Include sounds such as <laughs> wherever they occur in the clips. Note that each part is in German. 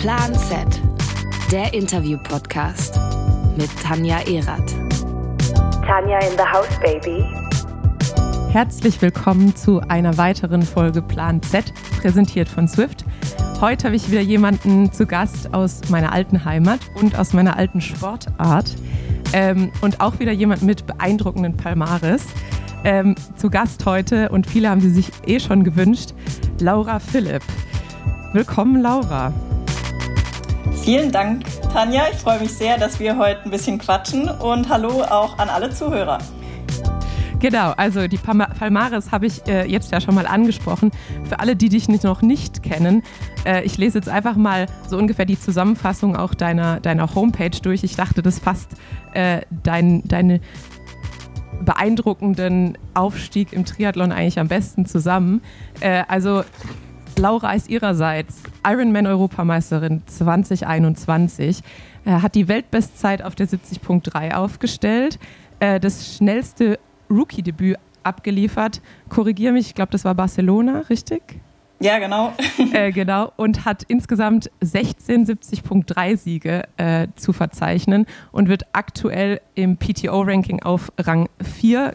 Plan Z, der Interview-Podcast mit Tanja Erath. Tanja in the house, baby. Herzlich willkommen zu einer weiteren Folge Plan Z, präsentiert von Swift. Heute habe ich wieder jemanden zu Gast aus meiner alten Heimat und aus meiner alten Sportart. Ähm, und auch wieder jemand mit beeindruckenden Palmares. Ähm, zu Gast heute, und viele haben sie sich eh schon gewünscht, Laura Philipp. Willkommen, Laura. Vielen Dank, Tanja. Ich freue mich sehr, dass wir heute ein bisschen quatschen und hallo auch an alle Zuhörer. Genau, also die Palmares habe ich äh, jetzt ja schon mal angesprochen. Für alle, die dich nicht, noch nicht kennen, äh, ich lese jetzt einfach mal so ungefähr die Zusammenfassung auch deiner, deiner Homepage durch. Ich dachte, das fasst äh, dein, deine beeindruckenden Aufstieg im Triathlon eigentlich am besten zusammen. Äh, also Laura ist ihrerseits Ironman-Europameisterin 2021, äh, hat die Weltbestzeit auf der 70.3 aufgestellt, äh, das schnellste Rookie-Debüt abgeliefert. Korrigiere mich, ich glaube, das war Barcelona, richtig? Ja, genau. <laughs> äh, genau. Und hat insgesamt 16 70.3 Siege äh, zu verzeichnen und wird aktuell im PTO-Ranking auf Rang 4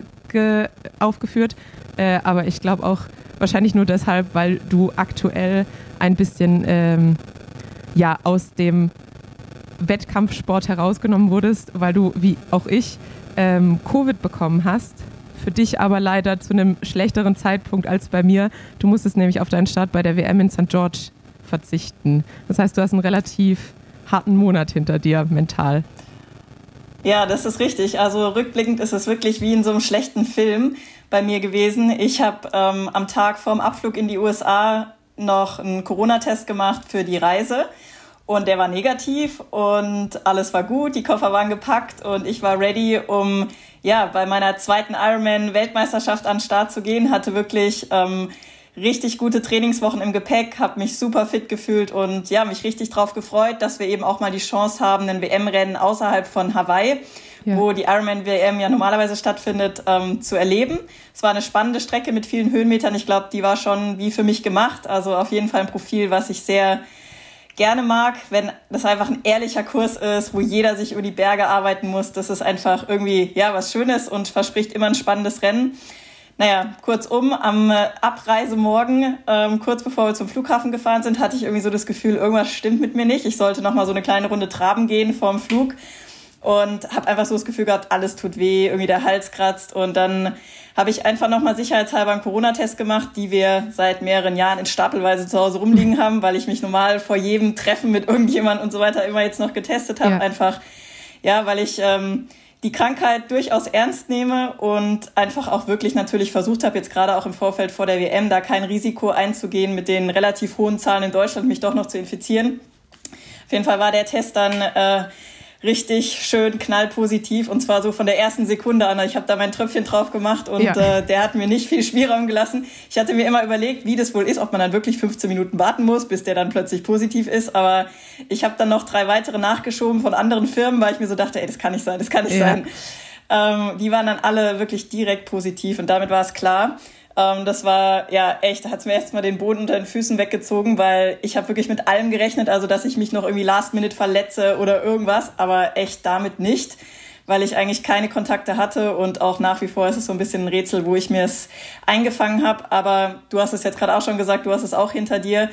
aufgeführt. Äh, aber ich glaube auch wahrscheinlich nur deshalb, weil du aktuell ein bisschen ähm, ja, aus dem Wettkampfsport herausgenommen wurdest, weil du, wie auch ich, ähm, Covid bekommen hast für dich aber leider zu einem schlechteren Zeitpunkt als bei mir. Du musstest nämlich auf deinen Start bei der WM in St. George verzichten. Das heißt, du hast einen relativ harten Monat hinter dir mental. Ja, das ist richtig. Also rückblickend ist es wirklich wie in so einem schlechten Film bei mir gewesen. Ich habe ähm, am Tag vorm Abflug in die USA noch einen Corona-Test gemacht für die Reise und der war negativ und alles war gut, die Koffer waren gepackt und ich war ready, um ja bei meiner zweiten Ironman-Weltmeisterschaft an den Start zu gehen. Hatte wirklich ähm, richtig gute Trainingswochen im Gepäck, habe mich super fit gefühlt und ja mich richtig drauf gefreut, dass wir eben auch mal die Chance haben, ein WM-Rennen außerhalb von Hawaii, ja. wo die Ironman WM ja normalerweise stattfindet, ähm, zu erleben. Es war eine spannende Strecke mit vielen Höhenmetern. Ich glaube, die war schon wie für mich gemacht. Also auf jeden Fall ein Profil, was ich sehr gerne mag, wenn das einfach ein ehrlicher Kurs ist, wo jeder sich über die Berge arbeiten muss. Das ist einfach irgendwie, ja, was Schönes und verspricht immer ein spannendes Rennen. Naja, kurzum, am äh, Abreisemorgen, ähm, kurz bevor wir zum Flughafen gefahren sind, hatte ich irgendwie so das Gefühl, irgendwas stimmt mit mir nicht. Ich sollte noch mal so eine kleine Runde traben gehen vorm Flug und habe einfach so das Gefühl gehabt, alles tut weh, irgendwie der Hals kratzt und dann habe ich einfach nochmal sicherheitshalber einen Corona-Test gemacht, die wir seit mehreren Jahren in Stapelweise zu Hause rumliegen <laughs> haben, weil ich mich normal vor jedem Treffen mit irgendjemand und so weiter immer jetzt noch getestet habe, ja. einfach ja, weil ich ähm, die Krankheit durchaus ernst nehme und einfach auch wirklich natürlich versucht habe, jetzt gerade auch im Vorfeld vor der WM, da kein Risiko einzugehen, mit den relativ hohen Zahlen in Deutschland mich doch noch zu infizieren. Auf jeden Fall war der Test dann äh, richtig schön knallpositiv und zwar so von der ersten Sekunde an. Ich habe da mein Tröpfchen drauf gemacht und ja. äh, der hat mir nicht viel Spielraum gelassen. Ich hatte mir immer überlegt, wie das wohl ist, ob man dann wirklich 15 Minuten warten muss, bis der dann plötzlich positiv ist. Aber ich habe dann noch drei weitere nachgeschoben von anderen Firmen, weil ich mir so dachte, ey, das kann nicht sein, das kann nicht ja. sein. Ähm, die waren dann alle wirklich direkt positiv und damit war es klar. Ähm, das war ja echt, da hat's mir erstmal den Boden unter den Füßen weggezogen, weil ich habe wirklich mit allem gerechnet, also dass ich mich noch irgendwie last minute verletze oder irgendwas, aber echt damit nicht, weil ich eigentlich keine Kontakte hatte und auch nach wie vor ist es so ein bisschen ein Rätsel, wo ich mir es eingefangen habe. Aber du hast es jetzt gerade auch schon gesagt, du hast es auch hinter dir.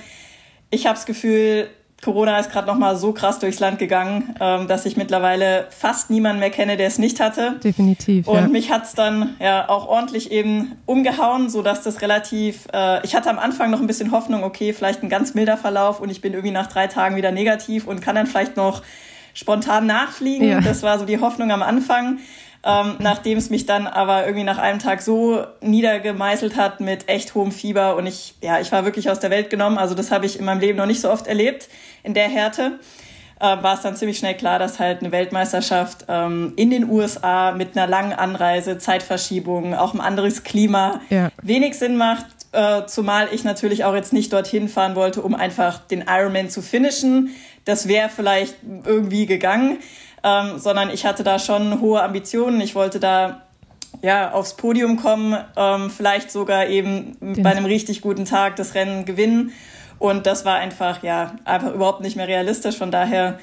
Ich habe das Gefühl, Corona ist gerade noch mal so krass durchs Land gegangen, ähm, dass ich mittlerweile fast niemanden mehr kenne, der es nicht hatte. Definitiv. Und ja. mich hat's dann ja auch ordentlich eben umgehauen, so dass das relativ. Äh, ich hatte am Anfang noch ein bisschen Hoffnung, okay, vielleicht ein ganz milder Verlauf und ich bin irgendwie nach drei Tagen wieder negativ und kann dann vielleicht noch spontan nachfliegen. Ja. Das war so die Hoffnung am Anfang. Ähm, nachdem es mich dann aber irgendwie nach einem Tag so niedergemeißelt hat mit echt hohem Fieber und ich, ja, ich war wirklich aus der Welt genommen. Also das habe ich in meinem Leben noch nicht so oft erlebt in der Härte. Äh, war es dann ziemlich schnell klar, dass halt eine Weltmeisterschaft ähm, in den USA mit einer langen Anreise, Zeitverschiebung, auch ein anderes Klima ja. wenig Sinn macht. Äh, zumal ich natürlich auch jetzt nicht dorthin fahren wollte, um einfach den Ironman zu finishen. Das wäre vielleicht irgendwie gegangen ähm, sondern ich hatte da schon hohe Ambitionen. Ich wollte da ja aufs Podium kommen, ähm, vielleicht sogar eben Den. bei einem richtig guten Tag das Rennen gewinnen. Und das war einfach, ja, einfach überhaupt nicht mehr realistisch. Von daher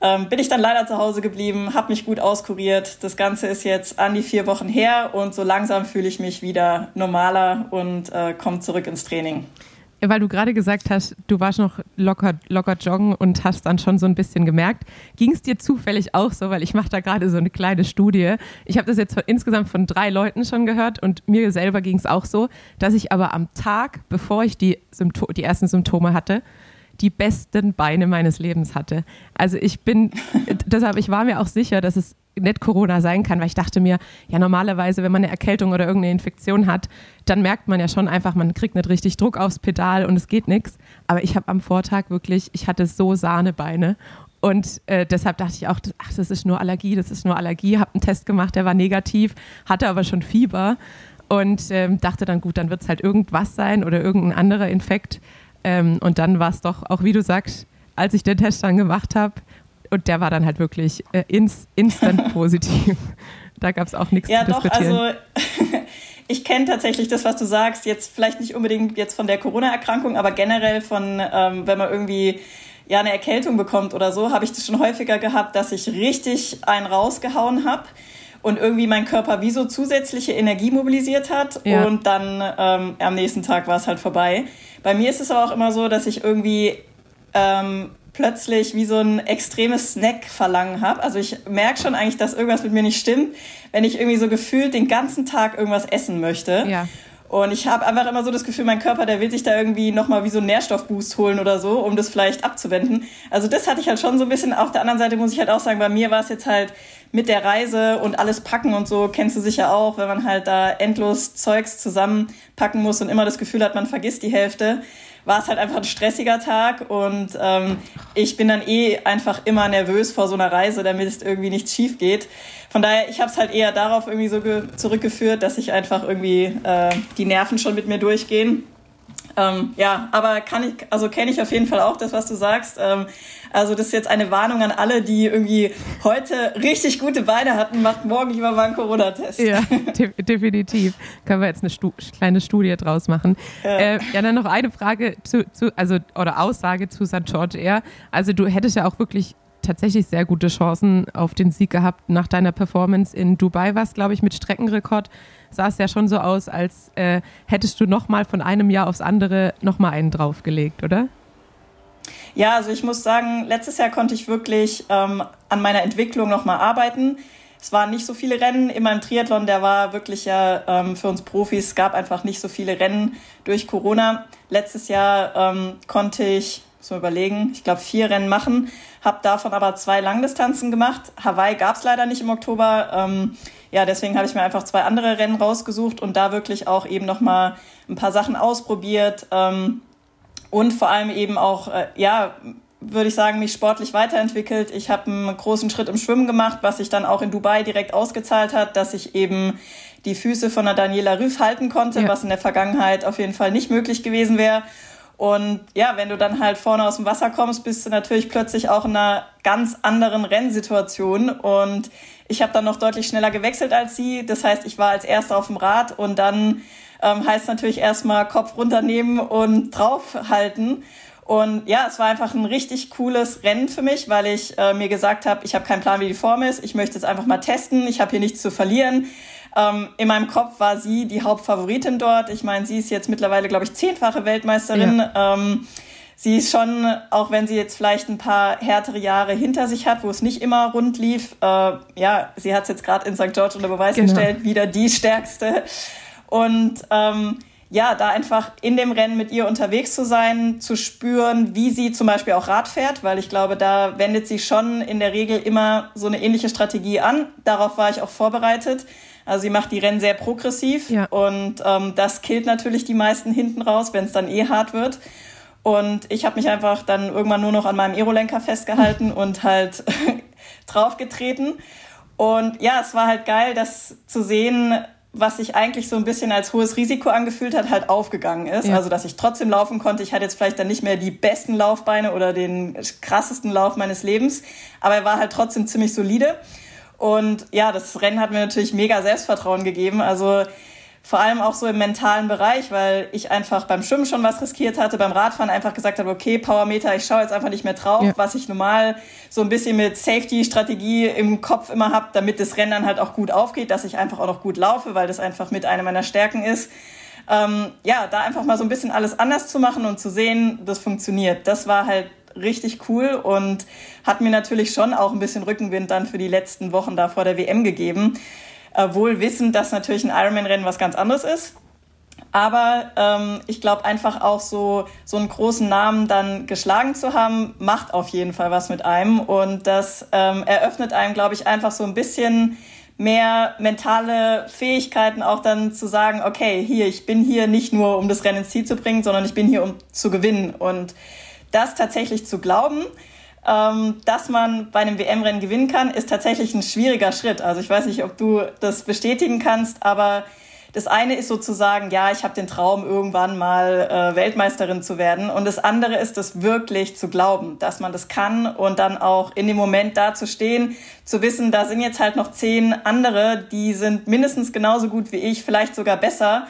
ähm, bin ich dann leider zu Hause geblieben, habe mich gut auskuriert. Das Ganze ist jetzt an die vier Wochen her und so langsam fühle ich mich wieder normaler und äh, komme zurück ins Training. Weil du gerade gesagt hast, du warst noch locker, locker joggen und hast dann schon so ein bisschen gemerkt. Ging es dir zufällig auch so, weil ich mache da gerade so eine kleine Studie. Ich habe das jetzt von, insgesamt von drei Leuten schon gehört und mir selber ging es auch so, dass ich aber am Tag, bevor ich die, Sympto die ersten Symptome hatte, die besten Beine meines Lebens hatte. Also ich bin, <laughs> deshalb, ich war mir auch sicher, dass es nicht Corona sein kann, weil ich dachte mir, ja normalerweise, wenn man eine Erkältung oder irgendeine Infektion hat, dann merkt man ja schon einfach, man kriegt nicht richtig Druck aufs Pedal und es geht nichts. Aber ich habe am Vortag wirklich, ich hatte so Sahnebeine und äh, deshalb dachte ich auch, ach, das ist nur Allergie, das ist nur Allergie. Habe einen Test gemacht, der war negativ, hatte aber schon Fieber und ähm, dachte dann, gut, dann wird es halt irgendwas sein oder irgendein anderer Infekt. Ähm, und dann war es doch, auch wie du sagst, als ich den Test dann gemacht habe, und der war dann halt wirklich äh, ins, instant <laughs> positiv. da gab es auch nichts ja, zu diskutieren. Ja, doch, also <laughs> ich kenne tatsächlich das, was du sagst, jetzt vielleicht nicht unbedingt jetzt von der Corona-Erkrankung, aber generell von, ähm, wenn man irgendwie ja eine Erkältung bekommt oder so, habe ich das schon häufiger gehabt, dass ich richtig einen rausgehauen habe und irgendwie mein Körper wie so zusätzliche Energie mobilisiert hat ja. und dann ähm, am nächsten Tag war es halt vorbei. Bei mir ist es aber auch immer so, dass ich irgendwie ähm, plötzlich wie so ein extremes Snack-Verlangen habe. Also ich merke schon eigentlich, dass irgendwas mit mir nicht stimmt, wenn ich irgendwie so gefühlt den ganzen Tag irgendwas essen möchte. Ja. Und ich habe einfach immer so das Gefühl, mein Körper, der will sich da irgendwie nochmal wie so einen Nährstoffboost holen oder so, um das vielleicht abzuwenden. Also das hatte ich halt schon so ein bisschen. Auf der anderen Seite muss ich halt auch sagen, bei mir war es jetzt halt mit der Reise und alles packen und so, kennst du sicher auch, wenn man halt da endlos Zeugs zusammenpacken muss und immer das Gefühl hat, man vergisst die Hälfte, war es halt einfach ein stressiger Tag und ähm, ich bin dann eh einfach immer nervös vor so einer Reise, damit es irgendwie nichts schief geht. Von daher, ich habe es halt eher darauf irgendwie so zurückgeführt, dass ich einfach irgendwie äh, die Nerven schon mit mir durchgehen ähm, ja, aber kann ich, also kenne ich auf jeden Fall auch das, was du sagst. Ähm, also das ist jetzt eine Warnung an alle, die irgendwie heute richtig gute Beine hatten, macht morgen lieber mal einen Corona-Test. Ja, <laughs> de definitiv. Können wir jetzt eine Stu kleine Studie draus machen. Ja. Äh, ja, dann noch eine Frage zu, zu, also oder Aussage zu St. George Air. Also du hättest ja auch wirklich tatsächlich sehr gute Chancen auf den Sieg gehabt nach deiner Performance in Dubai, was glaube ich mit Streckenrekord sah es ja schon so aus, als äh, hättest du noch mal von einem Jahr aufs andere noch mal einen draufgelegt, oder? Ja, also ich muss sagen, letztes Jahr konnte ich wirklich ähm, an meiner Entwicklung noch mal arbeiten. Es waren nicht so viele Rennen in meinem Triathlon, der war wirklich ja ähm, für uns Profis, es gab einfach nicht so viele Rennen durch Corona. Letztes Jahr ähm, konnte ich, so überlegen, ich glaube vier Rennen machen, habe davon aber zwei Langdistanzen gemacht. Hawaii gab es leider nicht im Oktober. Ähm, ja, deswegen habe ich mir einfach zwei andere Rennen rausgesucht und da wirklich auch eben nochmal ein paar Sachen ausprobiert ähm, und vor allem eben auch, äh, ja, würde ich sagen, mich sportlich weiterentwickelt. Ich habe einen großen Schritt im Schwimmen gemacht, was sich dann auch in Dubai direkt ausgezahlt hat, dass ich eben die Füße von der Daniela Rüff halten konnte, ja. was in der Vergangenheit auf jeden Fall nicht möglich gewesen wäre. Und ja, wenn du dann halt vorne aus dem Wasser kommst, bist du natürlich plötzlich auch in einer ganz anderen Rennsituation. Und ich habe dann noch deutlich schneller gewechselt als sie. Das heißt, ich war als Erster auf dem Rad und dann ähm, heißt natürlich erstmal Kopf runternehmen und draufhalten. Und ja, es war einfach ein richtig cooles Rennen für mich, weil ich äh, mir gesagt habe, ich habe keinen Plan, wie die Form ist. Ich möchte es einfach mal testen. Ich habe hier nichts zu verlieren. Ähm, in meinem Kopf war sie die Hauptfavoritin dort. Ich meine, sie ist jetzt mittlerweile, glaube ich, zehnfache Weltmeisterin. Ja. Ähm, sie ist schon, auch wenn sie jetzt vielleicht ein paar härtere Jahre hinter sich hat, wo es nicht immer rund lief, äh, ja, sie hat es jetzt gerade in St. George unter Beweis genau. gestellt, wieder die stärkste. Und ähm, ja, da einfach in dem Rennen mit ihr unterwegs zu sein, zu spüren, wie sie zum Beispiel auch Rad fährt, weil ich glaube, da wendet sie schon in der Regel immer so eine ähnliche Strategie an. Darauf war ich auch vorbereitet. Also sie macht die Rennen sehr progressiv ja. und ähm, das killt natürlich die meisten hinten raus, wenn es dann eh hart wird. Und ich habe mich einfach dann irgendwann nur noch an meinem Aerolenker festgehalten <laughs> und halt <laughs> draufgetreten. Und ja, es war halt geil, das zu sehen, was sich eigentlich so ein bisschen als hohes Risiko angefühlt hat, halt aufgegangen ist. Ja. Also, dass ich trotzdem laufen konnte. Ich hatte jetzt vielleicht dann nicht mehr die besten Laufbeine oder den krassesten Lauf meines Lebens, aber er war halt trotzdem ziemlich solide. Und ja, das Rennen hat mir natürlich mega Selbstvertrauen gegeben. Also vor allem auch so im mentalen Bereich, weil ich einfach beim Schwimmen schon was riskiert hatte, beim Radfahren einfach gesagt habe, okay, Powermeter, ich schaue jetzt einfach nicht mehr drauf, ja. was ich normal so ein bisschen mit Safety-Strategie im Kopf immer habe, damit das Rennen dann halt auch gut aufgeht, dass ich einfach auch noch gut laufe, weil das einfach mit einer meiner Stärken ist. Ähm, ja, da einfach mal so ein bisschen alles anders zu machen und zu sehen, das funktioniert. Das war halt richtig cool und hat mir natürlich schon auch ein bisschen Rückenwind dann für die letzten Wochen da vor der WM gegeben äh, wohl wissend, dass natürlich ein Ironman-Rennen was ganz anderes ist. Aber ähm, ich glaube einfach auch so, so einen großen Namen dann geschlagen zu haben, macht auf jeden Fall was mit einem. Und das ähm, eröffnet einem, glaube ich, einfach so ein bisschen mehr mentale Fähigkeiten auch dann zu sagen, okay, hier, ich bin hier nicht nur, um das Rennen ins Ziel zu bringen, sondern ich bin hier, um zu gewinnen. Und das tatsächlich zu glauben, ähm, dass man bei einem WM-Rennen gewinnen kann, ist tatsächlich ein schwieriger Schritt. Also ich weiß nicht, ob du das bestätigen kannst, aber das eine ist sozusagen, ja, ich habe den Traum, irgendwann mal äh, Weltmeisterin zu werden. Und das andere ist es wirklich zu glauben, dass man das kann und dann auch in dem Moment da zu stehen, zu wissen, da sind jetzt halt noch zehn andere, die sind mindestens genauso gut wie ich, vielleicht sogar besser.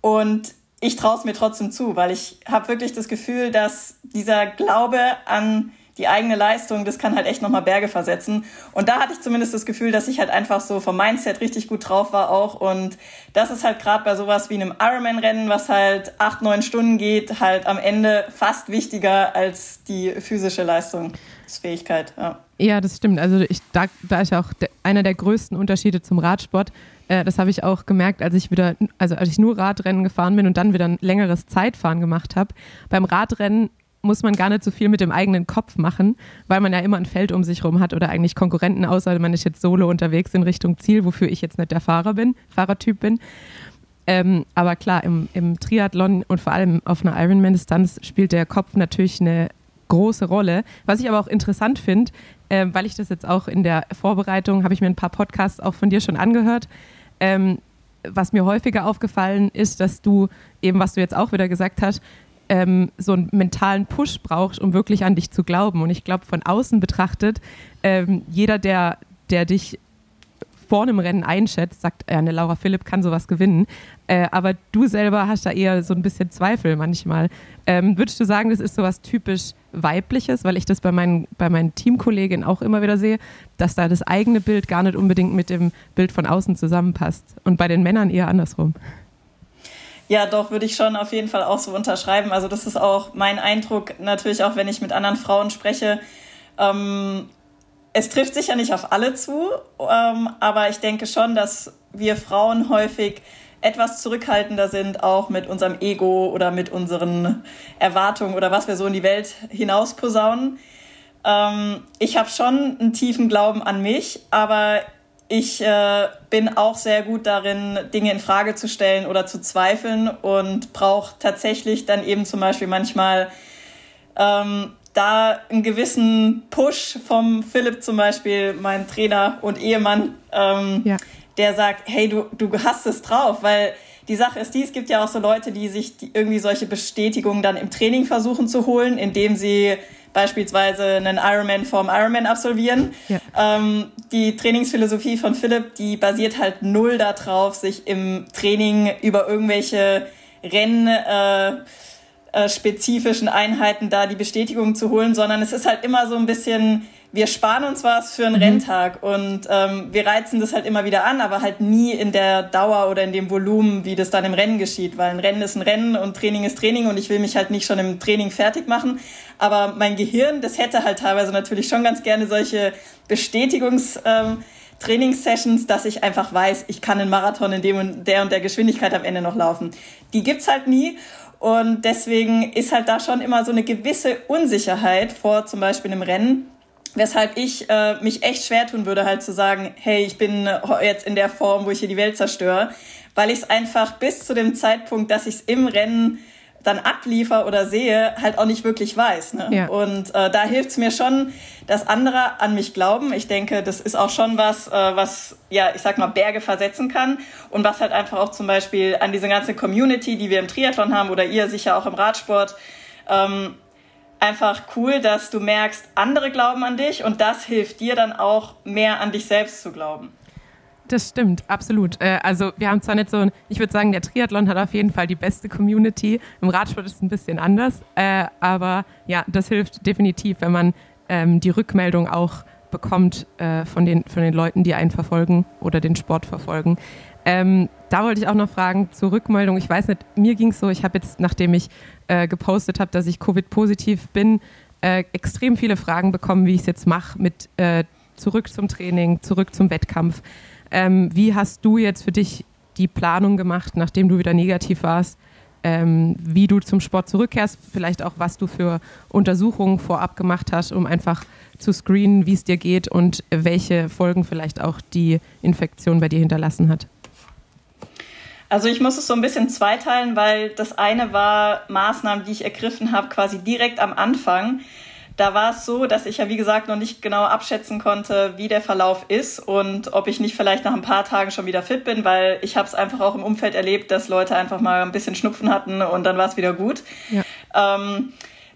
Und ich traue es mir trotzdem zu, weil ich habe wirklich das Gefühl, dass dieser Glaube an die eigene Leistung, das kann halt echt nochmal Berge versetzen. Und da hatte ich zumindest das Gefühl, dass ich halt einfach so vom Mindset richtig gut drauf war auch. Und das ist halt gerade bei sowas wie einem Ironman-Rennen, was halt acht, neun Stunden geht, halt am Ende fast wichtiger als die physische Leistungsfähigkeit. Ja. Ja, das stimmt. Also ich, da, da ist auch einer der größten Unterschiede zum Radsport. Äh, das habe ich auch gemerkt, als ich wieder, also als ich nur Radrennen gefahren bin und dann wieder ein längeres Zeitfahren gemacht habe. Beim Radrennen muss man gar nicht so viel mit dem eigenen Kopf machen, weil man ja immer ein Feld um sich herum hat oder eigentlich Konkurrenten, außer man ist jetzt solo unterwegs in Richtung Ziel, wofür ich jetzt nicht der Fahrer bin, Fahrertyp bin. Ähm, aber klar, im, im, Triathlon und vor allem auf einer Ironman-Distanz spielt der Kopf natürlich eine große Rolle. Was ich aber auch interessant finde, äh, weil ich das jetzt auch in der Vorbereitung, habe ich mir ein paar Podcasts auch von dir schon angehört. Ähm, was mir häufiger aufgefallen ist, dass du eben, was du jetzt auch wieder gesagt hast, ähm, so einen mentalen Push brauchst, um wirklich an dich zu glauben. Und ich glaube, von außen betrachtet, ähm, jeder, der, der dich vor einem Rennen einschätzt, sagt, ja, eine Laura Philipp kann sowas gewinnen. Äh, aber du selber hast da eher so ein bisschen Zweifel manchmal. Ähm, würdest du sagen, das ist sowas typisch Weibliches, weil ich das bei meinen, bei meinen Teamkolleginnen auch immer wieder sehe, dass da das eigene Bild gar nicht unbedingt mit dem Bild von außen zusammenpasst und bei den Männern eher andersrum? Ja, doch, würde ich schon auf jeden Fall auch so unterschreiben. Also das ist auch mein Eindruck, natürlich auch wenn ich mit anderen Frauen spreche. Ähm, es trifft sicher nicht auf alle zu, ähm, aber ich denke schon, dass wir Frauen häufig etwas zurückhaltender sind, auch mit unserem Ego oder mit unseren Erwartungen oder was wir so in die Welt hinaus posaunen. Ähm, ich habe schon einen tiefen Glauben an mich, aber ich äh, bin auch sehr gut darin, Dinge in Frage zu stellen oder zu zweifeln und brauche tatsächlich dann eben zum Beispiel manchmal ähm, da einen gewissen Push vom Philipp zum Beispiel, mein Trainer und Ehemann, ähm, ja. der sagt, hey, du, du hast es drauf, weil die Sache ist die, es gibt ja auch so Leute, die sich die irgendwie solche Bestätigungen dann im Training versuchen zu holen, indem sie beispielsweise einen Ironman vorm Ironman absolvieren. Ja. Ähm, die Trainingsphilosophie von Philipp, die basiert halt null darauf, sich im Training über irgendwelche Rennen äh, äh, spezifischen Einheiten da die Bestätigung zu holen, sondern es ist halt immer so ein bisschen wir sparen uns was für einen mhm. Renntag und ähm, wir reizen das halt immer wieder an, aber halt nie in der Dauer oder in dem Volumen, wie das dann im Rennen geschieht, weil ein Rennen ist ein Rennen und Training ist Training und ich will mich halt nicht schon im Training fertig machen. Aber mein Gehirn, das hätte halt teilweise natürlich schon ganz gerne solche Bestätigungs- ähm, Trainingssessions, dass ich einfach weiß, ich kann einen Marathon in dem und der und der Geschwindigkeit am Ende noch laufen. Die gibt's halt nie. Und deswegen ist halt da schon immer so eine gewisse Unsicherheit vor zum Beispiel einem Rennen, Weshalb ich äh, mich echt schwer tun würde, halt zu sagen, hey, ich bin jetzt in der Form, wo ich hier die Welt zerstöre, weil ich es einfach bis zu dem Zeitpunkt, dass ich es im Rennen dann abliefer oder sehe, halt auch nicht wirklich weiß. Ne? Ja. Und äh, da hilft es mir schon, dass andere an mich glauben. Ich denke, das ist auch schon was, äh, was, ja, ich sag mal, Berge versetzen kann und was halt einfach auch zum Beispiel an diese ganze Community, die wir im Triathlon haben oder ihr sicher auch im Radsport, ähm, einfach cool, dass du merkst, andere glauben an dich und das hilft dir dann auch mehr an dich selbst zu glauben. Das stimmt, absolut. Äh, also wir haben zwar nicht so, ich würde sagen, der Triathlon hat auf jeden Fall die beste Community. Im Radsport ist es ein bisschen anders, äh, aber ja, das hilft definitiv, wenn man ähm, die Rückmeldung auch bekommt äh, von, den, von den Leuten, die einen verfolgen oder den Sport verfolgen. Ähm, da wollte ich auch noch fragen zur Rückmeldung. Ich weiß nicht, mir ging es so, ich habe jetzt, nachdem ich äh, gepostet habe, dass ich Covid-positiv bin, äh, extrem viele Fragen bekommen, wie ich es jetzt mache, mit äh, zurück zum Training, zurück zum Wettkampf. Ähm, wie hast du jetzt für dich die Planung gemacht, nachdem du wieder negativ warst, ähm, wie du zum Sport zurückkehrst, vielleicht auch, was du für Untersuchungen vorab gemacht hast, um einfach zu screenen, wie es dir geht und welche Folgen vielleicht auch die Infektion bei dir hinterlassen hat? Also ich muss es so ein bisschen zweiteilen, weil das eine war Maßnahmen, die ich ergriffen habe, quasi direkt am Anfang. Da war es so, dass ich ja, wie gesagt, noch nicht genau abschätzen konnte, wie der Verlauf ist und ob ich nicht vielleicht nach ein paar Tagen schon wieder fit bin, weil ich habe es einfach auch im Umfeld erlebt, dass Leute einfach mal ein bisschen Schnupfen hatten und dann war es wieder gut. Ja. Ähm,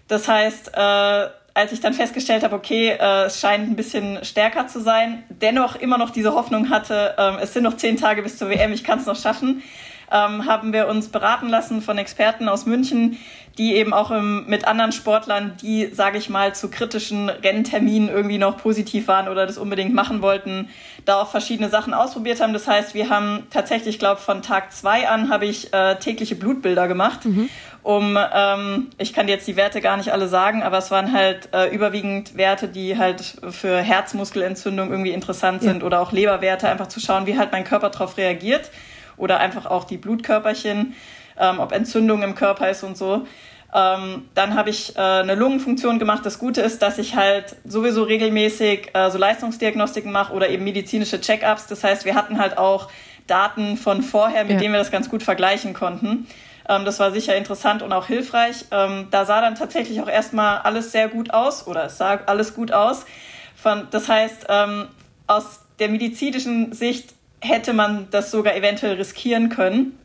das heißt, äh, als ich dann festgestellt habe, okay, äh, es scheint ein bisschen stärker zu sein, dennoch immer noch diese Hoffnung hatte, äh, es sind noch zehn Tage bis zur WM, ich kann es noch schaffen, ähm, haben wir uns beraten lassen von Experten aus München, die eben auch im, mit anderen Sportlern, die, sage ich mal, zu kritischen Rennterminen irgendwie noch positiv waren oder das unbedingt machen wollten, da auch verschiedene Sachen ausprobiert haben. Das heißt, wir haben tatsächlich, ich glaube, von Tag zwei an habe ich äh, tägliche Blutbilder gemacht. Mhm um, ähm, ich kann jetzt die Werte gar nicht alle sagen, aber es waren halt äh, überwiegend Werte, die halt für Herzmuskelentzündung irgendwie interessant sind ja. oder auch Leberwerte, einfach zu schauen, wie halt mein Körper darauf reagiert oder einfach auch die Blutkörperchen, ähm, ob Entzündung im Körper ist und so. Ähm, dann habe ich äh, eine Lungenfunktion gemacht. Das Gute ist, dass ich halt sowieso regelmäßig äh, so Leistungsdiagnostiken mache oder eben medizinische Check-ups. Das heißt, wir hatten halt auch Daten von vorher, mit ja. denen wir das ganz gut vergleichen konnten. Ähm, das war sicher interessant und auch hilfreich. Ähm, da sah dann tatsächlich auch erstmal alles sehr gut aus oder es sah alles gut aus. Von, das heißt, ähm, aus der medizinischen Sicht hätte man das sogar eventuell riskieren können.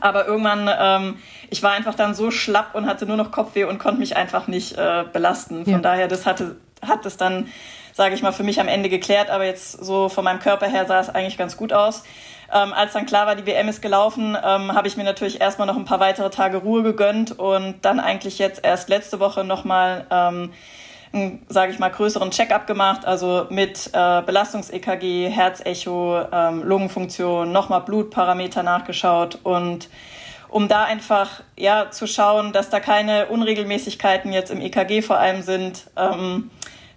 Aber irgendwann, ähm, ich war einfach dann so schlapp und hatte nur noch Kopfweh und konnte mich einfach nicht äh, belasten. Von ja. daher, das hatte, hat es dann, sage ich mal, für mich am Ende geklärt. Aber jetzt so von meinem Körper her sah es eigentlich ganz gut aus. Ähm, als dann klar war, die WM ist gelaufen, ähm, habe ich mir natürlich erstmal noch ein paar weitere Tage Ruhe gegönnt und dann eigentlich jetzt erst letzte Woche nochmal ähm, einen, sage ich mal, größeren Check-up gemacht, also mit äh, Belastungs-EKG, Herzecho, ähm, Lungenfunktion, nochmal Blutparameter nachgeschaut und um da einfach ja zu schauen, dass da keine Unregelmäßigkeiten jetzt im EKG vor allem sind. Ähm,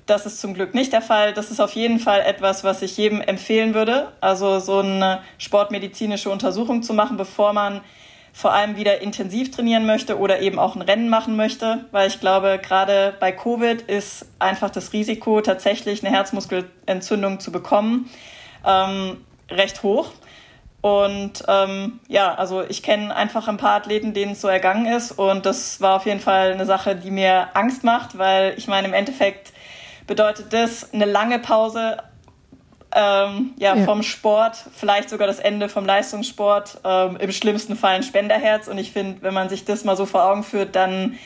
das ist zum Glück nicht der Fall. Das ist auf jeden Fall etwas, was ich jedem empfehlen würde. Also so eine sportmedizinische Untersuchung zu machen, bevor man vor allem wieder intensiv trainieren möchte oder eben auch ein Rennen machen möchte, weil ich glaube, gerade bei Covid ist einfach das Risiko, tatsächlich eine Herzmuskelentzündung zu bekommen, ähm, recht hoch. Und ähm, ja, also ich kenne einfach ein paar Athleten, denen es so ergangen ist. Und das war auf jeden Fall eine Sache, die mir Angst macht, weil ich meine, im Endeffekt bedeutet das eine lange Pause ähm, ja, ja, vom Sport, vielleicht sogar das Ende vom Leistungssport, ähm, im schlimmsten Fall ein Spenderherz. Und ich finde, wenn man sich das mal so vor Augen führt, dann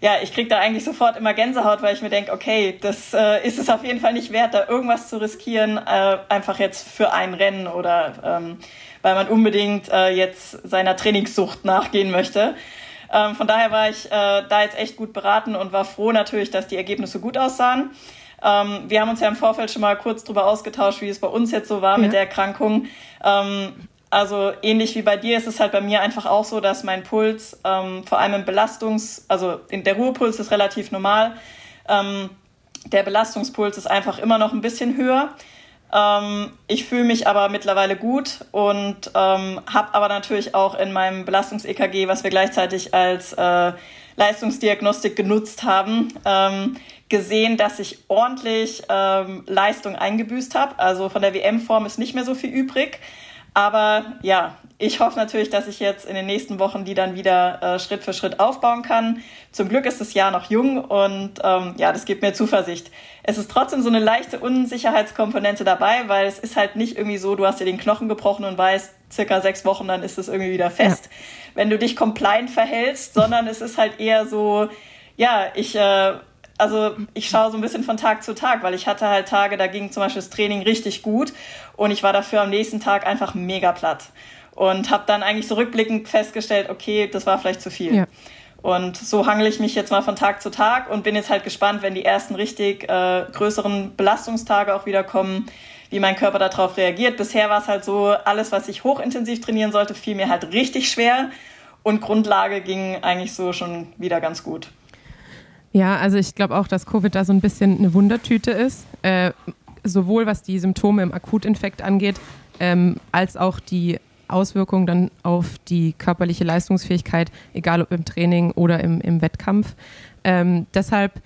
ja, ich kriege da eigentlich sofort immer Gänsehaut, weil ich mir denke, okay, das äh, ist es auf jeden Fall nicht wert, da irgendwas zu riskieren, äh, einfach jetzt für ein Rennen oder ähm, weil man unbedingt äh, jetzt seiner Trainingssucht nachgehen möchte. Ähm, von daher war ich äh, da jetzt echt gut beraten und war froh natürlich, dass die Ergebnisse gut aussahen. Ähm, wir haben uns ja im Vorfeld schon mal kurz darüber ausgetauscht, wie es bei uns jetzt so war ja. mit der Erkrankung. Ähm, also ähnlich wie bei dir ist es halt bei mir einfach auch so, dass mein Puls ähm, vor allem im Belastungs-, also in der Ruhepuls ist relativ normal. Ähm, der Belastungspuls ist einfach immer noch ein bisschen höher. Ähm, ich fühle mich aber mittlerweile gut und ähm, habe aber natürlich auch in meinem Belastungs-EKG, was wir gleichzeitig als äh, Leistungsdiagnostik genutzt haben, ähm, gesehen, dass ich ordentlich ähm, Leistung eingebüßt habe. Also von der WM-Form ist nicht mehr so viel übrig. Aber ja, ich hoffe natürlich, dass ich jetzt in den nächsten Wochen die dann wieder äh, Schritt für Schritt aufbauen kann. Zum Glück ist das Jahr noch jung und ähm, ja, das gibt mir Zuversicht. Es ist trotzdem so eine leichte Unsicherheitskomponente dabei, weil es ist halt nicht irgendwie so, du hast dir den Knochen gebrochen und weißt, circa sechs Wochen, dann ist es irgendwie wieder fest, ja. wenn du dich compliant verhältst, sondern es ist halt eher so, ja, ich äh, also ich schaue so ein bisschen von Tag zu Tag, weil ich hatte halt Tage, da ging zum Beispiel das Training richtig gut und ich war dafür am nächsten Tag einfach mega platt und habe dann eigentlich so rückblickend festgestellt, okay, das war vielleicht zu viel. Ja. Und so hangel ich mich jetzt mal von Tag zu Tag und bin jetzt halt gespannt, wenn die ersten richtig äh, größeren Belastungstage auch wieder kommen, wie mein Körper darauf reagiert. Bisher war es halt so, alles, was ich hochintensiv trainieren sollte, fiel mir halt richtig schwer und Grundlage ging eigentlich so schon wieder ganz gut. Ja, also ich glaube auch, dass Covid da so ein bisschen eine Wundertüte ist. Äh, sowohl was die Symptome im Akutinfekt angeht, ähm, als auch die Auswirkungen dann auf die körperliche Leistungsfähigkeit, egal ob im Training oder im, im Wettkampf. Ähm, deshalb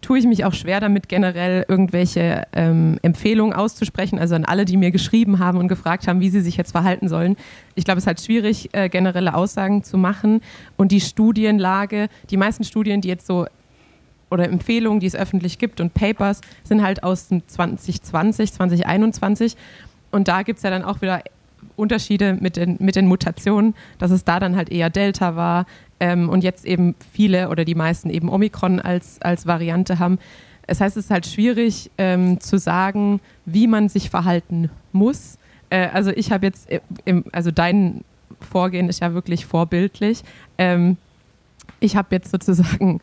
tue ich mich auch schwer damit, generell irgendwelche ähm, Empfehlungen auszusprechen, also an alle, die mir geschrieben haben und gefragt haben, wie sie sich jetzt verhalten sollen. Ich glaube, es ist halt schwierig, äh, generelle Aussagen zu machen. Und die Studienlage, die meisten Studien, die jetzt so oder Empfehlungen, die es öffentlich gibt und Papers, sind halt aus 2020, 2021. Und da gibt es ja dann auch wieder Unterschiede mit den, mit den Mutationen, dass es da dann halt eher Delta war ähm, und jetzt eben viele oder die meisten eben Omikron als, als Variante haben. Das heißt, es ist halt schwierig ähm, zu sagen, wie man sich verhalten muss. Äh, also ich habe jetzt, im, also dein Vorgehen ist ja wirklich vorbildlich. Ähm, ich habe jetzt sozusagen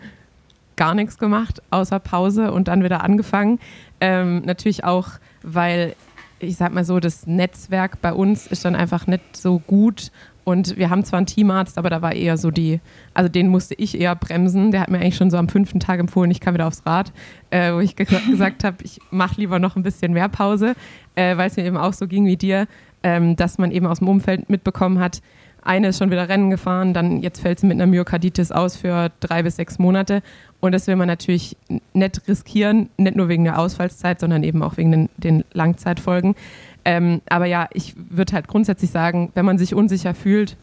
gar nichts gemacht, außer Pause und dann wieder angefangen. Ähm, natürlich auch, weil ich sag mal so, das Netzwerk bei uns ist dann einfach nicht so gut. Und wir haben zwar einen Teamarzt, aber da war eher so die, also den musste ich eher bremsen. Der hat mir eigentlich schon so am fünften Tag empfohlen, ich kann wieder aufs Rad, äh, wo ich <laughs> gesagt habe, ich mache lieber noch ein bisschen mehr Pause, äh, weil es mir eben auch so ging wie dir, ähm, dass man eben aus dem Umfeld mitbekommen hat, eine ist schon wieder Rennen gefahren, dann jetzt fällt sie mit einer Myokarditis aus für drei bis sechs Monate. Und das will man natürlich nicht riskieren, nicht nur wegen der Ausfallszeit, sondern eben auch wegen den, den Langzeitfolgen. Ähm, aber ja, ich würde halt grundsätzlich sagen, wenn man sich unsicher fühlt,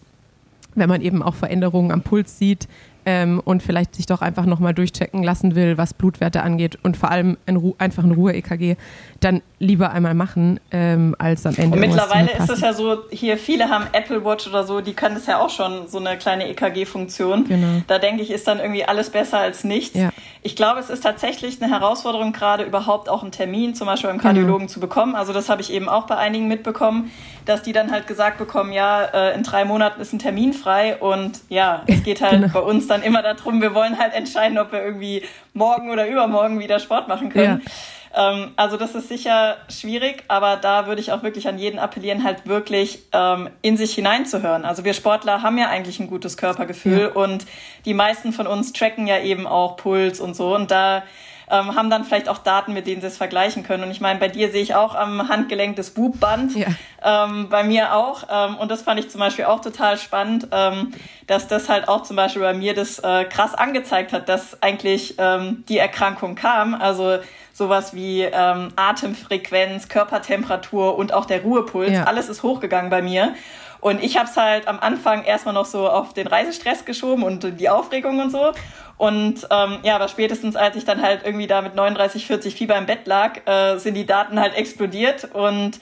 wenn man eben auch Veränderungen am Puls sieht, ähm, und vielleicht sich doch einfach nochmal durchchecken lassen will, was Blutwerte angeht und vor allem ein Ru einfach ein Ruhe-EKG, dann lieber einmal machen, ähm, als am Ende. Und mittlerweile ist es ja so, hier viele haben Apple Watch oder so, die können das ja auch schon, so eine kleine EKG-Funktion. Genau. Da denke ich, ist dann irgendwie alles besser als nichts. Ja. Ich glaube, es ist tatsächlich eine Herausforderung, gerade überhaupt auch einen Termin zum Beispiel beim. Kardiologen genau. zu bekommen. Also das habe ich eben auch bei einigen mitbekommen, dass die dann halt gesagt bekommen, ja, äh, in drei Monaten ist ein Termin frei und ja, es geht halt genau. bei uns dann immer darum, wir wollen halt entscheiden, ob wir irgendwie morgen oder übermorgen wieder Sport machen können. Ja. Ähm, also das ist sicher schwierig, aber da würde ich auch wirklich an jeden appellieren, halt wirklich ähm, in sich hineinzuhören. Also wir Sportler haben ja eigentlich ein gutes Körpergefühl ja. und die meisten von uns tracken ja eben auch Puls und so und da ähm, haben dann vielleicht auch Daten, mit denen sie es vergleichen können. Und ich meine, bei dir sehe ich auch am Handgelenk das Wubband, ja. ähm, bei mir auch. Ähm, und das fand ich zum Beispiel auch total spannend, ähm, dass das halt auch zum Beispiel bei mir das äh, krass angezeigt hat, dass eigentlich ähm, die Erkrankung kam. Also sowas wie ähm, Atemfrequenz, Körpertemperatur und auch der Ruhepuls, ja. alles ist hochgegangen bei mir. Und ich habe es halt am Anfang erstmal noch so auf den Reisestress geschoben und die Aufregung und so. Und ähm, ja, aber spätestens als ich dann halt irgendwie da mit 39, 40 Fieber im Bett lag, äh, sind die Daten halt explodiert. Und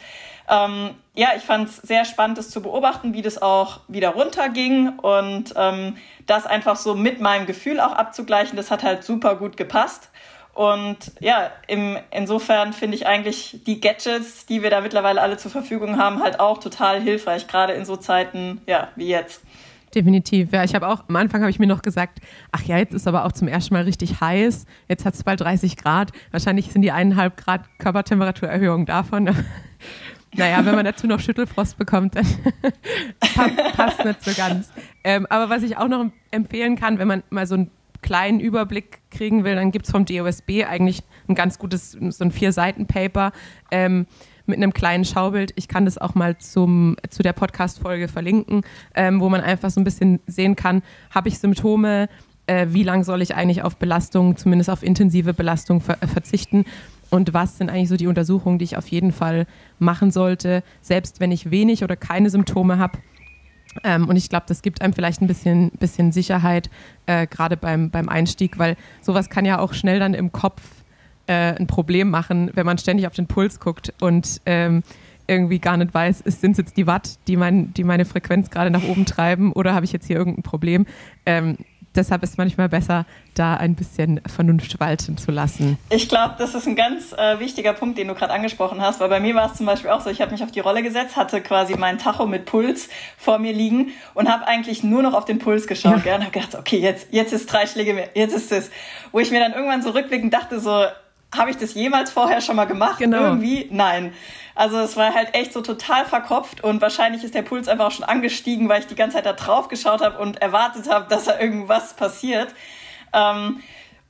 ähm, ja, ich fand es sehr spannend, das zu beobachten, wie das auch wieder runterging und ähm, das einfach so mit meinem Gefühl auch abzugleichen, das hat halt super gut gepasst. Und ja, im, insofern finde ich eigentlich die Gadgets, die wir da mittlerweile alle zur Verfügung haben, halt auch total hilfreich, gerade in so Zeiten ja, wie jetzt. Definitiv. Ja, ich habe auch, am Anfang habe ich mir noch gesagt, ach ja, jetzt ist aber auch zum ersten Mal richtig heiß. Jetzt hat es bald 30 Grad. Wahrscheinlich sind die eineinhalb Grad Körpertemperaturerhöhung davon. <laughs> naja, wenn man dazu noch Schüttelfrost bekommt, dann <laughs> passt nicht so ganz. Ähm, aber was ich auch noch empfehlen kann, wenn man mal so einen kleinen Überblick kriegen will, dann gibt es vom DOSB eigentlich ein ganz gutes, so ein Vier-Seiten-Paper. Ähm, mit einem kleinen Schaubild. Ich kann das auch mal zum, zu der Podcast-Folge verlinken, ähm, wo man einfach so ein bisschen sehen kann, habe ich Symptome, äh, wie lange soll ich eigentlich auf Belastung, zumindest auf intensive Belastung ver äh, verzichten und was sind eigentlich so die Untersuchungen, die ich auf jeden Fall machen sollte, selbst wenn ich wenig oder keine Symptome habe. Ähm, und ich glaube, das gibt einem vielleicht ein bisschen, bisschen Sicherheit, äh, gerade beim, beim Einstieg, weil sowas kann ja auch schnell dann im Kopf äh, ein Problem machen, wenn man ständig auf den Puls guckt und ähm, irgendwie gar nicht weiß, sind es jetzt die Watt, die, mein, die meine Frequenz gerade nach oben treiben oder habe ich jetzt hier irgendein Problem? Ähm, deshalb ist manchmal besser, da ein bisschen Vernunft walten zu lassen. Ich glaube, das ist ein ganz äh, wichtiger Punkt, den du gerade angesprochen hast, weil bei mir war es zum Beispiel auch so, ich habe mich auf die Rolle gesetzt, hatte quasi meinen Tacho mit Puls vor mir liegen und habe eigentlich nur noch auf den Puls geschaut ja. und habe gedacht, okay, jetzt, jetzt ist drei Schläge mehr, jetzt ist es. Wo ich mir dann irgendwann so rückblickend dachte, so, habe ich das jemals vorher schon mal gemacht? Genau. Irgendwie? Nein. Also es war halt echt so total verkopft und wahrscheinlich ist der Puls einfach auch schon angestiegen, weil ich die ganze Zeit da drauf geschaut habe und erwartet habe, dass da irgendwas passiert. Ähm,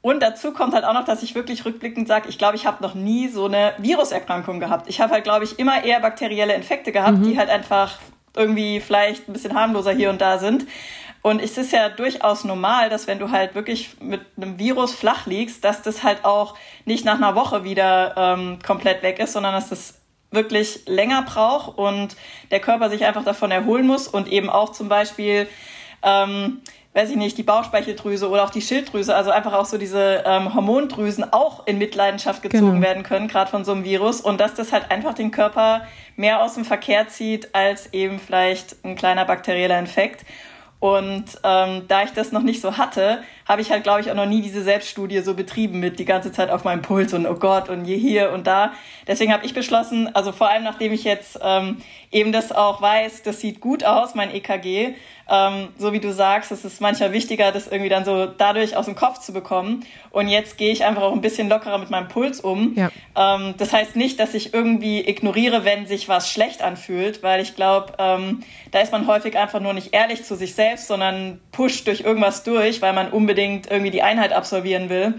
und dazu kommt halt auch noch, dass ich wirklich rückblickend sage, ich glaube, ich habe noch nie so eine Viruserkrankung gehabt. Ich habe halt, glaube ich, immer eher bakterielle Infekte gehabt, mhm. die halt einfach irgendwie vielleicht ein bisschen harmloser hier und da sind. Und es ist ja durchaus normal, dass wenn du halt wirklich mit einem Virus flach liegst, dass das halt auch nicht nach einer Woche wieder ähm, komplett weg ist, sondern dass das wirklich länger braucht und der Körper sich einfach davon erholen muss und eben auch zum Beispiel, ähm, weiß ich nicht, die Bauchspeicheldrüse oder auch die Schilddrüse, also einfach auch so diese ähm, Hormondrüsen auch in Mitleidenschaft gezogen genau. werden können, gerade von so einem Virus und dass das halt einfach den Körper mehr aus dem Verkehr zieht als eben vielleicht ein kleiner bakterieller Infekt. Und ähm, da ich das noch nicht so hatte, habe ich halt, glaube ich, auch noch nie diese Selbststudie so betrieben mit die ganze Zeit auf meinem Puls und oh Gott und je hier und da. Deswegen habe ich beschlossen, also vor allem nachdem ich jetzt ähm, eben das auch weiß, das sieht gut aus, mein EKG, ähm, so wie du sagst, es ist manchmal wichtiger, das irgendwie dann so dadurch aus dem Kopf zu bekommen. Und jetzt gehe ich einfach auch ein bisschen lockerer mit meinem Puls um. Ja. Ähm, das heißt nicht, dass ich irgendwie ignoriere, wenn sich was schlecht anfühlt, weil ich glaube, ähm, da ist man häufig einfach nur nicht ehrlich zu sich selbst, sondern pusht durch irgendwas durch, weil man unbedingt irgendwie die Einheit absolvieren will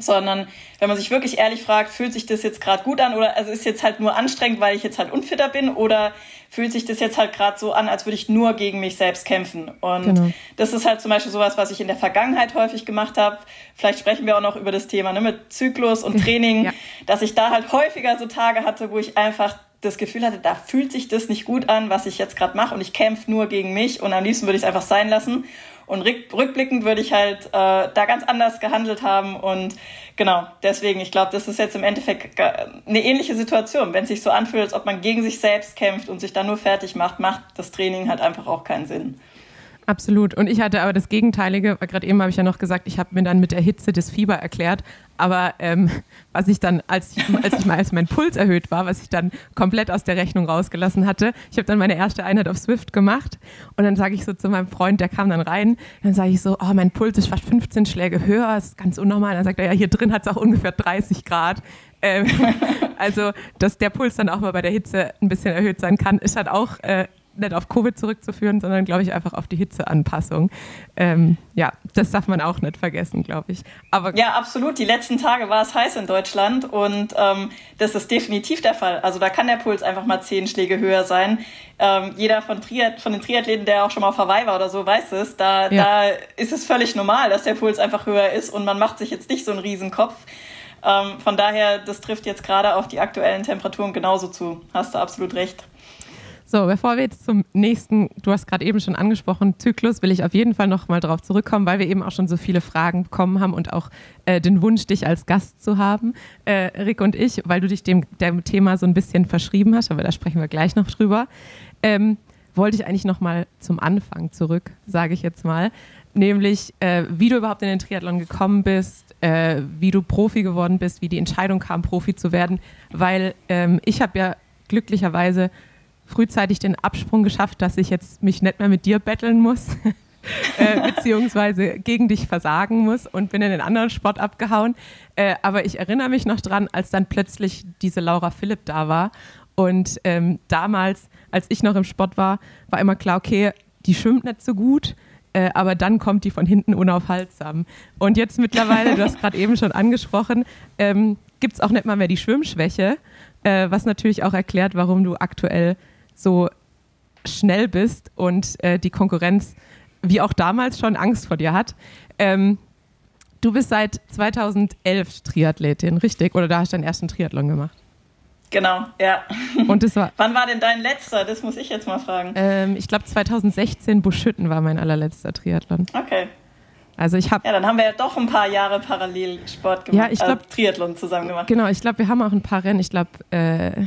sondern wenn man sich wirklich ehrlich fragt, fühlt sich das jetzt gerade gut an oder also ist jetzt halt nur anstrengend, weil ich jetzt halt unfitter bin oder fühlt sich das jetzt halt gerade so an, als würde ich nur gegen mich selbst kämpfen. Und genau. das ist halt zum Beispiel sowas, was ich in der Vergangenheit häufig gemacht habe. Vielleicht sprechen wir auch noch über das Thema ne, mit Zyklus und Training, ja. dass ich da halt häufiger so Tage hatte, wo ich einfach das Gefühl hatte, da fühlt sich das nicht gut an, was ich jetzt gerade mache und ich kämpfe nur gegen mich und am liebsten würde ich es einfach sein lassen. Und rückblickend würde ich halt äh, da ganz anders gehandelt haben. Und genau, deswegen, ich glaube, das ist jetzt im Endeffekt eine ähnliche Situation. Wenn es sich so anfühlt, als ob man gegen sich selbst kämpft und sich dann nur fertig macht, macht das Training halt einfach auch keinen Sinn. Absolut. Und ich hatte aber das Gegenteilige, weil gerade eben habe ich ja noch gesagt, ich habe mir dann mit der Hitze das Fieber erklärt. Aber ähm, was ich dann, als ich, als ich mal, als mein Puls erhöht war, was ich dann komplett aus der Rechnung rausgelassen hatte, ich habe dann meine erste Einheit auf Swift gemacht und dann sage ich so zu meinem Freund, der kam dann rein, dann sage ich so, oh, mein Puls ist fast 15 Schläge höher, das ist ganz unnormal. Dann sagt er, ja, hier drin hat es auch ungefähr 30 Grad. Ähm, <laughs> also, dass der Puls dann auch mal bei der Hitze ein bisschen erhöht sein kann, ist halt auch äh, nicht auf Covid zurückzuführen, sondern glaube ich einfach auf die Hitzeanpassung. Ähm, ja, das darf man auch nicht vergessen, glaube ich. Aber ja, absolut. Die letzten Tage war es heiß in Deutschland und ähm, das ist definitiv der Fall. Also da kann der Puls einfach mal zehn Schläge höher sein. Ähm, jeder von, Triath von den Triathleten, der auch schon mal auf Hawaii war oder so, weiß es. Da, ja. da ist es völlig normal, dass der Puls einfach höher ist und man macht sich jetzt nicht so einen Riesenkopf. Ähm, von daher, das trifft jetzt gerade auf die aktuellen Temperaturen genauso zu. Hast du absolut recht. So, bevor wir jetzt zum nächsten, du hast gerade eben schon angesprochen, Zyklus, will ich auf jeden Fall noch mal darauf zurückkommen, weil wir eben auch schon so viele Fragen bekommen haben und auch äh, den Wunsch, dich als Gast zu haben, äh, Rick und ich, weil du dich dem, dem Thema so ein bisschen verschrieben hast, aber da sprechen wir gleich noch drüber. Ähm, wollte ich eigentlich noch mal zum Anfang zurück, sage ich jetzt mal, nämlich äh, wie du überhaupt in den Triathlon gekommen bist, äh, wie du Profi geworden bist, wie die Entscheidung kam, Profi zu werden, weil ähm, ich habe ja glücklicherweise frühzeitig den Absprung geschafft, dass ich jetzt mich nicht mehr mit dir betteln muss, <laughs> äh, beziehungsweise gegen dich versagen muss und bin in den anderen Sport abgehauen. Äh, aber ich erinnere mich noch dran, als dann plötzlich diese Laura Philipp da war. Und ähm, damals, als ich noch im Sport war, war immer klar, okay, die schwimmt nicht so gut. Äh, aber dann kommt die von hinten unaufhaltsam. Und jetzt mittlerweile, du hast gerade eben schon angesprochen, ähm, gibt es auch nicht mal mehr die Schwimmschwäche, äh, was natürlich auch erklärt, warum du aktuell so schnell bist und äh, die Konkurrenz, wie auch damals schon, Angst vor dir hat. Ähm, du bist seit 2011 Triathletin, richtig? Oder da hast du deinen ersten Triathlon gemacht? Genau, ja. Und das war, <laughs> Wann war denn dein letzter? Das muss ich jetzt mal fragen. Ähm, ich glaube 2016 Buschütten war mein allerletzter Triathlon. Okay. Also ich habe. Ja, dann haben wir ja doch ein paar Jahre parallel Sport gemacht. Ja, ich glaube äh, Triathlon zusammen gemacht. Genau, ich glaube, wir haben auch ein paar Rennen. Ich glaube, äh,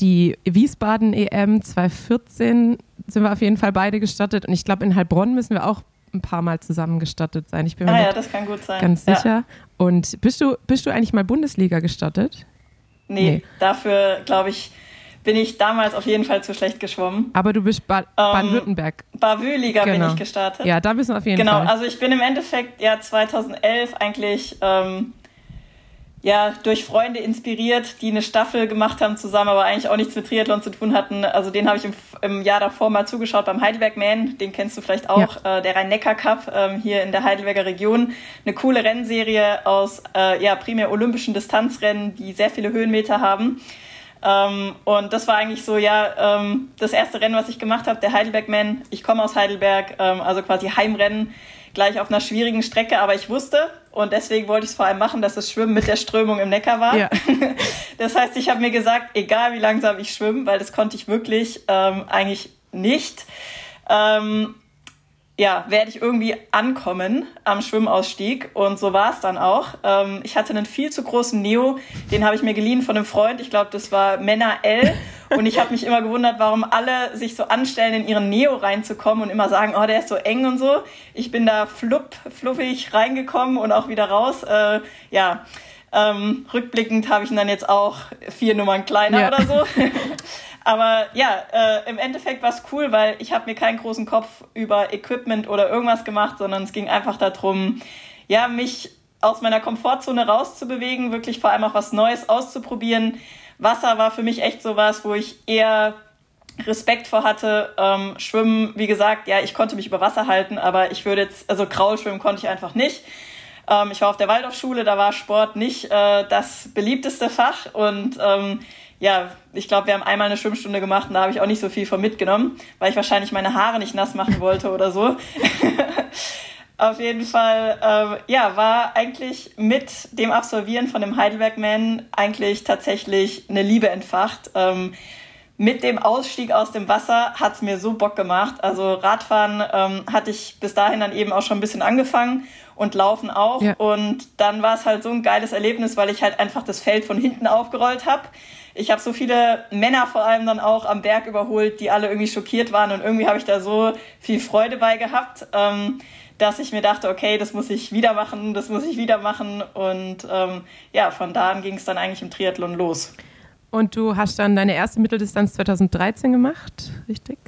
die Wiesbaden EM 2014 sind wir auf jeden Fall beide gestartet und ich glaube in Heilbronn müssen wir auch ein paar Mal zusammen gestattet sein. Ich bin ah, mir ja, das kann gut sein. ganz sicher. Ja. Und bist du, bist du eigentlich mal Bundesliga gestattet? Nee, nee. dafür glaube ich, bin ich damals auf jeden Fall zu schlecht geschwommen. Aber du bist ba ähm, Baden-Württemberg. Bavü-Liga genau. bin ich gestartet. Ja, da bist du auf jeden genau, Fall. Genau, also ich bin im Endeffekt ja 2011 eigentlich ähm, ja, durch Freunde inspiriert, die eine Staffel gemacht haben zusammen, aber eigentlich auch nichts mit Triathlon zu tun hatten. Also den habe ich im, im, Jahr davor mal zugeschaut beim Heidelberg Man, den kennst du vielleicht auch, ja. äh, der Rhein-Neckar-Cup ähm, hier in der Heidelberger Region. Eine coole Rennserie aus äh, ja, primär olympischen Distanzrennen, die sehr viele Höhenmeter haben. Ähm, und das war eigentlich so, ja, ähm, das erste Rennen, was ich gemacht habe, der Heidelberg Man. Ich komme aus Heidelberg, ähm, also quasi Heimrennen gleich auf einer schwierigen Strecke, aber ich wusste und deswegen wollte ich es vor allem machen, dass das Schwimmen mit der Strömung im Neckar war. Ja. <laughs> Das heißt, ich habe mir gesagt, egal wie langsam ich schwimme, weil das konnte ich wirklich ähm, eigentlich nicht. Ähm, ja, werde ich irgendwie ankommen am Schwimmausstieg. Und so war es dann auch. Ähm, ich hatte einen viel zu großen Neo, den habe ich mir geliehen von einem Freund. Ich glaube, das war Männer L. Und ich habe mich immer gewundert, warum alle sich so anstellen, in ihren Neo reinzukommen und immer sagen, oh, der ist so eng und so. Ich bin da flupp, fluffig reingekommen und auch wieder raus. Äh, ja, ähm, rückblickend habe ich ihn dann jetzt auch vier Nummern kleiner ja. oder so. <laughs> Aber ja, äh, im Endeffekt war es cool, weil ich habe mir keinen großen Kopf über Equipment oder irgendwas gemacht, sondern es ging einfach darum, ja, mich aus meiner Komfortzone rauszubewegen, wirklich vor allem auch was Neues auszuprobieren. Wasser war für mich echt so was, wo ich eher Respekt vor hatte. Ähm, Schwimmen, wie gesagt, ja, ich konnte mich über Wasser halten, aber ich würde jetzt, also Kraulschwimmen konnte ich einfach nicht. Ähm, ich war auf der Waldorfschule, da war Sport nicht äh, das beliebteste Fach und ähm, ja, ich glaube, wir haben einmal eine Schwimmstunde gemacht und da habe ich auch nicht so viel von mitgenommen, weil ich wahrscheinlich meine Haare nicht nass machen wollte oder so. <laughs> Auf jeden Fall, äh, ja, war eigentlich mit dem Absolvieren von dem Heidelberg Man eigentlich tatsächlich eine Liebe entfacht. Ähm, mit dem Ausstieg aus dem Wasser hat es mir so Bock gemacht. Also Radfahren ähm, hatte ich bis dahin dann eben auch schon ein bisschen angefangen und Laufen auch. Ja. Und dann war es halt so ein geiles Erlebnis, weil ich halt einfach das Feld von hinten aufgerollt habe ich habe so viele Männer vor allem dann auch am Berg überholt, die alle irgendwie schockiert waren und irgendwie habe ich da so viel Freude bei gehabt, ähm, dass ich mir dachte, okay, das muss ich wieder machen, das muss ich wieder machen und ähm, ja, von da an ging es dann eigentlich im Triathlon los. Und du hast dann deine erste Mitteldistanz 2013 gemacht, richtig?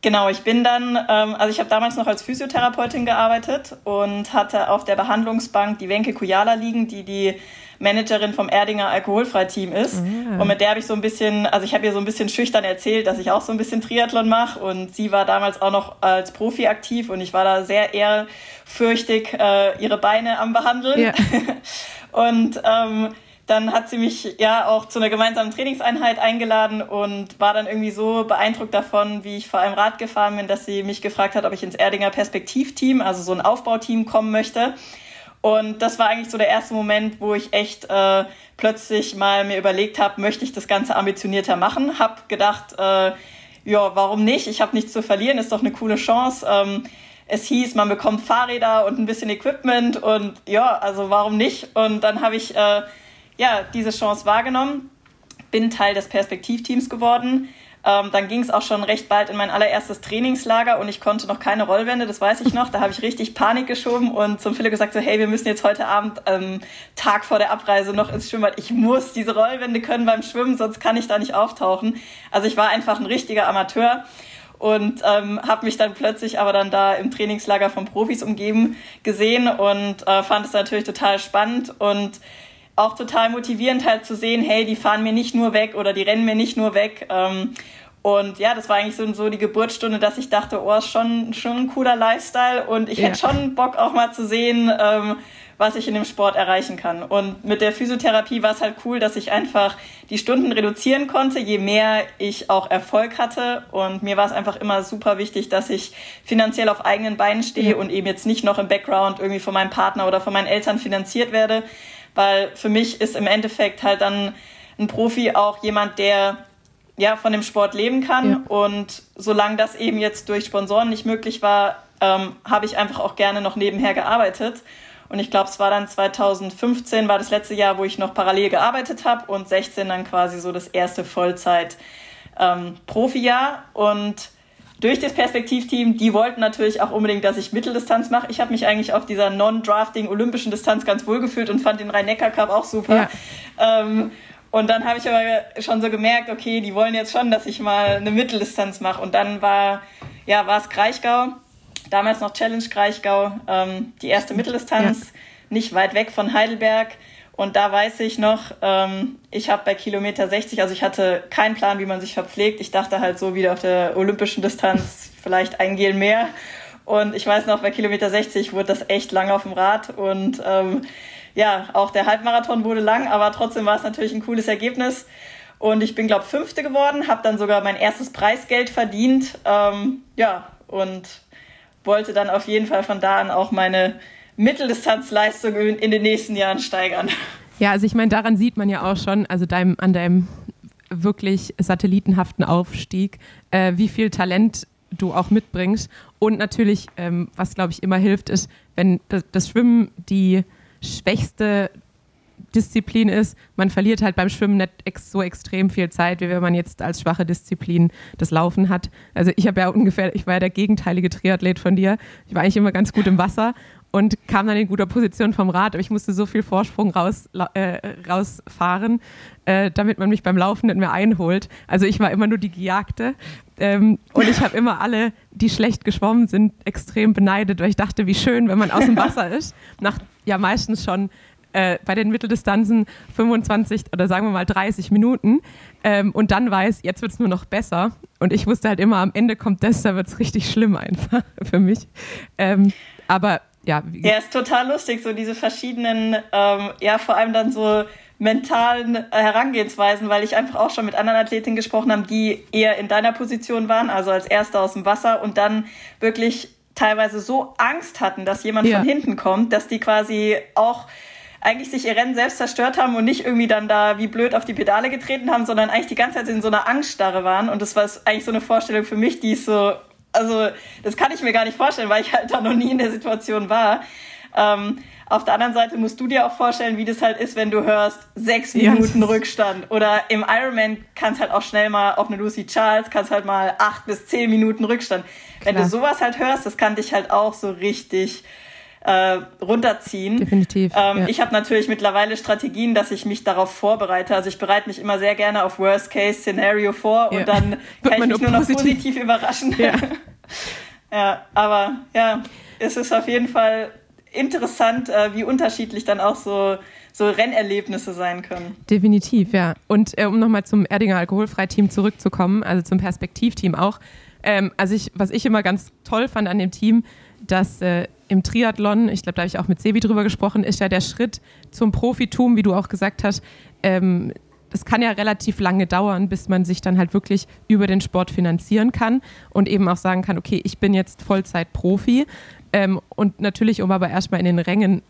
Genau, ich bin dann, ähm, also ich habe damals noch als Physiotherapeutin gearbeitet und hatte auf der Behandlungsbank die Wenke Kujala liegen, die die Managerin vom Erdinger Alkoholfreiteam ist. Mhm. Und mit der habe ich so ein bisschen, also ich habe ihr so ein bisschen schüchtern erzählt, dass ich auch so ein bisschen Triathlon mache. Und sie war damals auch noch als Profi aktiv und ich war da sehr ehrfürchtig äh, ihre Beine am Behandeln. Ja. <laughs> und ähm, dann hat sie mich ja auch zu einer gemeinsamen Trainingseinheit eingeladen und war dann irgendwie so beeindruckt davon, wie ich vor allem Rad gefahren bin, dass sie mich gefragt hat, ob ich ins Erdinger Perspektivteam, also so ein Aufbauteam kommen möchte. Und das war eigentlich so der erste Moment, wo ich echt äh, plötzlich mal mir überlegt habe, möchte ich das Ganze ambitionierter machen? Hab gedacht, äh, ja, warum nicht? Ich habe nichts zu verlieren, ist doch eine coole Chance. Ähm, es hieß, man bekommt Fahrräder und ein bisschen Equipment und ja, also warum nicht? Und dann habe ich äh, ja diese Chance wahrgenommen, bin Teil des Perspektivteams geworden ähm, dann ging es auch schon recht bald in mein allererstes Trainingslager und ich konnte noch keine Rollwände, das weiß ich noch. Da habe ich richtig Panik geschoben und zum Philipp gesagt so, hey, wir müssen jetzt heute Abend, ähm, Tag vor der Abreise, noch ins Schwimmbad. Ich muss diese Rollwände können beim Schwimmen, sonst kann ich da nicht auftauchen. Also ich war einfach ein richtiger Amateur und ähm, habe mich dann plötzlich aber dann da im Trainingslager von Profis umgeben gesehen und äh, fand es natürlich total spannend und auch total motivierend halt zu sehen, hey, die fahren mir nicht nur weg oder die rennen mir nicht nur weg. Ähm, und ja, das war eigentlich so, so die Geburtsstunde, dass ich dachte, oh, ist schon, schon ein cooler Lifestyle und ich ja. hätte schon Bock auch mal zu sehen, ähm, was ich in dem Sport erreichen kann. Und mit der Physiotherapie war es halt cool, dass ich einfach die Stunden reduzieren konnte, je mehr ich auch Erfolg hatte. Und mir war es einfach immer super wichtig, dass ich finanziell auf eigenen Beinen stehe ja. und eben jetzt nicht noch im Background irgendwie von meinem Partner oder von meinen Eltern finanziert werde weil für mich ist im Endeffekt halt dann ein Profi auch jemand, der ja von dem Sport leben kann. Ja. Und solange das eben jetzt durch Sponsoren nicht möglich war, ähm, habe ich einfach auch gerne noch nebenher gearbeitet. Und ich glaube, es war dann 2015, war das letzte Jahr, wo ich noch parallel gearbeitet habe und 16 dann quasi so das erste Vollzeit ähm. Und durch das Perspektivteam, die wollten natürlich auch unbedingt, dass ich Mitteldistanz mache. Ich habe mich eigentlich auf dieser non-drafting olympischen Distanz ganz wohl gefühlt und fand den Rhein-Neckar-Cup auch super. Ja. Ähm, und dann habe ich aber schon so gemerkt, okay, die wollen jetzt schon, dass ich mal eine Mitteldistanz mache. Und dann war, ja, war es Kraichgau, damals noch Challenge Kraichgau, ähm, die erste Mitteldistanz, ja. nicht weit weg von Heidelberg. Und da weiß ich noch, ähm, ich habe bei Kilometer 60, also ich hatte keinen Plan, wie man sich verpflegt. Ich dachte halt so wieder auf der olympischen Distanz vielleicht ein Gel mehr. Und ich weiß noch, bei Kilometer 60 wurde das echt lang auf dem Rad. Und ähm, ja, auch der Halbmarathon wurde lang, aber trotzdem war es natürlich ein cooles Ergebnis. Und ich bin, glaube Fünfte geworden, habe dann sogar mein erstes Preisgeld verdient. Ähm, ja, und wollte dann auf jeden Fall von da an auch meine Mitteldistanzleistungen in den nächsten Jahren steigern. Ja, also ich meine, daran sieht man ja auch schon, also deinem, an deinem wirklich satellitenhaften Aufstieg, äh, wie viel Talent du auch mitbringst. Und natürlich, ähm, was glaube ich immer hilft, ist, wenn das, das Schwimmen die schwächste Disziplin ist, man verliert halt beim Schwimmen nicht ex so extrem viel Zeit, wie wenn man jetzt als schwache Disziplin das Laufen hat. Also ich habe ja ungefähr, ich war ja der gegenteilige Triathlet von dir. Ich war eigentlich immer ganz gut im Wasser und kam dann in guter Position vom Rad, aber ich musste so viel Vorsprung raus, äh, rausfahren, äh, damit man mich beim Laufen nicht mehr einholt. Also ich war immer nur die Gejagte ähm, und ich habe immer alle, die schlecht geschwommen sind, extrem beneidet, weil ich dachte, wie schön, wenn man aus dem Wasser <laughs> ist, nach ja meistens schon äh, bei den Mitteldistanzen 25 oder sagen wir mal 30 Minuten ähm, und dann weiß, jetzt wird es nur noch besser. Und ich wusste halt immer, am Ende kommt das, da wird es richtig schlimm einfach <laughs> für mich. Ähm, aber ja. Ja, ist total lustig, so diese verschiedenen, ähm, ja, vor allem dann so mentalen Herangehensweisen, weil ich einfach auch schon mit anderen Athletinnen gesprochen habe, die eher in deiner Position waren, also als Erste aus dem Wasser und dann wirklich teilweise so Angst hatten, dass jemand ja. von hinten kommt, dass die quasi auch eigentlich sich ihr Rennen selbst zerstört haben und nicht irgendwie dann da wie blöd auf die Pedale getreten haben, sondern eigentlich die ganze Zeit in so einer Angststarre waren. Und das war eigentlich so eine Vorstellung für mich, die ist so also das kann ich mir gar nicht vorstellen, weil ich halt da noch nie in der Situation war. Ähm, auf der anderen Seite musst du dir auch vorstellen, wie das halt ist, wenn du hörst, sechs Minuten ja. Rückstand. Oder im Ironman kannst halt auch schnell mal auf eine Lucy Charles, kannst halt mal acht bis zehn Minuten Rückstand. Klar. Wenn du sowas halt hörst, das kann dich halt auch so richtig äh, runterziehen. Definitiv. Ähm, ja. Ich habe natürlich mittlerweile Strategien, dass ich mich darauf vorbereite. Also ich bereite mich immer sehr gerne auf Worst-Case-Szenario vor ja. und dann <laughs> kann ich mich nur, noch positiv überraschen. Ja. <laughs> ja, aber ja, es ist auf jeden Fall interessant, äh, wie unterschiedlich dann auch so so Rennerlebnisse sein können. Definitiv, ja. Und äh, um nochmal zum Erdinger Alkoholfreiteam zurückzukommen, also zum Perspektivteam auch. Ähm, also ich, was ich immer ganz toll fand an dem Team, dass äh, im Triathlon, ich glaube, da habe ich auch mit Sebi drüber gesprochen, ist ja der Schritt zum Profitum, wie du auch gesagt hast, ähm, das kann ja relativ lange dauern, bis man sich dann halt wirklich über den Sport finanzieren kann und eben auch sagen kann, okay, ich bin jetzt Vollzeit-Profi. Ähm, und natürlich, um aber erstmal in den Rängen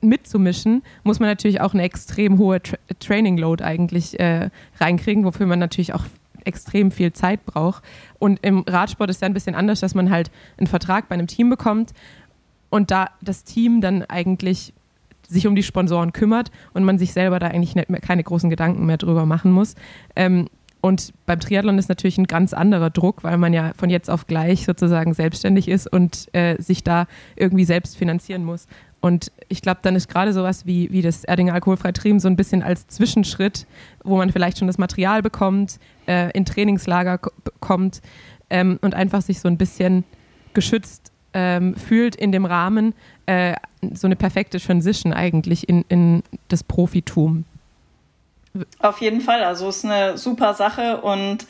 mitzumischen, muss man natürlich auch eine extrem hohe Tra Training Load eigentlich äh, reinkriegen, wofür man natürlich auch extrem viel Zeit braucht. Und im Radsport ist ja ein bisschen anders, dass man halt einen Vertrag bei einem Team bekommt und da das Team dann eigentlich sich um die Sponsoren kümmert und man sich selber da eigentlich mehr, keine großen Gedanken mehr drüber machen muss. Ähm, und beim Triathlon ist natürlich ein ganz anderer Druck, weil man ja von jetzt auf gleich sozusagen selbstständig ist und äh, sich da irgendwie selbst finanzieren muss. Und ich glaube, dann ist gerade sowas wie, wie das Erdinger Alkoholfreitrieben so ein bisschen als Zwischenschritt, wo man vielleicht schon das Material bekommt, äh, in Trainingslager kommt ähm, und einfach sich so ein bisschen geschützt ähm, fühlt in dem Rahmen, äh, so eine perfekte Transition eigentlich in, in das Profitum. Auf jeden Fall, also es ist eine super Sache und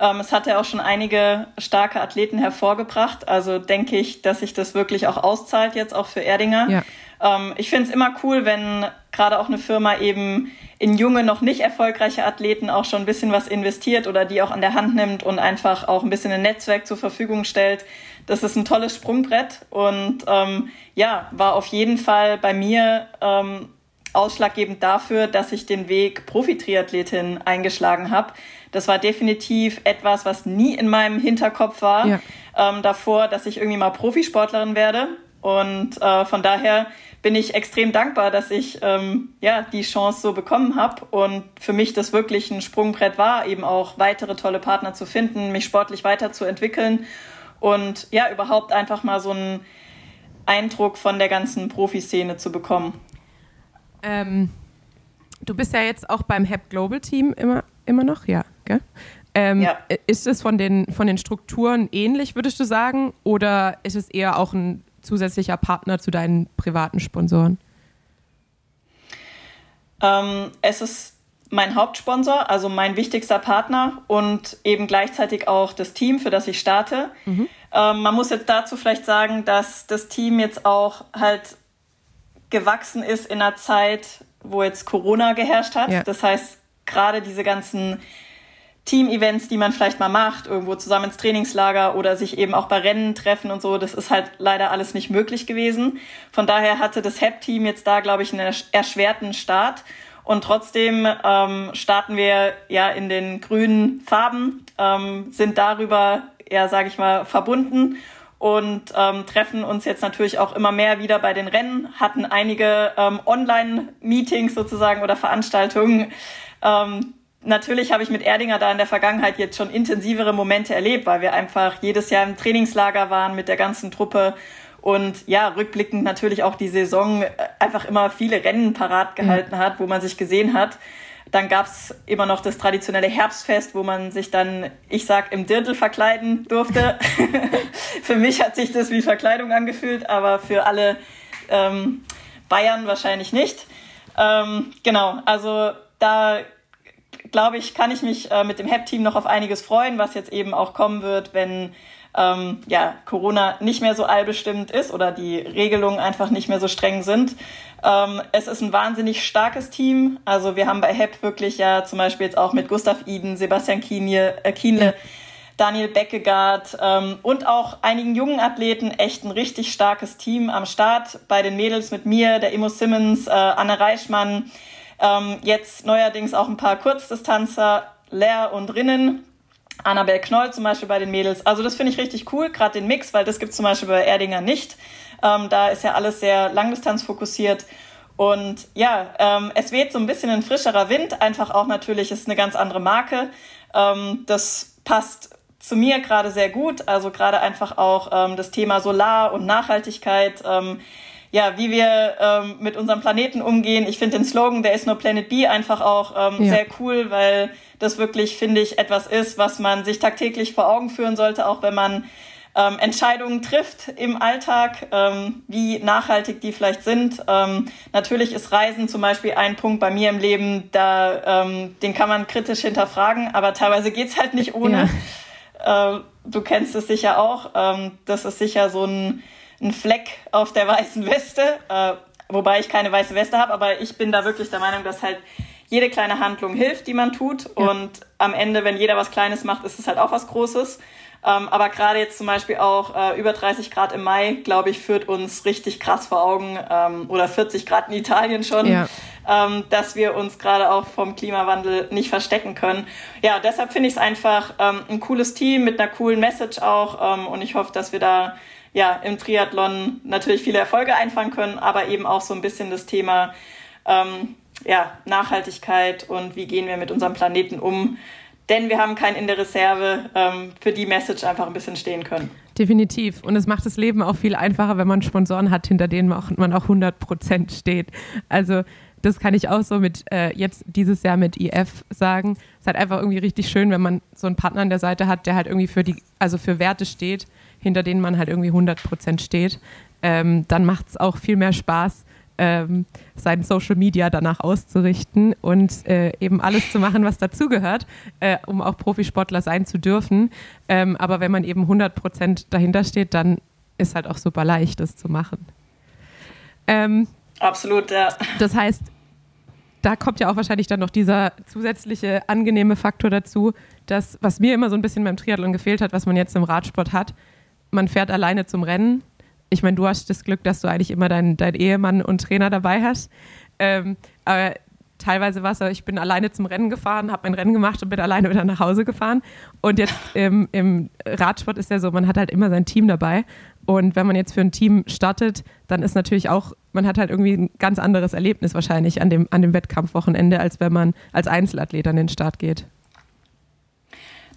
ähm, es hat ja auch schon einige starke Athleten hervorgebracht. Also denke ich, dass sich das wirklich auch auszahlt jetzt auch für Erdinger. Ja. Ähm, ich finde es immer cool, wenn gerade auch eine Firma eben in junge, noch nicht erfolgreiche Athleten auch schon ein bisschen was investiert oder die auch an der Hand nimmt und einfach auch ein bisschen ein Netzwerk zur Verfügung stellt. Das ist ein tolles Sprungbrett und ähm, ja, war auf jeden Fall bei mir ähm, ausschlaggebend dafür, dass ich den Weg Profi-Triathletin eingeschlagen habe. Das war definitiv etwas, was nie in meinem Hinterkopf war ja. ähm, davor, dass ich irgendwie mal Profisportlerin werde. Und äh, von daher bin ich extrem dankbar, dass ich ähm, ja die Chance so bekommen habe und für mich das wirklich ein Sprungbrett war, eben auch weitere tolle Partner zu finden, mich sportlich weiterzuentwickeln und ja überhaupt einfach mal so einen Eindruck von der ganzen Profiszene zu bekommen. Ähm, du bist ja jetzt auch beim HEP Global Team immer, immer noch, ja, gell? Ähm, ja. Ist es von den, von den Strukturen ähnlich, würdest du sagen? Oder ist es eher auch ein zusätzlicher Partner zu deinen privaten Sponsoren? Ähm, es ist mein Hauptsponsor, also mein wichtigster Partner und eben gleichzeitig auch das Team, für das ich starte. Mhm. Ähm, man muss jetzt dazu vielleicht sagen, dass das Team jetzt auch halt gewachsen ist in einer Zeit, wo jetzt Corona geherrscht hat. Ja. Das heißt, gerade diese ganzen Team-Events, die man vielleicht mal macht, irgendwo zusammen ins Trainingslager oder sich eben auch bei Rennen treffen und so, das ist halt leider alles nicht möglich gewesen. Von daher hatte das HEP-Team jetzt da, glaube ich, einen erschwerten Start. Und trotzdem ähm, starten wir ja in den grünen Farben, ähm, sind darüber, ja, sage ich mal, verbunden und ähm, treffen uns jetzt natürlich auch immer mehr wieder bei den Rennen, hatten einige ähm, Online-Meetings sozusagen oder Veranstaltungen, ähm, natürlich habe ich mit Erdinger da in der Vergangenheit jetzt schon intensivere Momente erlebt, weil wir einfach jedes Jahr im Trainingslager waren mit der ganzen Truppe und ja, rückblickend natürlich auch die Saison äh, einfach immer viele Rennen parat gehalten mhm. hat, wo man sich gesehen hat. Dann gab's immer noch das traditionelle Herbstfest, wo man sich dann, ich sag, im Dirndl verkleiden durfte. <laughs> <laughs> für mich hat sich das wie Verkleidung angefühlt, aber für alle ähm, Bayern wahrscheinlich nicht. Ähm, genau, also da glaube ich, kann ich mich äh, mit dem HEP-Team noch auf einiges freuen, was jetzt eben auch kommen wird, wenn ähm, ja, Corona nicht mehr so allbestimmt ist oder die Regelungen einfach nicht mehr so streng sind. Ähm, es ist ein wahnsinnig starkes Team. Also wir haben bei HEP wirklich ja zum Beispiel jetzt auch mit Gustav Iden, Sebastian Kienle, äh, Kienle Daniel Beckegaard ähm, und auch einigen jungen Athleten echt ein richtig starkes Team am Start. Bei den Mädels mit mir, der Immo Simmons, äh, Anne Reichmann, ähm, jetzt neuerdings auch ein paar Kurzdistanzer, Leer und Rinnen. Annabelle Knoll zum Beispiel bei den Mädels. Also das finde ich richtig cool, gerade den Mix, weil das gibt es zum Beispiel bei Erdinger nicht. Ähm, da ist ja alles sehr langdistanzfokussiert. Und ja, ähm, es weht so ein bisschen ein frischerer Wind. Einfach auch natürlich ist eine ganz andere Marke. Ähm, das passt zu mir gerade sehr gut. Also gerade einfach auch ähm, das Thema Solar und Nachhaltigkeit. Ja, wie wir ähm, mit unserem Planeten umgehen. Ich finde den Slogan, der ist nur Planet B, einfach auch ähm, ja. sehr cool, weil das wirklich, finde ich, etwas ist, was man sich tagtäglich vor Augen führen sollte, auch wenn man ähm, Entscheidungen trifft im Alltag, ähm, wie nachhaltig die vielleicht sind. Ähm, natürlich ist Reisen zum Beispiel ein Punkt bei mir im Leben, da ähm, den kann man kritisch hinterfragen, aber teilweise geht's halt nicht ohne. Ja. Äh, du kennst es sicher auch. Ähm, das ist sicher so ein ein Fleck auf der weißen Weste, äh, wobei ich keine weiße Weste habe, aber ich bin da wirklich der Meinung, dass halt jede kleine Handlung hilft, die man tut. Ja. Und am Ende, wenn jeder was Kleines macht, ist es halt auch was Großes. Ähm, aber gerade jetzt zum Beispiel auch äh, über 30 Grad im Mai, glaube ich, führt uns richtig krass vor Augen ähm, oder 40 Grad in Italien schon, ja. ähm, dass wir uns gerade auch vom Klimawandel nicht verstecken können. Ja, deshalb finde ich es einfach ähm, ein cooles Team mit einer coolen Message auch ähm, und ich hoffe, dass wir da ja, im Triathlon natürlich viele Erfolge einfangen können, aber eben auch so ein bisschen das Thema ähm, ja, Nachhaltigkeit und wie gehen wir mit unserem Planeten um. Denn wir haben keinen in der Reserve, ähm, für die Message einfach ein bisschen stehen können. Definitiv. Und es macht das Leben auch viel einfacher, wenn man Sponsoren hat, hinter denen man auch 100 Prozent steht. Also das kann ich auch so mit äh, jetzt dieses Jahr mit IF sagen. Es ist halt einfach irgendwie richtig schön, wenn man so einen Partner an der Seite hat, der halt irgendwie für die, also für Werte steht, hinter denen man halt irgendwie 100 Prozent steht, ähm, dann macht es auch viel mehr Spaß, ähm, sein Social Media danach auszurichten und äh, eben alles zu machen, was dazugehört, äh, um auch Profisportler sein zu dürfen. Ähm, aber wenn man eben 100 Prozent dahinter steht, dann ist halt auch super leicht, das zu machen. Ähm, Absolut, ja. Das heißt, da kommt ja auch wahrscheinlich dann noch dieser zusätzliche angenehme Faktor dazu, dass, was mir immer so ein bisschen beim Triathlon gefehlt hat, was man jetzt im Radsport hat, man fährt alleine zum Rennen. Ich meine, du hast das Glück, dass du eigentlich immer deinen dein Ehemann und Trainer dabei hast. Ähm, aber teilweise war es so, ich bin alleine zum Rennen gefahren, habe mein Rennen gemacht und bin alleine wieder nach Hause gefahren. Und jetzt im, im Radsport ist ja so, man hat halt immer sein Team dabei. Und wenn man jetzt für ein Team startet, dann ist natürlich auch, man hat halt irgendwie ein ganz anderes Erlebnis wahrscheinlich an dem, an dem Wettkampfwochenende, als wenn man als Einzelathlet an den Start geht.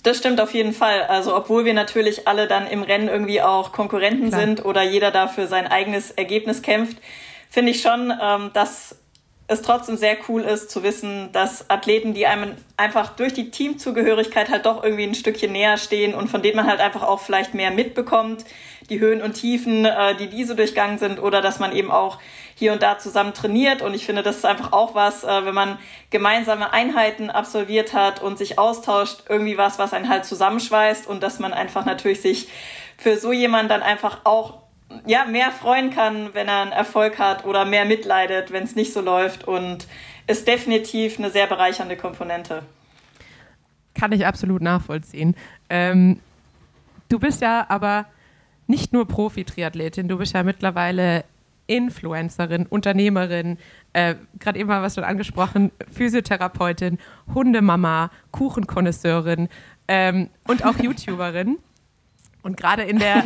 Das stimmt auf jeden Fall. Also obwohl wir natürlich alle dann im Rennen irgendwie auch Konkurrenten Klar. sind oder jeder dafür sein eigenes Ergebnis kämpft, finde ich schon, ähm, dass es trotzdem sehr cool ist zu wissen, dass Athleten, die einem einfach durch die Teamzugehörigkeit halt doch irgendwie ein Stückchen näher stehen und von denen man halt einfach auch vielleicht mehr mitbekommt, die Höhen und Tiefen, äh, die diese durchgangen sind oder dass man eben auch hier und da zusammen trainiert. Und ich finde, das ist einfach auch was, äh, wenn man gemeinsame Einheiten absolviert hat und sich austauscht, irgendwie was, was einen halt zusammenschweißt und dass man einfach natürlich sich für so jemanden dann einfach auch ja, mehr freuen kann, wenn er einen Erfolg hat oder mehr mitleidet, wenn es nicht so läuft und ist definitiv eine sehr bereichernde Komponente. Kann ich absolut nachvollziehen. Ähm, du bist ja aber nicht nur Profi-Triathletin, du bist ja mittlerweile Influencerin, Unternehmerin, äh, gerade eben mal was schon angesprochen, Physiotherapeutin, Hundemama, Kuchenkonnoisseurin ähm, und auch <laughs> YouTuberin. Und gerade in der,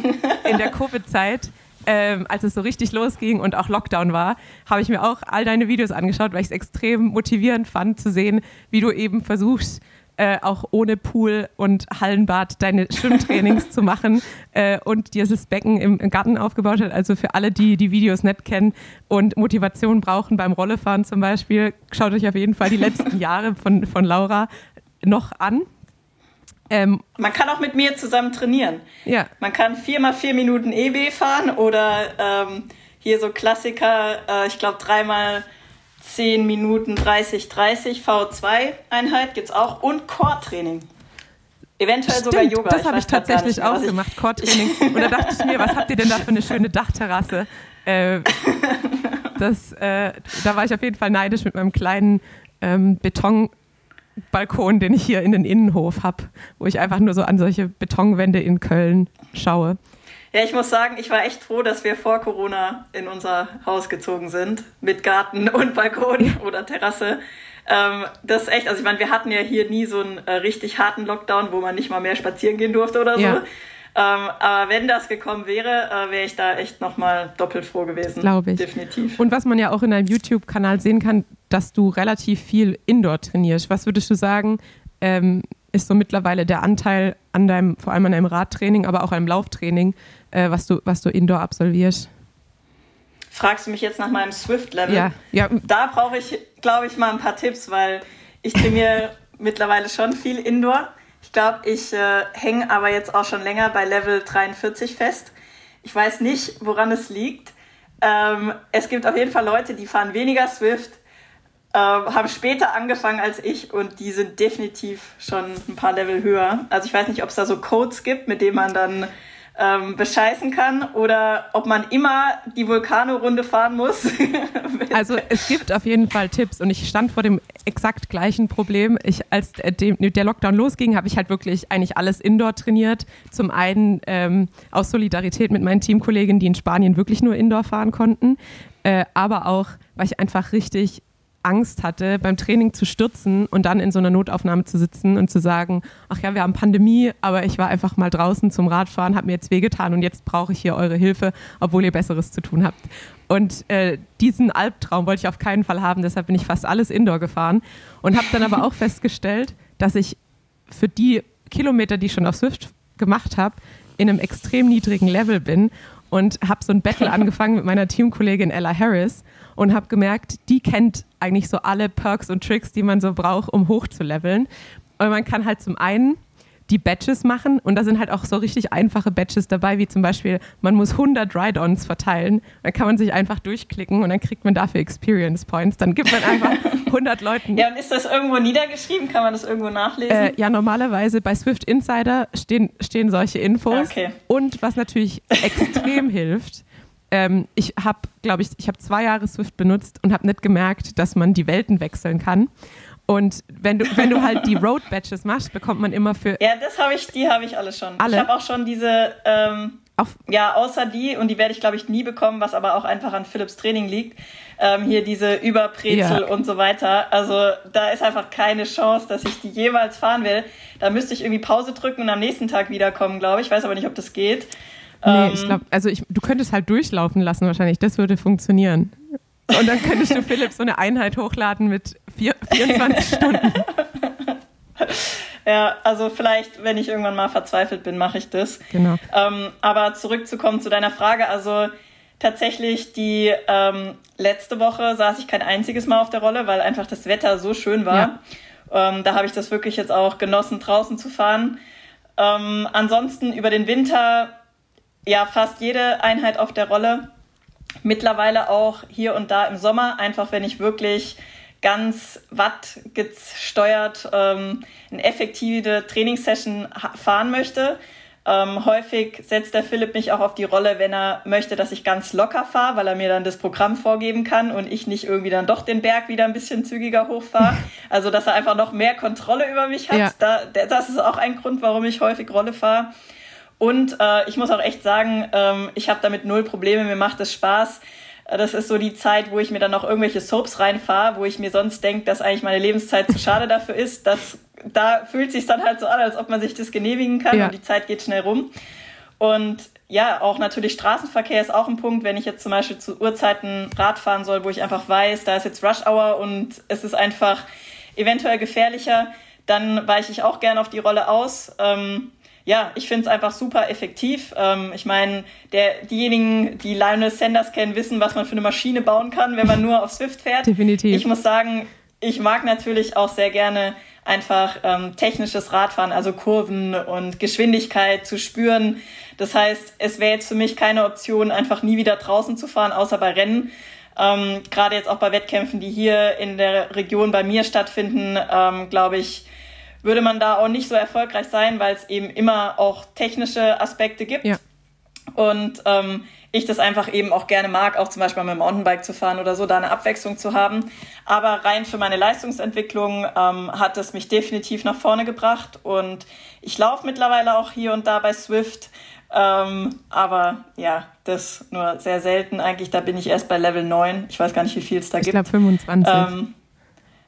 in der Covid-Zeit, ähm, als es so richtig losging und auch Lockdown war, habe ich mir auch all deine Videos angeschaut, weil ich es extrem motivierend fand zu sehen, wie du eben versuchst, äh, auch ohne Pool und Hallenbad deine Schwimmtrainings zu machen <laughs> äh, und dieses Becken im, im, Garten aufgebaut hat. Also für alle, die die Videos nicht kennen und Motivation brauchen beim Rollefahren zum Beispiel, schaut euch auf jeden Fall die letzten <laughs> Jahre von, von Laura noch an. Ähm, man kann auch mit mir zusammen trainieren. Ja. Man kann viermal vier Minuten EB fahren oder ähm, hier so Klassiker, äh, ich glaube dreimal 10 Minuten 30, 30 V2-Einheit gibt es auch und Core-Training. Eventuell Stimmt, sogar Yoga. Das habe ich tatsächlich auch gemacht, Core-Training. Und da dachte ich mir, was habt ihr denn da für eine schöne Dachterrasse? Äh, das, äh, da war ich auf jeden Fall neidisch mit meinem kleinen ähm, Betonbalkon, den ich hier in den Innenhof habe, wo ich einfach nur so an solche Betonwände in Köln schaue. Ja, ich muss sagen, ich war echt froh, dass wir vor Corona in unser Haus gezogen sind. Mit Garten <laughs> und Balkon oder Terrasse. Ähm, das ist echt, also ich meine, wir hatten ja hier nie so einen äh, richtig harten Lockdown, wo man nicht mal mehr spazieren gehen durfte oder so. Ja. Ähm, aber wenn das gekommen wäre, äh, wäre ich da echt nochmal doppelt froh gewesen. Glaube ich. Definitiv. Und was man ja auch in deinem YouTube-Kanal sehen kann, dass du relativ viel Indoor trainierst. Was würdest du sagen, ähm, ist so mittlerweile der Anteil an deinem, vor allem an deinem Radtraining, aber auch einem Lauftraining, äh, was, du, was du indoor absolvierst? Fragst du mich jetzt nach meinem Swift-Level? Ja, ja. Da brauche ich, glaube ich, mal ein paar Tipps, weil ich trainiere <laughs> mittlerweile schon viel Indoor. Ich glaube, ich äh, hänge aber jetzt auch schon länger bei Level 43 fest. Ich weiß nicht, woran es liegt. Ähm, es gibt auf jeden Fall Leute, die fahren weniger Swift, äh, haben später angefangen als ich und die sind definitiv schon ein paar Level höher. Also ich weiß nicht, ob es da so Codes gibt, mit denen man dann ähm, bescheißen kann oder ob man immer die Vulkano-Runde fahren muss. <laughs> also es gibt auf jeden Fall Tipps und ich stand vor dem exakt gleichen Problem. Ich, als der Lockdown losging, habe ich halt wirklich eigentlich alles indoor trainiert. Zum einen ähm, aus Solidarität mit meinen Teamkollegen, die in Spanien wirklich nur indoor fahren konnten, äh, aber auch, weil ich einfach richtig Angst hatte, beim Training zu stürzen und dann in so einer Notaufnahme zu sitzen und zu sagen, ach ja, wir haben Pandemie, aber ich war einfach mal draußen zum Radfahren, habe mir jetzt wehgetan und jetzt brauche ich hier eure Hilfe, obwohl ihr Besseres zu tun habt. Und äh, diesen Albtraum wollte ich auf keinen Fall haben, deshalb bin ich fast alles Indoor gefahren und habe dann aber auch <laughs> festgestellt, dass ich für die Kilometer, die ich schon auf Swift gemacht habe, in einem extrem niedrigen Level bin und habe so ein Battle <laughs> angefangen mit meiner Teamkollegin Ella Harris und habe gemerkt, die kennt eigentlich so alle Perks und Tricks, die man so braucht, um hochzuleveln. Und man kann halt zum einen die Batches machen und da sind halt auch so richtig einfache Batches dabei, wie zum Beispiel, man muss 100 Ride-Ons verteilen, dann kann man sich einfach durchklicken und dann kriegt man dafür Experience Points, dann gibt man einfach <laughs> 100 Leuten. Ja, und ist das irgendwo niedergeschrieben? Kann man das irgendwo nachlesen? Äh, ja, normalerweise bei Swift Insider stehen, stehen solche Infos okay. und was natürlich <laughs> extrem hilft, ähm, ich habe, glaube ich, ich habe zwei Jahre Swift benutzt und habe nicht gemerkt, dass man die Welten wechseln kann. Und wenn du, wenn du halt die <laughs> Road Badges machst, bekommt man immer für. Ja, das habe ich, die habe ich alle schon. Alle? Ich habe auch schon diese, ähm, ja, außer die, und die werde ich, glaube ich, nie bekommen, was aber auch einfach an Philips Training liegt. Ähm, hier diese Überbrezel ja. und so weiter. Also da ist einfach keine Chance, dass ich die jemals fahren will. Da müsste ich irgendwie Pause drücken und am nächsten Tag wiederkommen, glaube ich. Ich weiß aber nicht, ob das geht. Nee, ähm, ich glaube, also ich, du könntest halt durchlaufen lassen wahrscheinlich, das würde funktionieren. Und dann könntest du <laughs> Philipp so eine Einheit hochladen mit vier, 24 Stunden. <laughs> Ja, also vielleicht, wenn ich irgendwann mal verzweifelt bin, mache ich das. Genau. Ähm, aber zurückzukommen zu deiner Frage, also tatsächlich die ähm, letzte Woche saß ich kein einziges Mal auf der Rolle, weil einfach das Wetter so schön war. Ja. Ähm, da habe ich das wirklich jetzt auch genossen, draußen zu fahren. Ähm, ansonsten über den Winter ja fast jede Einheit auf der Rolle. Mittlerweile auch hier und da im Sommer, einfach wenn ich wirklich ganz wattgesteuert ähm, eine effektive Trainingssession fahren möchte. Ähm, häufig setzt der Philipp mich auch auf die Rolle, wenn er möchte, dass ich ganz locker fahre, weil er mir dann das Programm vorgeben kann und ich nicht irgendwie dann doch den Berg wieder ein bisschen zügiger hochfahre. <laughs> Also, dass er einfach noch mehr Kontrolle über mich hat. Ja. Da, das ist auch ein Grund, warum ich häufig Rolle fahre. Und äh, ich muss auch echt sagen, ähm, ich habe damit null Probleme, mir macht es Spaß. Das ist so die Zeit, wo ich mir dann noch irgendwelche Soaps reinfahre, wo ich mir sonst denke, dass eigentlich meine Lebenszeit zu schade dafür ist. Das, da fühlt sich dann halt so an, als ob man sich das genehmigen kann ja. und die Zeit geht schnell rum. Und ja, auch natürlich Straßenverkehr ist auch ein Punkt, wenn ich jetzt zum Beispiel zu Uhrzeiten Rad fahren soll, wo ich einfach weiß, da ist jetzt Rush Hour und es ist einfach eventuell gefährlicher, dann weiche ich auch gerne auf die Rolle aus. Ähm, ja, ich finde es einfach super effektiv. Ähm, ich meine, diejenigen, die Lionel Sanders kennen, wissen, was man für eine Maschine bauen kann, wenn man nur auf Swift fährt. Definitiv. Ich muss sagen, ich mag natürlich auch sehr gerne einfach ähm, technisches Radfahren, also Kurven und Geschwindigkeit zu spüren. Das heißt, es wäre jetzt für mich keine Option, einfach nie wieder draußen zu fahren, außer bei Rennen. Ähm, Gerade jetzt auch bei Wettkämpfen, die hier in der Region bei mir stattfinden, ähm, glaube ich, würde man da auch nicht so erfolgreich sein, weil es eben immer auch technische Aspekte gibt. Ja. Und ähm, ich das einfach eben auch gerne mag, auch zum Beispiel mit dem Mountainbike zu fahren oder so, da eine Abwechslung zu haben. Aber rein für meine Leistungsentwicklung ähm, hat es mich definitiv nach vorne gebracht und ich laufe mittlerweile auch hier und da bei Swift. Ähm, aber ja, das nur sehr selten eigentlich. Da bin ich erst bei Level 9. Ich weiß gar nicht, wie viel es da ich gibt. Ich glaube 25. Ähm,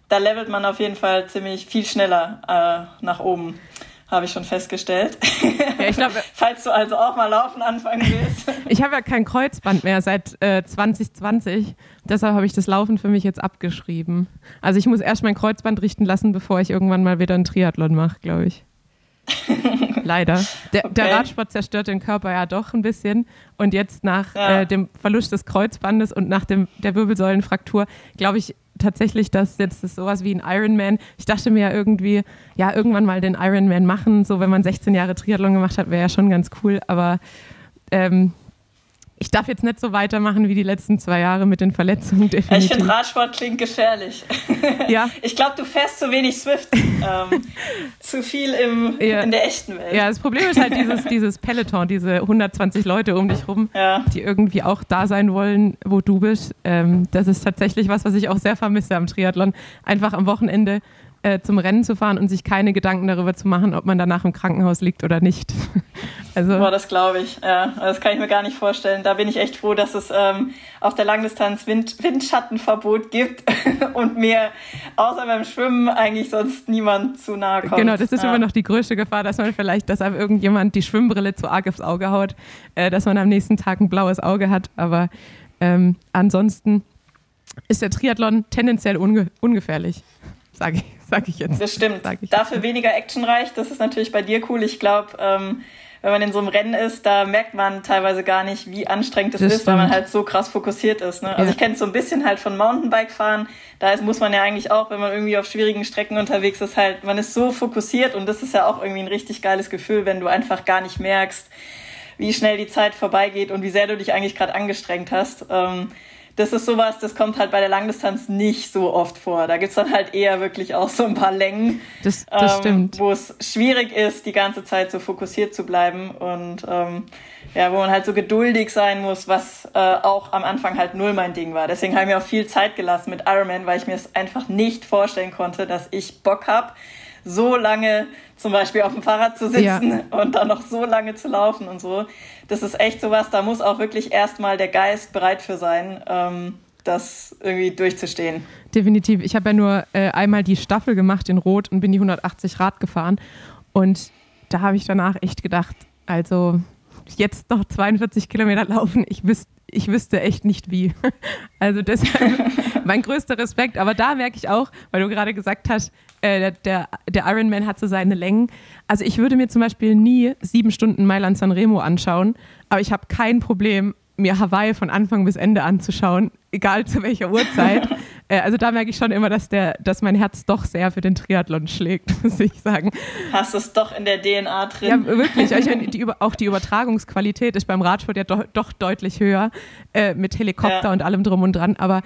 da levelt man auf jeden Fall ziemlich viel schneller äh, nach oben, habe ich schon festgestellt. Ja, ich glaub, <laughs> Falls du also auch mal laufen anfangen willst. <laughs> ich habe ja kein Kreuzband mehr seit äh, 2020. Deshalb habe ich das Laufen für mich jetzt abgeschrieben. Also ich muss erst mein Kreuzband richten lassen, bevor ich irgendwann mal wieder einen Triathlon mache, glaube ich. <laughs> Leider. Der, okay. der, Radsport zerstört den Körper ja doch ein bisschen. Und jetzt nach ja. äh, dem Verlust des Kreuzbandes und nach dem, der Wirbelsäulenfraktur, glaube ich, tatsächlich, dass jetzt das sowas wie ein Ironman, ich dachte mir ja irgendwie, ja, irgendwann mal den Ironman machen, so wenn man 16 Jahre Triathlon gemacht hat, wäre ja schon ganz cool, aber ähm, ich darf jetzt nicht so weitermachen wie die letzten zwei Jahre mit den Verletzungen. Definitiv. Ich finde Radsport klingt gefährlich. <laughs> Ja. Ich glaube, du fährst zu wenig Swift. Ähm, <laughs> zu viel im, ja. in der echten Welt. Ja, das Problem ist halt dieses, <laughs> dieses Peloton, diese 120 Leute um dich rum, ja. die irgendwie auch da sein wollen, wo du bist. Ähm, das ist tatsächlich was, was ich auch sehr vermisse am Triathlon. Einfach am Wochenende äh, zum Rennen zu fahren und sich keine Gedanken darüber zu machen, ob man danach im Krankenhaus liegt oder nicht. <laughs> also Boah, das glaube ich. Ja, das kann ich mir gar nicht vorstellen. Da bin ich echt froh, dass es ähm, auf der Langdistanz Wind Windschattenverbot gibt <laughs> und mir außer beim Schwimmen eigentlich sonst niemand zu nahe kommt. Genau, das ist ja. immer noch die größte Gefahr, dass man vielleicht, dass einem irgendjemand die Schwimmbrille zu arg aufs Auge haut, äh, dass man am nächsten Tag ein blaues Auge hat. Aber ähm, ansonsten ist der Triathlon tendenziell unge ungefährlich, <laughs> sage ich <laughs> sag ich jetzt. Das stimmt. Dafür weniger actionreich, das ist natürlich bei dir cool. Ich glaube, ähm, wenn man in so einem Rennen ist, da merkt man teilweise gar nicht, wie anstrengend es ist, stimmt. weil man halt so krass fokussiert ist. Ne? Also ja. ich kenne es so ein bisschen halt von Mountainbike-Fahren. Da ist, muss man ja eigentlich auch, wenn man irgendwie auf schwierigen Strecken unterwegs ist, halt, man ist so fokussiert und das ist ja auch irgendwie ein richtig geiles Gefühl, wenn du einfach gar nicht merkst, wie schnell die Zeit vorbeigeht und wie sehr du dich eigentlich gerade angestrengt hast. Ähm, das ist sowas, das kommt halt bei der Langdistanz nicht so oft vor. Da gibt's dann halt eher wirklich auch so ein paar Längen, das, das ähm, stimmt. wo es schwierig ist, die ganze Zeit so fokussiert zu bleiben und ähm, ja, wo man halt so geduldig sein muss, was äh, auch am Anfang halt null mein Ding war. Deswegen habe ich mir auch viel Zeit gelassen mit Ironman, weil ich mir es einfach nicht vorstellen konnte, dass ich Bock habe, so lange zum Beispiel auf dem Fahrrad zu sitzen ja. und dann noch so lange zu laufen und so. Das ist echt sowas, da muss auch wirklich erstmal der Geist bereit für sein, ähm, das irgendwie durchzustehen. Definitiv. Ich habe ja nur äh, einmal die Staffel gemacht in Rot und bin die 180 Rad gefahren. Und da habe ich danach echt gedacht, also jetzt noch 42 Kilometer laufen. Ich wüsste, ich wüsste echt nicht wie. <laughs> Also deshalb <laughs> mein größter Respekt. Aber da merke ich auch, weil du gerade gesagt hast, äh, der, der Ironman hat so seine Längen. Also ich würde mir zum Beispiel nie sieben Stunden Mailand San Remo anschauen, aber ich habe kein Problem, mir Hawaii von Anfang bis Ende anzuschauen, egal zu welcher Uhrzeit. <laughs> äh, also da merke ich schon immer, dass, der, dass mein Herz doch sehr für den Triathlon schlägt, <laughs> muss ich sagen. Hast du es doch in der DNA drin? Ja, wirklich. Ich meine, die, auch die Übertragungsqualität ist beim Radsport ja do, doch deutlich höher, äh, mit Helikopter ja. und allem drum und dran. Aber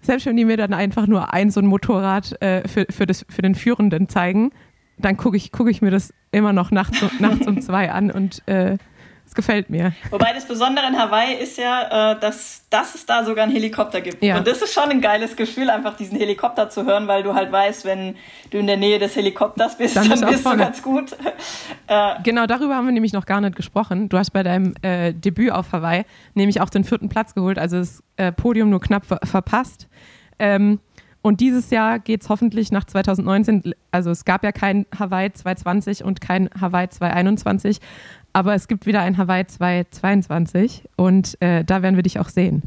selbst wenn die mir dann einfach nur ein so ein Motorrad äh, für, für, das, für den Führenden zeigen, dann gucke ich, guck ich mir das immer noch nachts, <laughs> nachts um zwei an und äh, gefällt mir. Wobei das Besondere in Hawaii ist ja, äh, dass, dass es da sogar einen Helikopter gibt. Ja. Und das ist schon ein geiles Gefühl, einfach diesen Helikopter zu hören, weil du halt weißt, wenn du in der Nähe des Helikopters bist, dann, dann bist du ganz gut. <laughs> Äh, genau, darüber haben wir nämlich noch gar nicht gesprochen. Du hast bei deinem äh, Debüt auf Hawaii nämlich auch den vierten Platz geholt, also das äh, Podium nur knapp ver verpasst. Ähm, und dieses Jahr geht es hoffentlich nach 2019, also es gab ja kein Hawaii 220 und kein Hawaii 221, aber es gibt wieder ein Hawaii 2022 und äh, da werden wir dich auch sehen.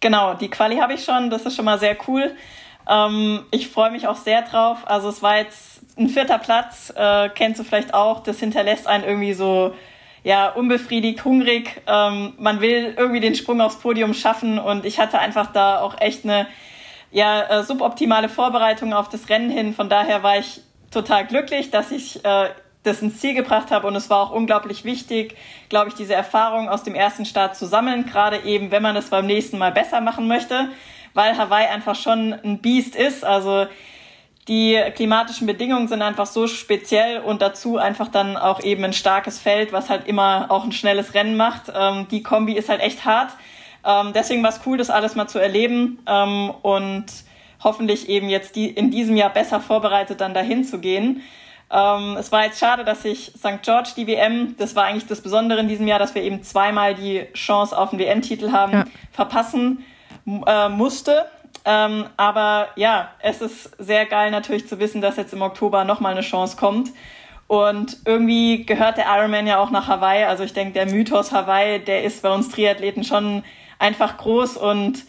Genau, die Quali habe ich schon, das ist schon mal sehr cool. Ähm, ich freue mich auch sehr drauf. Also es war jetzt ein vierter Platz, äh, kennst du vielleicht auch, das hinterlässt einen irgendwie so ja, unbefriedigt, hungrig. Ähm, man will irgendwie den Sprung aufs Podium schaffen und ich hatte einfach da auch echt eine ja, äh, suboptimale Vorbereitung auf das Rennen hin. Von daher war ich total glücklich, dass ich äh, das ins Ziel gebracht habe. Und es war auch unglaublich wichtig, glaube ich, diese Erfahrung aus dem ersten Start zu sammeln, gerade eben, wenn man es beim nächsten Mal besser machen möchte, weil Hawaii einfach schon ein Biest ist. Also die klimatischen Bedingungen sind einfach so speziell und dazu einfach dann auch eben ein starkes Feld, was halt immer auch ein schnelles Rennen macht. Ähm, die Kombi ist halt echt hart. Ähm, deswegen war es cool, das alles mal zu erleben ähm, und hoffentlich eben jetzt die, in diesem Jahr besser vorbereitet dann dahin zu gehen. Ähm, es war jetzt schade, dass ich St. George die WM, das war eigentlich das Besondere in diesem Jahr, dass wir eben zweimal die Chance auf den WM-Titel haben, ja. verpassen äh, musste. Ähm, aber ja, es ist sehr geil natürlich zu wissen, dass jetzt im Oktober nochmal eine Chance kommt. Und irgendwie gehört der Ironman ja auch nach Hawaii. Also ich denke, der Mythos Hawaii, der ist bei uns Triathleten schon einfach groß und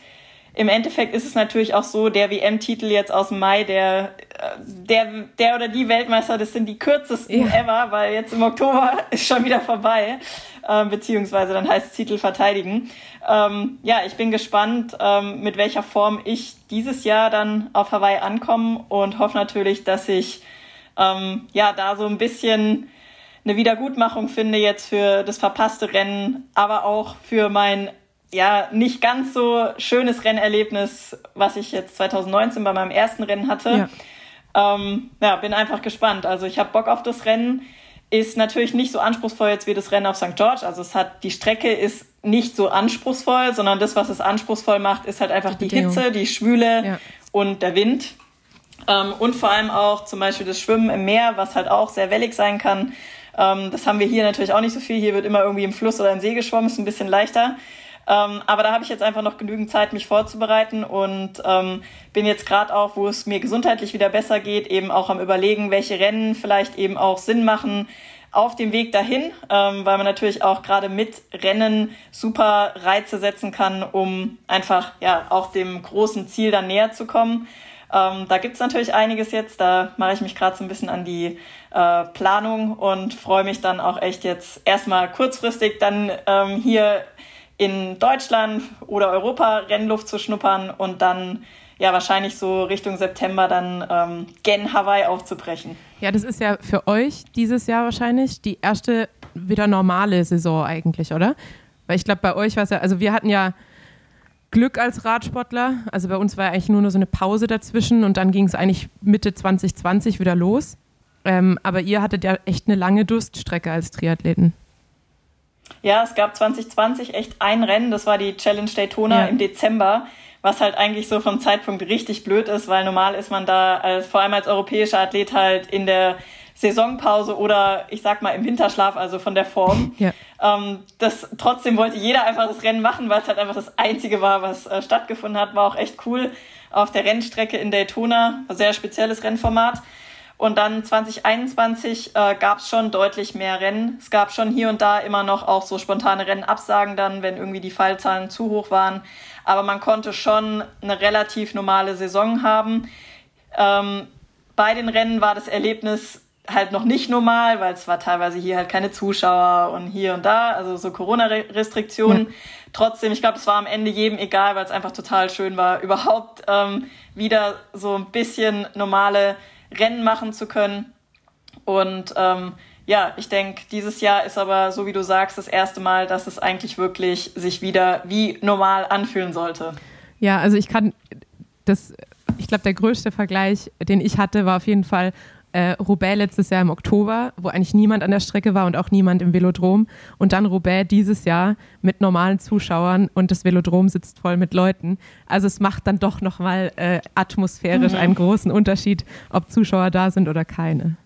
im Endeffekt ist es natürlich auch so, der WM-Titel jetzt aus dem Mai, der, äh, der, der oder die Weltmeister, das sind die kürzesten ja. ever, weil jetzt im Oktober <laughs> ist schon wieder vorbei, äh, beziehungsweise dann heißt es Titel verteidigen. Ähm, ja, ich bin gespannt, ähm, mit welcher Form ich dieses Jahr dann auf Hawaii ankomme und hoffe natürlich, dass ich ähm, ja da so ein bisschen eine Wiedergutmachung finde jetzt für das verpasste Rennen, aber auch für mein ja, nicht ganz so schönes Rennerlebnis, was ich jetzt 2019 bei meinem ersten Rennen hatte. Ja, ähm, ja bin einfach gespannt. Also ich habe Bock auf das Rennen. Ist natürlich nicht so anspruchsvoll jetzt wie das Rennen auf St. George. Also es hat, die Strecke ist nicht so anspruchsvoll, sondern das, was es anspruchsvoll macht, ist halt einfach die, die Hitze, die Schwüle ja. und der Wind. Ähm, und vor allem auch zum Beispiel das Schwimmen im Meer, was halt auch sehr wellig sein kann. Ähm, das haben wir hier natürlich auch nicht so viel. Hier wird immer irgendwie im Fluss oder im See geschwommen, ist ein bisschen leichter. Ähm, aber da habe ich jetzt einfach noch genügend Zeit, mich vorzubereiten und ähm, bin jetzt gerade auch, wo es mir gesundheitlich wieder besser geht, eben auch am Überlegen, welche Rennen vielleicht eben auch Sinn machen auf dem Weg dahin, ähm, weil man natürlich auch gerade mit Rennen super Reize setzen kann, um einfach ja auch dem großen Ziel dann näher zu kommen. Ähm, da gibt's natürlich einiges jetzt. Da mache ich mich gerade so ein bisschen an die äh, Planung und freue mich dann auch echt jetzt erstmal kurzfristig dann ähm, hier in Deutschland oder Europa Rennluft zu schnuppern und dann ja wahrscheinlich so Richtung September dann ähm, gen Hawaii aufzubrechen. Ja, das ist ja für euch dieses Jahr wahrscheinlich die erste wieder normale Saison eigentlich, oder? Weil ich glaube, bei euch war es ja, also wir hatten ja Glück als Radsportler. Also bei uns war ja eigentlich nur, nur so eine Pause dazwischen und dann ging es eigentlich Mitte 2020 wieder los. Ähm, aber ihr hattet ja echt eine lange Durststrecke als Triathleten. Ja, es gab 2020 echt ein Rennen, das war die Challenge Daytona ja. im Dezember, was halt eigentlich so vom Zeitpunkt richtig blöd ist, weil normal ist man da als, vor allem als europäischer Athlet halt in der Saisonpause oder ich sag mal im Winterschlaf, also von der Form. <laughs> Ja. Ähm, das, trotzdem wollte jeder einfach das Rennen machen, weil es halt einfach das einzige war, was äh, stattgefunden hat. War auch echt cool auf der Rennstrecke in Daytona. Sehr spezielles Rennformat. Und dann 2021 äh, gab es schon deutlich mehr Rennen. Es gab schon hier und da immer noch auch so spontane Rennabsagen dann, wenn irgendwie die Fallzahlen zu hoch waren. Aber man konnte schon eine relativ normale Saison haben. Ähm, bei den Rennen war das Erlebnis halt noch nicht normal, weil es war teilweise hier halt keine Zuschauer und hier und da, also so Corona-Restriktionen. Ja. Trotzdem, ich glaube, es war am Ende jedem egal, weil es einfach total schön war, überhaupt ähm, wieder so ein bisschen normale Rennen machen zu können. Und ähm, ja, ich denke, dieses Jahr ist aber, so wie du sagst, das erste Mal, dass es eigentlich wirklich sich wieder wie normal anfühlen sollte. Ja, also ich kann das, ich glaube, der größte Vergleich, den ich hatte, war auf jeden Fall äh, Roubaix letztes Jahr im Oktober, wo eigentlich niemand an der Strecke war und auch niemand im Velodrom. Und dann Roubaix dieses Jahr mit normalen Zuschauern und das Velodrom sitzt voll mit Leuten. Also es macht dann doch nochmal äh, atmosphärisch mhm. einen großen Unterschied, ob Zuschauer da sind oder keine.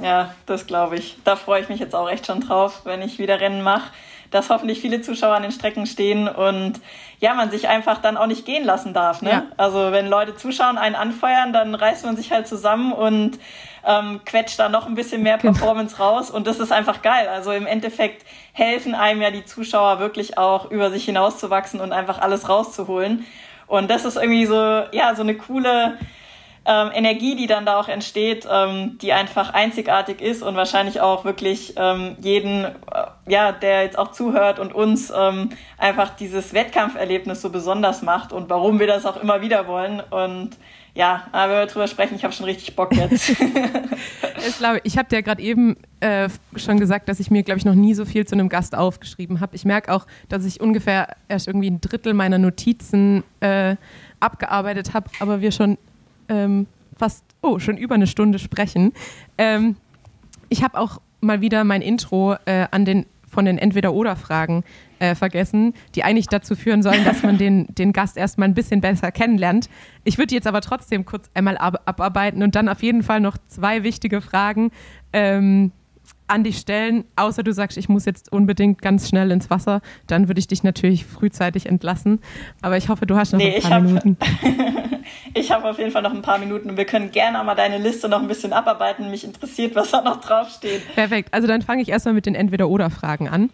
Ja, das glaube ich. Da freue ich mich jetzt auch echt schon drauf, wenn ich wieder Rennen mache dass hoffentlich viele Zuschauer an den Strecken stehen und ja, man sich einfach dann auch nicht gehen lassen darf. Ne? Ja. Also wenn Leute zuschauen, einen anfeuern, dann reißt man sich halt zusammen und ähm, quetscht da noch ein bisschen mehr genau. Performance raus und das ist einfach geil. Also im Endeffekt helfen einem ja die Zuschauer wirklich auch über sich hinauszuwachsen und einfach alles rauszuholen. Und das ist irgendwie so, ja, so eine coole ähm, Energie, die dann da auch entsteht, ähm, die einfach einzigartig ist und wahrscheinlich auch wirklich ähm, jeden, äh, ja, der jetzt auch zuhört und uns ähm, einfach dieses Wettkampferlebnis so besonders macht und warum wir das auch immer wieder wollen. Und ja, aber wenn wir drüber sprechen, ich habe schon richtig Bock jetzt. <laughs> ich glaube, ich habe dir gerade eben äh, schon gesagt, dass ich mir, glaube ich, noch nie so viel zu einem Gast aufgeschrieben habe. Ich merke auch, dass ich ungefähr erst irgendwie ein Drittel meiner Notizen äh, abgearbeitet habe, aber wir schon ähm, fast, oh, schon über eine Stunde sprechen. Ähm, ich habe auch mal wieder mein Intro äh, an den, von den Entweder-Oder-Fragen äh, vergessen, die eigentlich dazu führen sollen, dass man den, <laughs> den Gast erstmal ein bisschen besser kennenlernt. Ich würde jetzt aber trotzdem kurz einmal ab abarbeiten und dann auf jeden Fall noch zwei wichtige Fragen ähm, an dich stellen, außer du sagst, ich muss jetzt unbedingt ganz schnell ins Wasser, dann würde ich dich natürlich frühzeitig entlassen. Aber ich hoffe, du hast noch nee, ein paar hab, Minuten. <laughs> ich habe auf jeden Fall noch ein paar Minuten und wir können gerne mal deine Liste noch ein bisschen abarbeiten. Mich interessiert, was da noch draufsteht. Perfekt. Also dann fange ich erstmal mit den Entweder-Oder-Fragen an.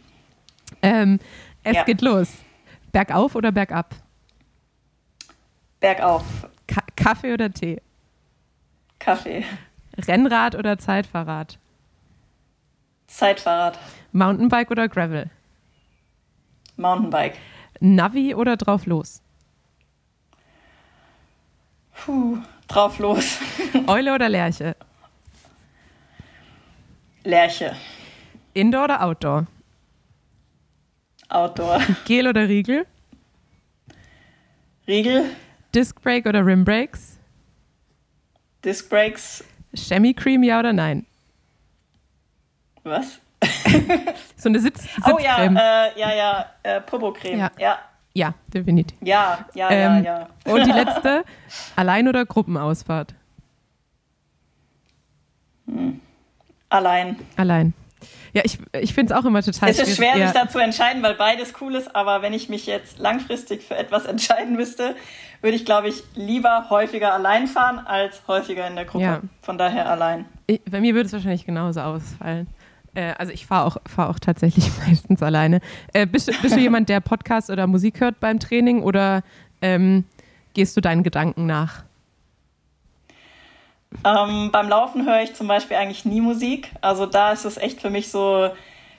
Ähm, es ja. geht los. Bergauf oder bergab? Bergauf. Ka Kaffee oder Tee? Kaffee. Rennrad oder Zeitfahrrad? Zeitfahrrad. Mountainbike oder Gravel? Mountainbike. Navi oder drauf los? Puh, drauf los. <laughs> Eule oder Lerche? Lerche. Indoor oder Outdoor? Outdoor. <laughs> Gel oder Riegel? Riegel. Disc Brake oder Rim Brakes? Disc Brakes. Chemie Cream, ja oder nein? Was? <laughs> so eine Sitz Sitzcreme. Oh ja, äh, ja, ja, äh, Popo-Creme. Ja. ja. Ja, definitiv. Ja, ja, ähm, ja, ja. Und die <laughs> letzte, Allein- oder Gruppenausfahrt? Hm. Allein. Allein. Ja, ich, ich finde es auch immer total schwierig. Es ist schwer, sich da zu entscheiden, weil beides cool ist, aber wenn ich mich jetzt langfristig für etwas <laughs> entscheiden müsste, würde ich, glaube ich, lieber häufiger allein fahren als häufiger in der Gruppe. Ja. Von daher allein. Ich, bei mir würde es wahrscheinlich genauso ausfallen. Äh, also ich fahre auch, fahr auch tatsächlich <laughs> meistens alleine. Äh, bist, bist du <laughs> jemand, der Podcast oder Musik hört beim Training oder ähm, gehst du deinen Gedanken nach? Ähm, beim Laufen höre ich zum Beispiel eigentlich nie Musik. Also da ist es echt für mich so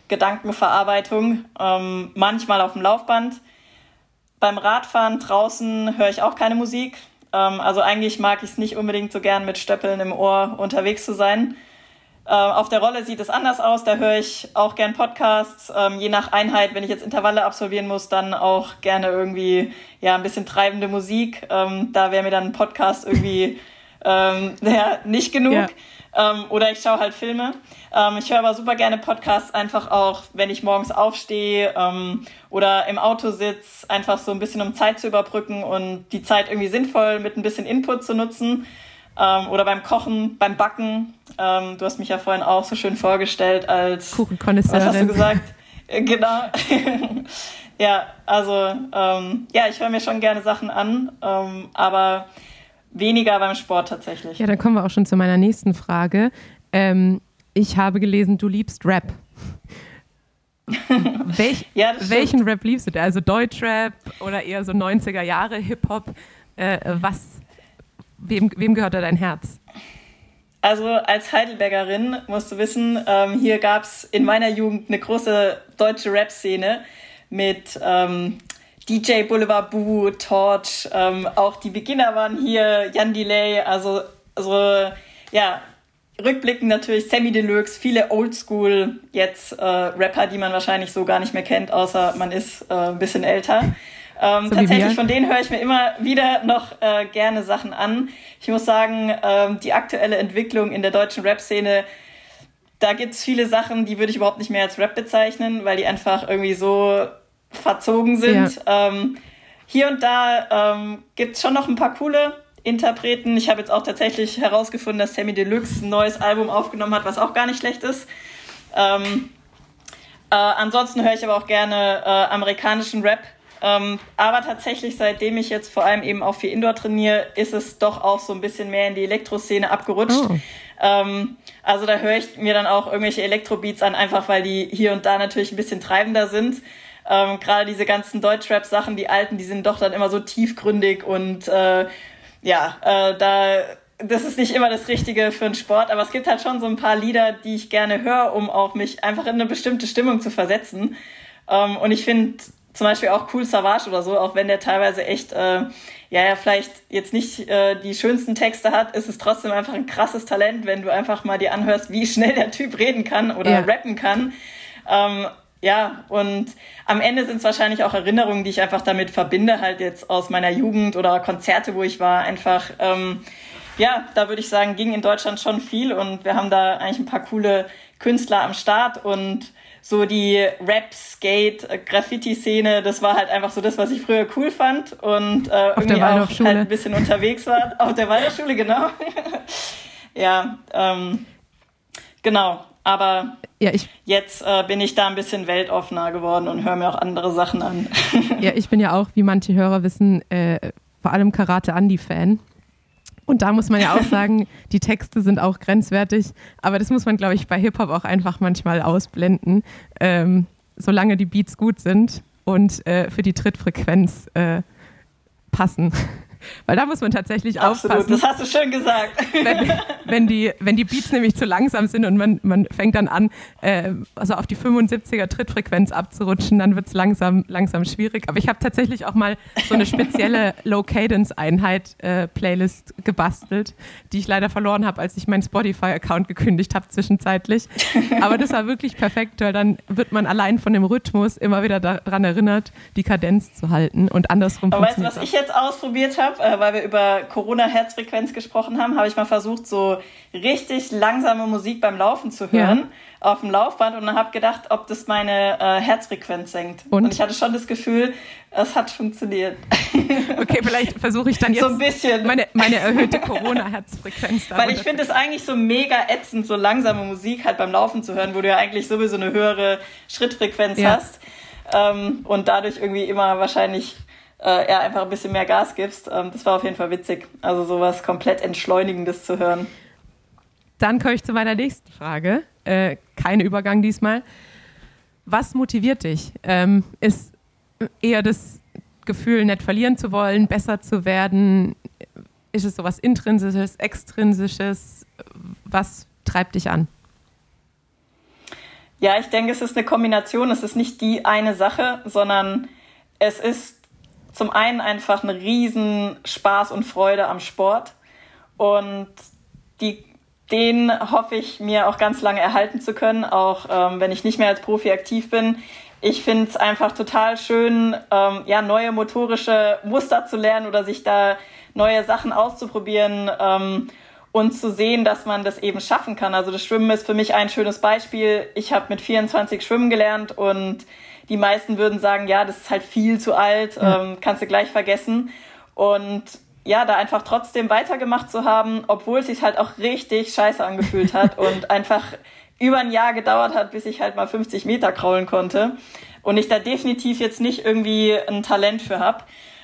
Gedankenverarbeitung. Ähm, manchmal auf dem Laufband. Beim Radfahren draußen höre ich auch keine Musik. Ähm, also eigentlich mag ich es nicht unbedingt so gern mit Stöppeln im Ohr unterwegs zu sein. Äh, auf der Rolle sieht es anders aus. Da höre ich auch gern Podcasts. Ähm, je nach Einheit, wenn ich jetzt Intervalle absolvieren muss, dann auch gerne irgendwie ja ein bisschen treibende Musik. Ähm, da wäre mir dann ein Podcast irgendwie ähm, <laughs> ja, nicht genug. Ja. Ähm, oder ich schaue halt Filme. Ähm, ich höre aber super gerne Podcasts, einfach auch, wenn ich morgens aufstehe ähm, oder im Auto sitze, einfach so ein bisschen um Zeit zu überbrücken und die Zeit irgendwie sinnvoll mit ein bisschen Input zu nutzen ähm, oder beim Kochen, beim Backen. Ähm, du hast mich ja vorhin auch so schön vorgestellt als Kuchenkonnoisseurin. Was hast du gesagt? Äh, genau. <laughs> ja, also ähm, ja, ich höre mir schon gerne Sachen an, ähm, aber weniger beim Sport tatsächlich. Ja, dann kommen wir auch schon zu meiner nächsten Frage. Ähm, ich habe gelesen, du liebst Rap. <laughs> Welch, ja, welchen Rap liebst du? Also Deutschrap oder eher so 90er Jahre Hip-Hop? Äh, was, wem, wem gehört da dein Herz? Also als Heidelbergerin musst du wissen, ähm, hier gab es in meiner Jugend eine große deutsche Rap-Szene mit ähm, DJ Boulevard Boo, Torch, ähm, auch die Beginner waren hier, Jan Delay, also, also ja, rückblickend natürlich Sammy Deluxe, viele Oldschool jetzt äh, Rapper, die man wahrscheinlich so gar nicht mehr kennt, außer man ist äh, ein bisschen älter. Ähm, so tatsächlich von denen höre ich mir immer wieder noch äh, gerne Sachen an. Ich muss sagen, ähm, die aktuelle Entwicklung in der deutschen Rap-Szene, da gibt's viele Sachen, die würde ich überhaupt nicht mehr als Rap bezeichnen, weil die einfach irgendwie so verzogen sind. Ja. Ähm, hier und da ähm, gibt's schon noch ein paar coole Interpreten. Ich habe jetzt auch tatsächlich herausgefunden, dass Sammy Deluxe ein neues Album aufgenommen hat, was auch gar nicht schlecht ist. Ähm, äh, ansonsten höre ich aber auch gerne äh, amerikanischen Rap. Ähm, aber tatsächlich, seitdem ich jetzt vor allem eben auch viel Indoor trainiere, ist es doch auch so ein bisschen mehr in die Elektroszene abgerutscht. Oh. Ähm, also da höre ich mir dann auch irgendwelche Elektrobeats an, einfach weil die hier und da natürlich ein bisschen treibender sind. Ähm, Gerade diese ganzen Deutschrap-Sachen, die alten, die sind doch dann immer so tiefgründig und äh, ja, äh, da das ist nicht immer das Richtige für einen Sport, aber es gibt halt schon so ein paar Lieder, die ich gerne höre, um auch mich einfach in eine bestimmte Stimmung zu versetzen. Ähm, und ich finde zum Beispiel auch Cool Savage oder so, auch wenn der teilweise echt, äh, ja, ja, vielleicht jetzt nicht äh, die schönsten Texte hat, ist es trotzdem einfach ein krasses Talent, wenn du einfach mal dir anhörst, wie <laughs> schnell der Typ reden kann oder ja. rappen kann. Ähm, ja, und am Ende sind es wahrscheinlich auch Erinnerungen, die ich einfach damit verbinde, halt jetzt aus meiner Jugend oder Konzerte, wo ich war, einfach, ähm, ja, da würde ich sagen, ging in Deutschland schon viel und wir haben da eigentlich ein paar coole Künstler am Start und so die Rap, Skate, Graffiti-Szene, das war halt einfach so das, was ich früher cool fand und äh, irgendwie auch halt ein bisschen unterwegs war. Auf der Waldorfschule, genau. <laughs> ja, ähm, genau. Aber ja, ich, jetzt äh, bin ich da ein bisschen weltoffener geworden und höre mir auch andere Sachen an. ja, ich bin ja auch, wie manche Hörer wissen, äh, vor allem Karate Andy-Fan. Und da muss man ja auch sagen, <laughs> die Texte sind auch grenzwertig, aber das muss man, glaube ich, bei Hip-Hop auch einfach manchmal ausblenden, ähm, solange die Beats gut sind und äh, für die Trittfrequenz äh, passen. Weil da muss man tatsächlich Absolut, aufpassen. das hast du schön gesagt. Wenn, wenn, die, wenn die Beats nämlich zu langsam sind und man, man fängt dann an, äh, also auf die 75er Trittfrequenz abzurutschen, dann wird es langsam, langsam schwierig. Aber ich habe tatsächlich auch mal so eine spezielle <laughs> Low-Cadence-Einheit äh, gebastelt, die ich leider verloren habe, als ich meinen Spotify-Account gekündigt habe zwischenzeitlich. Aber das war wirklich perfekt, weil dann wird man allein von dem Rhythmus immer wieder daran erinnert, die Kadenz zu halten und andersrum. Aber weißt du, was ich jetzt ausprobiert habe? Äh, weil wir über Corona-Herzfrequenz gesprochen haben, habe ich mal versucht, so richtig langsame Musik beim Laufen zu hören ja. auf dem Laufband und habe gedacht, ob das meine äh, Herzfrequenz senkt. Und? und? ich hatte schon das Gefühl, es hat funktioniert. <laughs> Okay, vielleicht versuche ich dann jetzt so ein bisschen. Meine, meine erhöhte Corona-Herzfrequenz. <laughs> Weil ich finde es eigentlich so mega ätzend, so langsame Musik halt beim Laufen zu hören, wo du ja eigentlich sowieso eine höhere Schrittfrequenz ja. hast. Ähm, und dadurch irgendwie immer wahrscheinlich äh, ja, einfach ein bisschen mehr Gas gibst. Ähm, das war auf jeden Fall witzig. Also sowas komplett Entschleunigendes zu hören. Dann komme ich zu meiner nächsten Frage. Äh, kein Übergang diesmal. Was motiviert dich? Ähm, ist eher das Gefühl, nicht verlieren zu wollen, besser zu werden? Ist es sowas Intrinsisches, Extrinsisches? Was treibt dich an? Ja, ich denke, es ist eine Kombination. Es ist nicht die eine Sache, sondern es ist zum einen einfach eine riesen Spaß und Freude am Sport und die, den hoffe ich mir auch ganz lange erhalten zu können, auch ähm, wenn ich nicht mehr als Profi aktiv bin. Ich finde es einfach total schön, ähm, ja, neue motorische Muster zu lernen oder sich da neue Sachen auszuprobieren ähm, und zu sehen, dass man das eben schaffen kann. Also das Schwimmen ist für mich ein schönes Beispiel. Ich habe mit 24 Schwimmen gelernt und die meisten würden sagen, ja, das ist halt viel zu alt, ja. ähm, kannst du gleich vergessen. Und ja, da einfach trotzdem weitergemacht zu haben, obwohl es sich halt auch richtig scheiße angefühlt hat <laughs> und einfach über ein Jahr gedauert hat, bis ich halt mal 50 Meter kraulen konnte und ich da definitiv jetzt nicht irgendwie ein Talent für habe,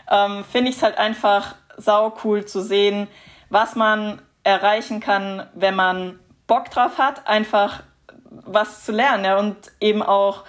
ähm, finde ich es halt einfach sau cool zu sehen, was man erreichen kann, wenn man Bock drauf hat, einfach was zu lernen ja, und eben auch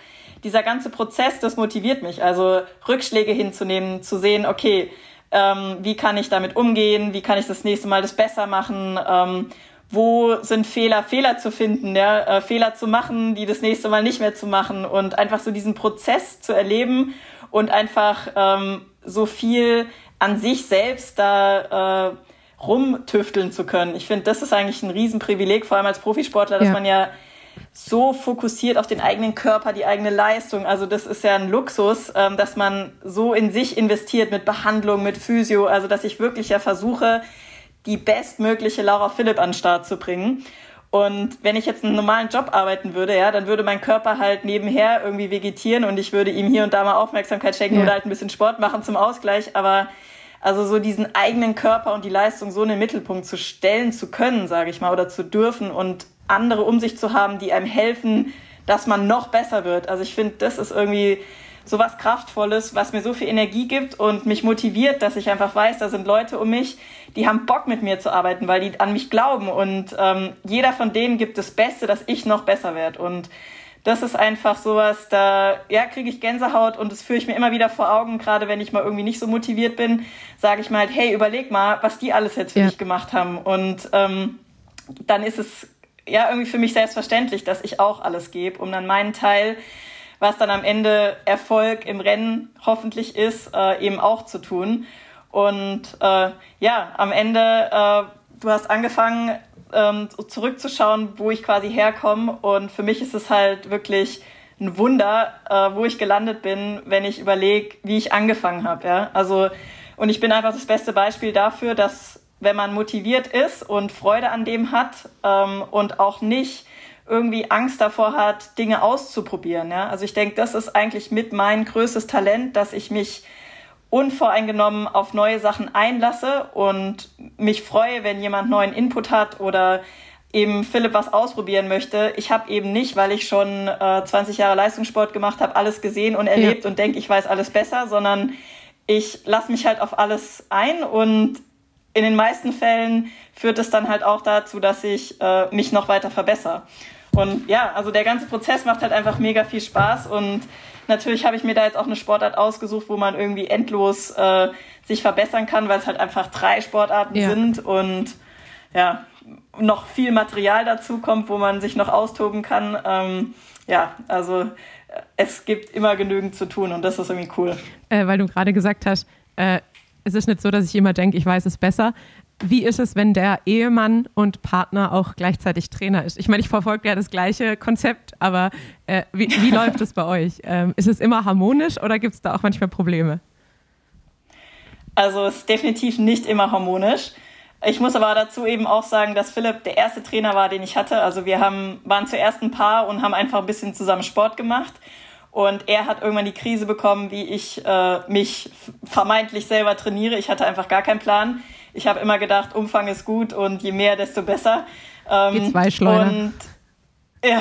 dieser ganze Prozess, das motiviert mich. Also Rückschläge hinzunehmen, zu sehen, okay, ähm, wie kann ich damit umgehen, wie kann ich das nächste Mal das besser machen, ähm, wo sind Fehler, Fehler zu finden, ja, äh, Fehler zu machen, die das nächste Mal nicht mehr zu machen und einfach so diesen Prozess zu erleben und einfach ähm, so viel an sich selbst da äh, rumtüfteln zu können. Ich finde, das ist eigentlich ein Riesenprivileg, vor allem als Profisportler, dass ja. man ja so fokussiert auf den eigenen Körper, die eigene Leistung. Also das ist ja ein Luxus, ähm, dass man so in sich investiert mit Behandlung, mit Physio. Also dass ich wirklich ja versuche, die bestmögliche Laura Philipp an den Start zu bringen. Und wenn ich jetzt einen normalen Job arbeiten würde, ja, dann würde mein Körper halt nebenher irgendwie vegetieren und ich würde ihm hier und da mal Aufmerksamkeit schenken ja. oder halt ein bisschen Sport machen zum Ausgleich. Aber also so diesen eigenen Körper und die Leistung so in den Mittelpunkt zu stellen zu können, sage ich mal, oder zu dürfen und andere um sich zu haben, die einem helfen, dass man noch besser wird. Also ich finde, das ist irgendwie so was Kraftvolles, was mir so viel Energie gibt und mich motiviert, dass ich einfach weiß, da sind Leute um mich, die haben Bock mit mir zu arbeiten, weil die an mich glauben und ähm, jeder von denen gibt das Beste, dass ich noch besser werde und das ist einfach sowas, da ja, kriege ich Gänsehaut und das führe ich mir immer wieder vor Augen, gerade wenn ich mal irgendwie nicht so motiviert bin, sage ich mal halt, hey, überleg mal, was die alles jetzt für ja. dich gemacht haben und ähm, dann ist es ja irgendwie für mich selbstverständlich, dass ich auch alles gebe, um dann meinen Teil, was dann am Ende Erfolg im Rennen hoffentlich ist, äh, eben auch zu tun. Und äh, ja, am Ende, äh, du hast angefangen, ähm, zurückzuschauen, wo ich quasi herkomme. Und für mich ist es halt wirklich ein Wunder, äh, wo ich gelandet bin, wenn ich überlege, wie ich angefangen habe. Ja? Also, und ich bin einfach das beste Beispiel dafür, dass wenn man motiviert ist und Freude an dem hat ähm, und auch nicht irgendwie Angst davor hat, Dinge auszuprobieren. Ja? Also ich denke, das ist eigentlich mit mein größtes Talent, dass ich mich unvoreingenommen auf neue Sachen einlasse und mich freue, wenn jemand neuen Input hat oder eben Philipp was ausprobieren möchte. Ich habe eben nicht, weil ich schon äh, 20 Jahre Leistungssport gemacht habe, alles gesehen und erlebt ja. und denke, ich weiß alles besser, sondern ich lasse mich halt auf alles ein und in den meisten Fällen führt es dann halt auch dazu, dass ich äh, mich noch weiter verbessere. Und ja, also der ganze Prozess macht halt einfach mega viel Spaß und natürlich habe ich mir da jetzt auch eine Sportart ausgesucht, wo man irgendwie endlos äh, sich verbessern kann, weil es halt einfach drei Sportarten ja. sind und ja, noch viel Material dazu kommt, wo man sich noch austoben kann. Ähm, ja, also äh, es gibt immer genügend zu tun und das ist irgendwie cool. Äh, weil du gerade gesagt hast, äh, es ist nicht so, dass ich immer denke, ich weiß es besser. Wie ist es, wenn der Ehemann und Partner auch gleichzeitig Trainer ist? Ich meine, ich verfolge ja das gleiche Konzept, aber äh, wie, wie <laughs> läuft es bei euch? Ähm, ist es immer harmonisch oder gibt es da auch manchmal Probleme? Also es ist definitiv nicht immer harmonisch. Ich muss aber dazu eben auch sagen, dass Philipp der erste Trainer war, den ich hatte. Also wir haben, waren zuerst ein Paar und haben einfach ein bisschen zusammen Sport gemacht. Und er hat irgendwann die Krise bekommen, wie ich äh, mich vermeintlich selber trainiere. Ich hatte einfach gar keinen Plan. Ich habe immer gedacht, Umfang ist gut und je mehr, desto besser. Ähm, zwei Schleuder. Und <laughs> ja,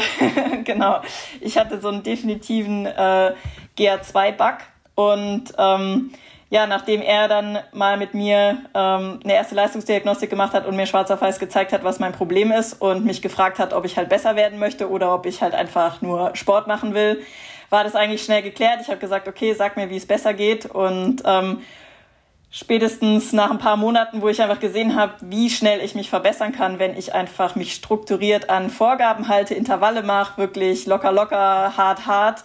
genau. Ich hatte so einen definitiven äh, GA2-Bug und ähm, ja, nachdem er dann mal mit mir ähm, eine erste Leistungsdiagnostik gemacht hat und mir schwarz auf weiß gezeigt hat, was mein Problem ist und mich gefragt hat, ob ich halt besser werden möchte oder ob ich halt einfach nur Sport machen will, war das eigentlich schnell geklärt. Ich habe gesagt, okay, sag mir, wie es besser geht. Und ähm, spätestens nach ein paar Monaten, wo ich einfach gesehen habe, wie schnell ich mich verbessern kann, wenn ich einfach mich strukturiert an Vorgaben halte, Intervalle mache, wirklich locker, locker, hart, hart.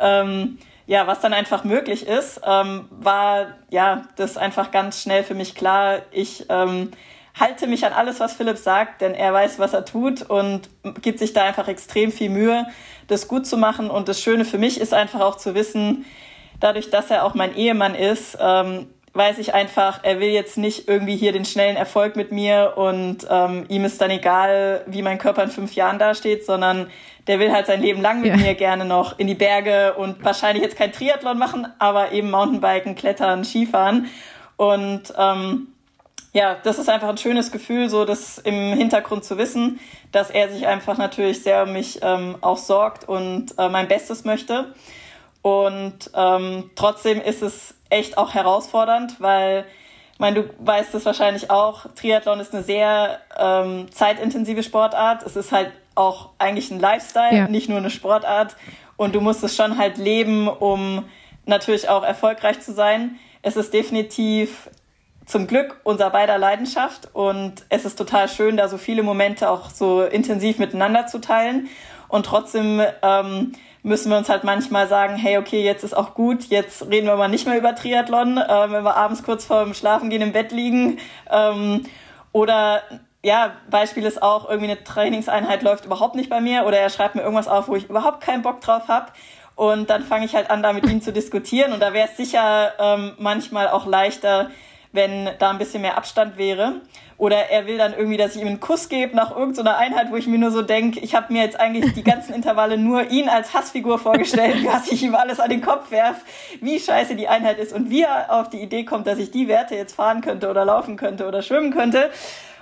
Ähm, ja, was dann einfach möglich ist, ähm, war ja das einfach ganz schnell für mich klar. Ich ähm, halte mich an alles, was Philipp sagt, denn er weiß, was er tut und gibt sich da einfach extrem viel Mühe, das gut zu machen. Und das Schöne für mich ist einfach auch zu wissen, dadurch, dass er auch mein Ehemann ist, ähm, weiß ich einfach, er will jetzt nicht irgendwie hier den schnellen Erfolg mit mir und ähm, ihm ist dann egal, wie mein Körper in fünf Jahren dasteht, sondern der will halt sein Leben lang mit ja. mir gerne noch in die Berge und wahrscheinlich jetzt kein Triathlon machen, aber eben Mountainbiken, Klettern, Skifahren. Und ähm, ja, das ist einfach ein schönes Gefühl, so das im Hintergrund zu wissen, dass er sich einfach natürlich sehr um mich ähm, auch sorgt und äh, mein Bestes möchte. Und ähm, trotzdem ist es echt auch herausfordernd, weil meine, du weißt es wahrscheinlich auch, Triathlon ist eine sehr ähm, zeitintensive Sportart. Es ist halt auch eigentlich ein Lifestyle, ja. nicht nur eine Sportart. Und du musst es schon halt leben, um natürlich auch erfolgreich zu sein. Es ist definitiv zum Glück unser beider Leidenschaft und es ist total schön, da so viele Momente auch so intensiv miteinander zu teilen. Und trotzdem ähm, müssen wir uns halt manchmal sagen, hey, okay, jetzt ist auch gut, jetzt reden wir mal nicht mehr über Triathlon, äh, wenn wir abends kurz vor dem Schlafengehen im Bett liegen. Ähm, oder ja, Beispiel ist auch, irgendwie eine Trainingseinheit läuft überhaupt nicht bei mir oder er schreibt mir irgendwas auf, wo ich überhaupt keinen Bock drauf habe. Und dann fange ich halt an, da mit ihm zu diskutieren. Und da wäre es sicher ähm, manchmal auch leichter, wenn da ein bisschen mehr Abstand wäre. Oder er will dann irgendwie, dass ich ihm einen Kuss gebe nach irgendeiner Einheit, wo ich mir nur so denke, ich habe mir jetzt eigentlich die ganzen Intervalle nur ihn als Hassfigur vorgestellt, <laughs> dass ich ihm alles an den Kopf werfe, wie scheiße die Einheit ist und wie er auf die Idee kommt, dass ich die Werte jetzt fahren könnte oder laufen könnte oder schwimmen könnte.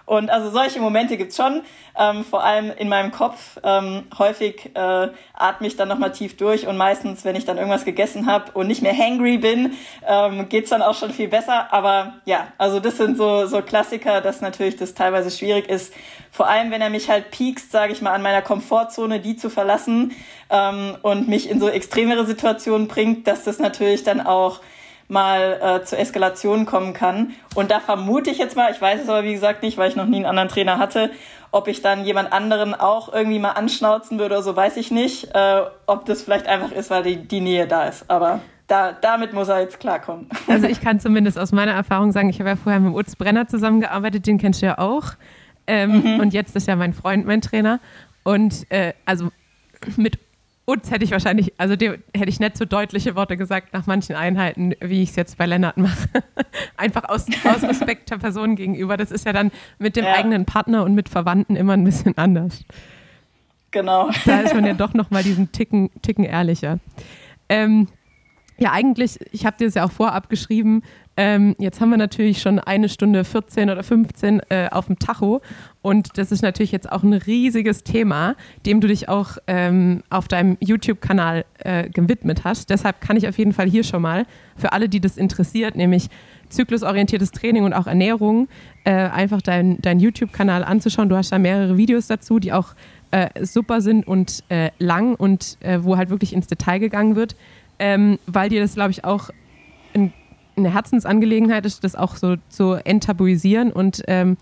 Und also solche Momente gibt's schon, ähm, vor allem in meinem Kopf. Ähm, häufig äh, atme ich dann nochmal tief durch und meistens, wenn ich dann irgendwas gegessen habe und nicht mehr hangry bin, ähm, geht's dann auch schon viel besser. Aber ja, also das sind so, so Klassiker, dass natürlich das teilweise schwierig ist. Vor allem, wenn er mich halt piekst, sage ich mal, an meiner Komfortzone, die zu verlassen ähm, und mich in so extremere Situationen bringt, dass das natürlich dann auch mal äh, zu Eskalationen kommen kann. Und da vermute ich jetzt mal, ich weiß es aber wie gesagt nicht, weil ich noch nie einen anderen Trainer hatte, ob ich dann jemand anderen auch irgendwie mal anschnauzen würde oder so, weiß ich nicht. Äh, ob das vielleicht einfach ist, weil die, die Nähe da ist. Aber da, damit muss er jetzt klarkommen. <laughs> Also ich kann zumindest aus meiner Erfahrung sagen, ich habe ja vorher mit Utz Brenner zusammengearbeitet, den kennst du ja auch. Ähm, mhm. Und jetzt ist ja mein Freund mein Trainer. Und äh, also mit uns hätte ich wahrscheinlich, also dem hätte ich nicht so deutliche Worte gesagt nach manchen Einheiten, wie ich es jetzt bei Lennart mache. <laughs> Einfach aus, aus Respekt der Person gegenüber. Das ist ja dann mit dem ja. eigenen Partner und mit Verwandten immer ein bisschen anders. Genau. Da ist man ja doch nochmal diesen Ticken, Ticken ehrlicher. Ähm, ja, eigentlich, ich habe dir das ja auch vorab geschrieben, ähm, jetzt haben wir natürlich schon eine Stunde 14 oder 15 äh, auf dem Tacho und das ist natürlich jetzt auch ein riesiges Thema, dem du dich auch ähm, auf deinem YouTube-Kanal äh, gewidmet hast. Deshalb kann ich auf jeden Fall hier schon mal für alle, die das interessiert, nämlich zyklusorientiertes Training und auch Ernährung, äh, einfach deinen dein YouTube-Kanal anzuschauen. Du hast da mehrere Videos dazu, die auch äh, super sind und äh, lang und äh, wo halt wirklich ins Detail gegangen wird, ähm, weil dir das, glaube ich, auch eine Herzensangelegenheit ist, das auch so zu enttabuisieren und ähm,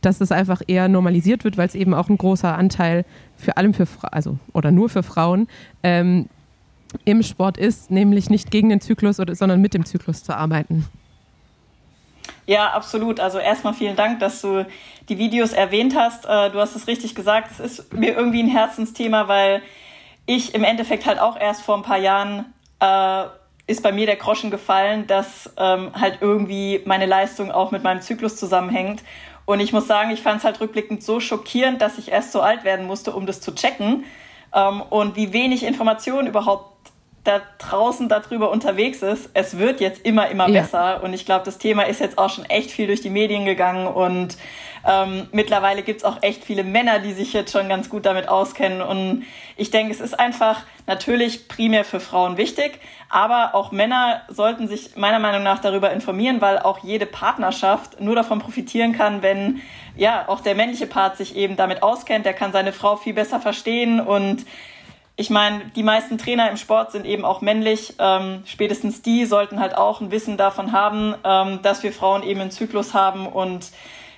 dass es einfach eher normalisiert wird, weil es eben auch ein großer Anteil für allem für also oder nur für Frauen ähm, im Sport ist, nämlich nicht gegen den Zyklus, oder, sondern mit dem Zyklus zu arbeiten. Ja, absolut. Also erstmal vielen Dank, dass du die Videos erwähnt hast. Äh, du hast es richtig gesagt. Es ist mir irgendwie ein Herzensthema, weil ich im Endeffekt halt auch erst vor ein paar Jahren äh, ist bei mir der Groschen gefallen, dass ähm, halt irgendwie meine Leistung auch mit meinem Zyklus zusammenhängt. Und ich muss sagen, ich fand es halt rückblickend so schockierend, dass ich erst so alt werden musste, um das zu checken. Ähm, und wie wenig Informationen überhaupt da draußen darüber unterwegs ist. Es wird jetzt immer, immer ja. besser. Und ich glaube, das Thema ist jetzt auch schon echt viel durch die Medien gegangen. Und ähm, mittlerweile gibt es auch echt viele Männer, die sich jetzt schon ganz gut damit auskennen. Und ich denke, es ist einfach natürlich primär für Frauen wichtig, aber auch Männer sollten sich meiner Meinung nach darüber informieren, weil auch jede Partnerschaft nur davon profitieren kann, wenn ja auch der männliche Part sich eben damit auskennt. Der kann seine Frau viel besser verstehen und ich meine, die meisten Trainer im Sport sind eben auch männlich. Ähm, spätestens die sollten halt auch ein Wissen davon haben, ähm, dass wir Frauen eben einen Zyklus haben und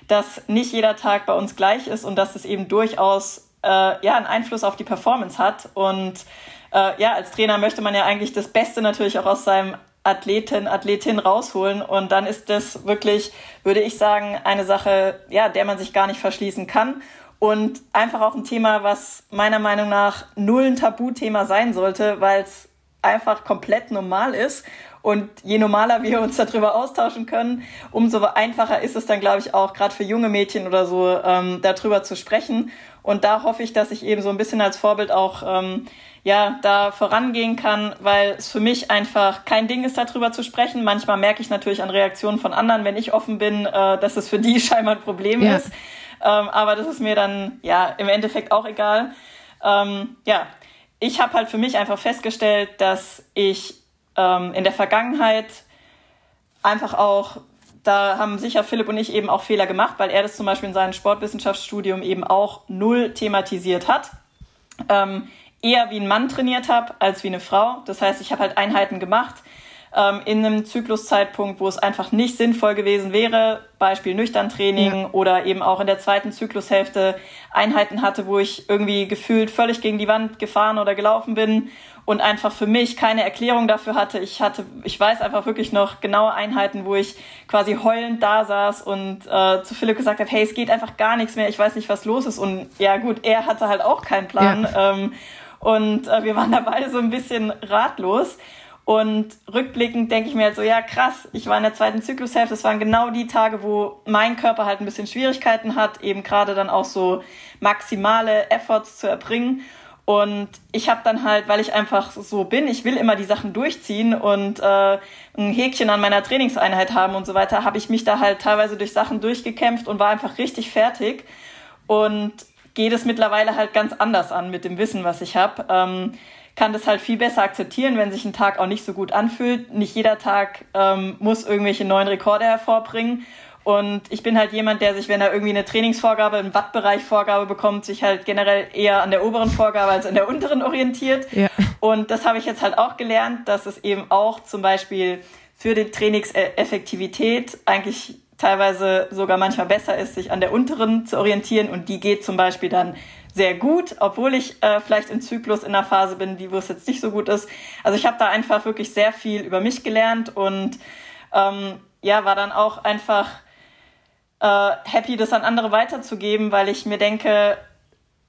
dass nicht jeder Tag bei uns gleich ist und dass es eben durchaus äh, ja, einen Einfluss auf die Performance hat. Und äh, ja, als Trainer möchte man ja eigentlich das Beste natürlich auch aus seinem Athleten, Athletin rausholen. Und dann ist das wirklich, würde ich sagen, eine Sache, ja, der man sich gar nicht verschließen kann. Und einfach auch ein Thema, was meiner Meinung nach null ein Tabuthema sein sollte, weil es einfach komplett normal ist und je normaler wir uns darüber austauschen können, umso einfacher ist es dann, glaube ich, auch gerade für junge Mädchen oder so, ähm, darüber zu sprechen. Und da hoffe ich, dass ich eben so ein bisschen als Vorbild auch ähm, ja da vorangehen kann, weil es für mich einfach kein Ding ist, darüber zu sprechen. Manchmal merke ich natürlich an Reaktionen von anderen, wenn ich offen bin, äh, dass es für die <laughs> scheinbar ein Problem ja. ist. Ähm, aber das ist mir dann ja im Endeffekt auch egal. Ähm, ja, ich habe halt für mich einfach festgestellt, dass ich ähm, in der Vergangenheit einfach auch da haben sicher Philipp und ich eben auch Fehler gemacht, weil er das zum Beispiel in seinem Sportwissenschaftsstudium eben auch null thematisiert hat. Ähm, eher wie ein Mann trainiert habe als wie eine Frau. Das heißt, ich habe halt Einheiten gemacht ähm, in einem Zykluszeitpunkt, wo es einfach nicht sinnvoll gewesen wäre, Beispiel nüchtern Training ja. oder eben auch in der zweiten Zyklushälfte Einheiten hatte, wo ich irgendwie gefühlt völlig gegen die Wand gefahren oder gelaufen bin und einfach für mich keine Erklärung dafür hatte. Ich hatte, ich weiß einfach wirklich noch genaue Einheiten, wo ich quasi heulend da saß und äh, zu Philipp gesagt habe, hey, es geht einfach gar nichts mehr, ich weiß nicht, was los ist. Und ja gut, er hatte halt auch keinen Plan. Ja. Ähm, und äh, wir waren dabei so ein bisschen ratlos. Und rückblickend denke ich mir halt so, ja krass, ich war in der zweiten Zyklushälfte, das waren genau die Tage, wo mein Körper halt ein bisschen Schwierigkeiten hat, eben gerade dann auch so maximale Efforts zu erbringen. Und ich habe dann halt, weil ich einfach so bin, ich will immer die Sachen durchziehen und äh, ein Häkchen an meiner Trainingseinheit haben und so weiter, habe ich mich da halt teilweise durch Sachen durchgekämpft und war einfach richtig fertig. Und gehe das mittlerweile halt ganz anders an mit dem Wissen, was ich habe. Ähm, kann das halt viel besser akzeptieren, wenn sich ein Tag auch nicht so gut anfühlt. Nicht jeder Tag ähm, muss irgendwelche neuen Rekorde hervorbringen. Und ich bin halt jemand, der sich, wenn er irgendwie eine Trainingsvorgabe im Wattbereich Vorgabe bekommt, sich halt generell eher an der oberen Vorgabe als an der unteren orientiert. Ja. Und das habe ich jetzt halt auch gelernt, dass es eben auch zum Beispiel für die Trainingseffektivität eigentlich teilweise sogar manchmal besser ist, sich an der unteren zu orientieren. Und die geht zum Beispiel dann sehr gut, obwohl ich äh, vielleicht im Zyklus in einer Phase bin, die wo es jetzt nicht so gut ist. Also ich habe da einfach wirklich sehr viel über mich gelernt und ähm, ja, war dann auch einfach äh, happy, das an andere weiterzugeben, weil ich mir denke,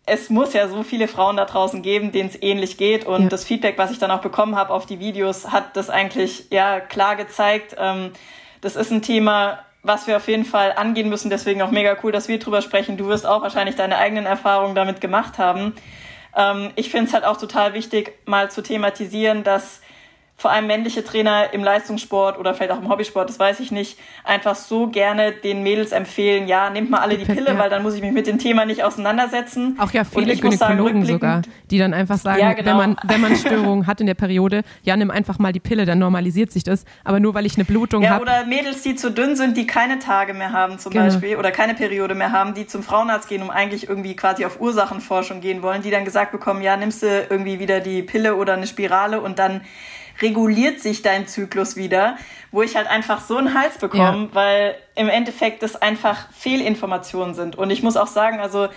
es muss ja so viele Frauen da draußen geben, denen es ähnlich geht. Und ja. das Feedback, was ich dann auch bekommen habe auf die Videos, hat das eigentlich ja klar gezeigt. Ähm, das ist ein Thema, was wir auf jeden Fall angehen müssen. Deswegen auch mega cool, dass wir drüber sprechen. Du wirst auch wahrscheinlich deine eigenen Erfahrungen damit gemacht haben. Ähm, ich finde es halt auch total wichtig, mal zu thematisieren, dass vor allem männliche Trainer im Leistungssport oder vielleicht auch im Hobbysport, das weiß ich nicht, einfach so gerne den Mädels empfehlen, ja, nehmt mal alle die Pille, ja. weil dann muss ich mich mit dem Thema nicht auseinandersetzen. Auch ja viele Gynäkologen sogar, die dann einfach sagen, ja, genau. wenn, man, wenn man <laughs> Störungen hat in der Periode, ja, nimm einfach mal die Pille, dann normalisiert sich das. Aber nur weil ich eine Blutung ja, habe. Oder Mädels, die zu dünn sind, die keine Tage mehr haben zum genau. Beispiel oder keine Periode mehr haben, die zum Frauenarzt gehen, um eigentlich irgendwie quasi auf Ursachenforschung gehen wollen, die dann gesagt bekommen, ja, nimmst du irgendwie wieder die Pille oder eine Spirale und dann reguliert sich dein Zyklus wieder, wo ich halt einfach so einen Hals bekomme, ja. weil im Endeffekt das einfach Fehlinformationen sind. Und ich muss auch sagen, also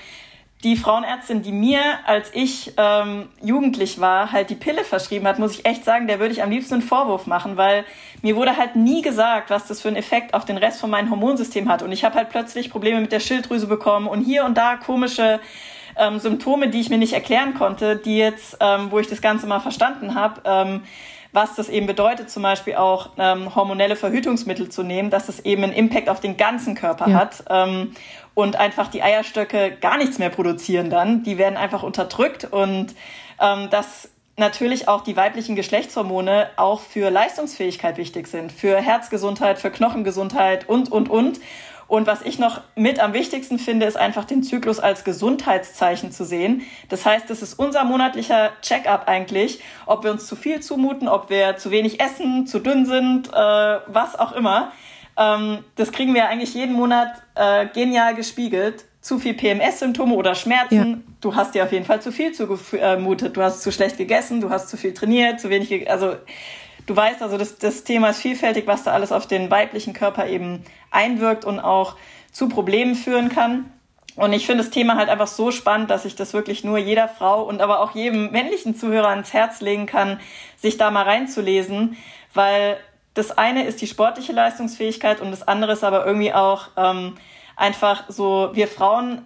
die Frauenärztin, die mir, als ich ähm, jugendlich war, halt die Pille verschrieben hat, muss ich echt sagen, der würde ich am liebsten einen Vorwurf machen, weil mir wurde halt nie gesagt, was das für einen Effekt auf den Rest von meinem Hormonsystem hat. Und ich habe halt plötzlich Probleme mit der Schilddrüse bekommen und hier und da komische ähm, Symptome, die ich mir nicht erklären konnte, die jetzt, ähm, wo ich das Ganze mal verstanden habe, ähm, was das eben bedeutet, zum Beispiel auch ähm, hormonelle Verhütungsmittel zu nehmen, dass das eben einen Impact auf den ganzen Körper ja. hat ähm, und einfach die Eierstöcke gar nichts mehr produzieren dann. Die werden einfach unterdrückt und ähm, dass natürlich auch die weiblichen Geschlechtshormone auch für Leistungsfähigkeit wichtig sind, für Herzgesundheit, für Knochengesundheit und, und, und. Und was ich noch mit am wichtigsten finde, ist einfach den Zyklus als Gesundheitszeichen zu sehen. Das heißt, es ist unser monatlicher Check-up eigentlich, ob wir uns zu viel zumuten, ob wir zu wenig essen, zu dünn sind, äh, was auch immer. Ähm, das kriegen wir eigentlich jeden Monat äh, genial gespiegelt. Zu viel PMS-Symptome oder Schmerzen. Ja. Du hast dir auf jeden Fall zu viel zugemutet. Du hast zu schlecht gegessen, du hast zu viel trainiert, zu wenig, also du weißt also, das, das Thema ist vielfältig, was da alles auf den weiblichen Körper eben einwirkt und auch zu Problemen führen kann. Und ich finde das Thema halt einfach so spannend, dass ich das wirklich nur jeder Frau und aber auch jedem männlichen Zuhörer ans Herz legen kann, sich da mal reinzulesen, weil das eine ist die sportliche Leistungsfähigkeit und das andere ist aber irgendwie auch ähm, einfach so, wir Frauen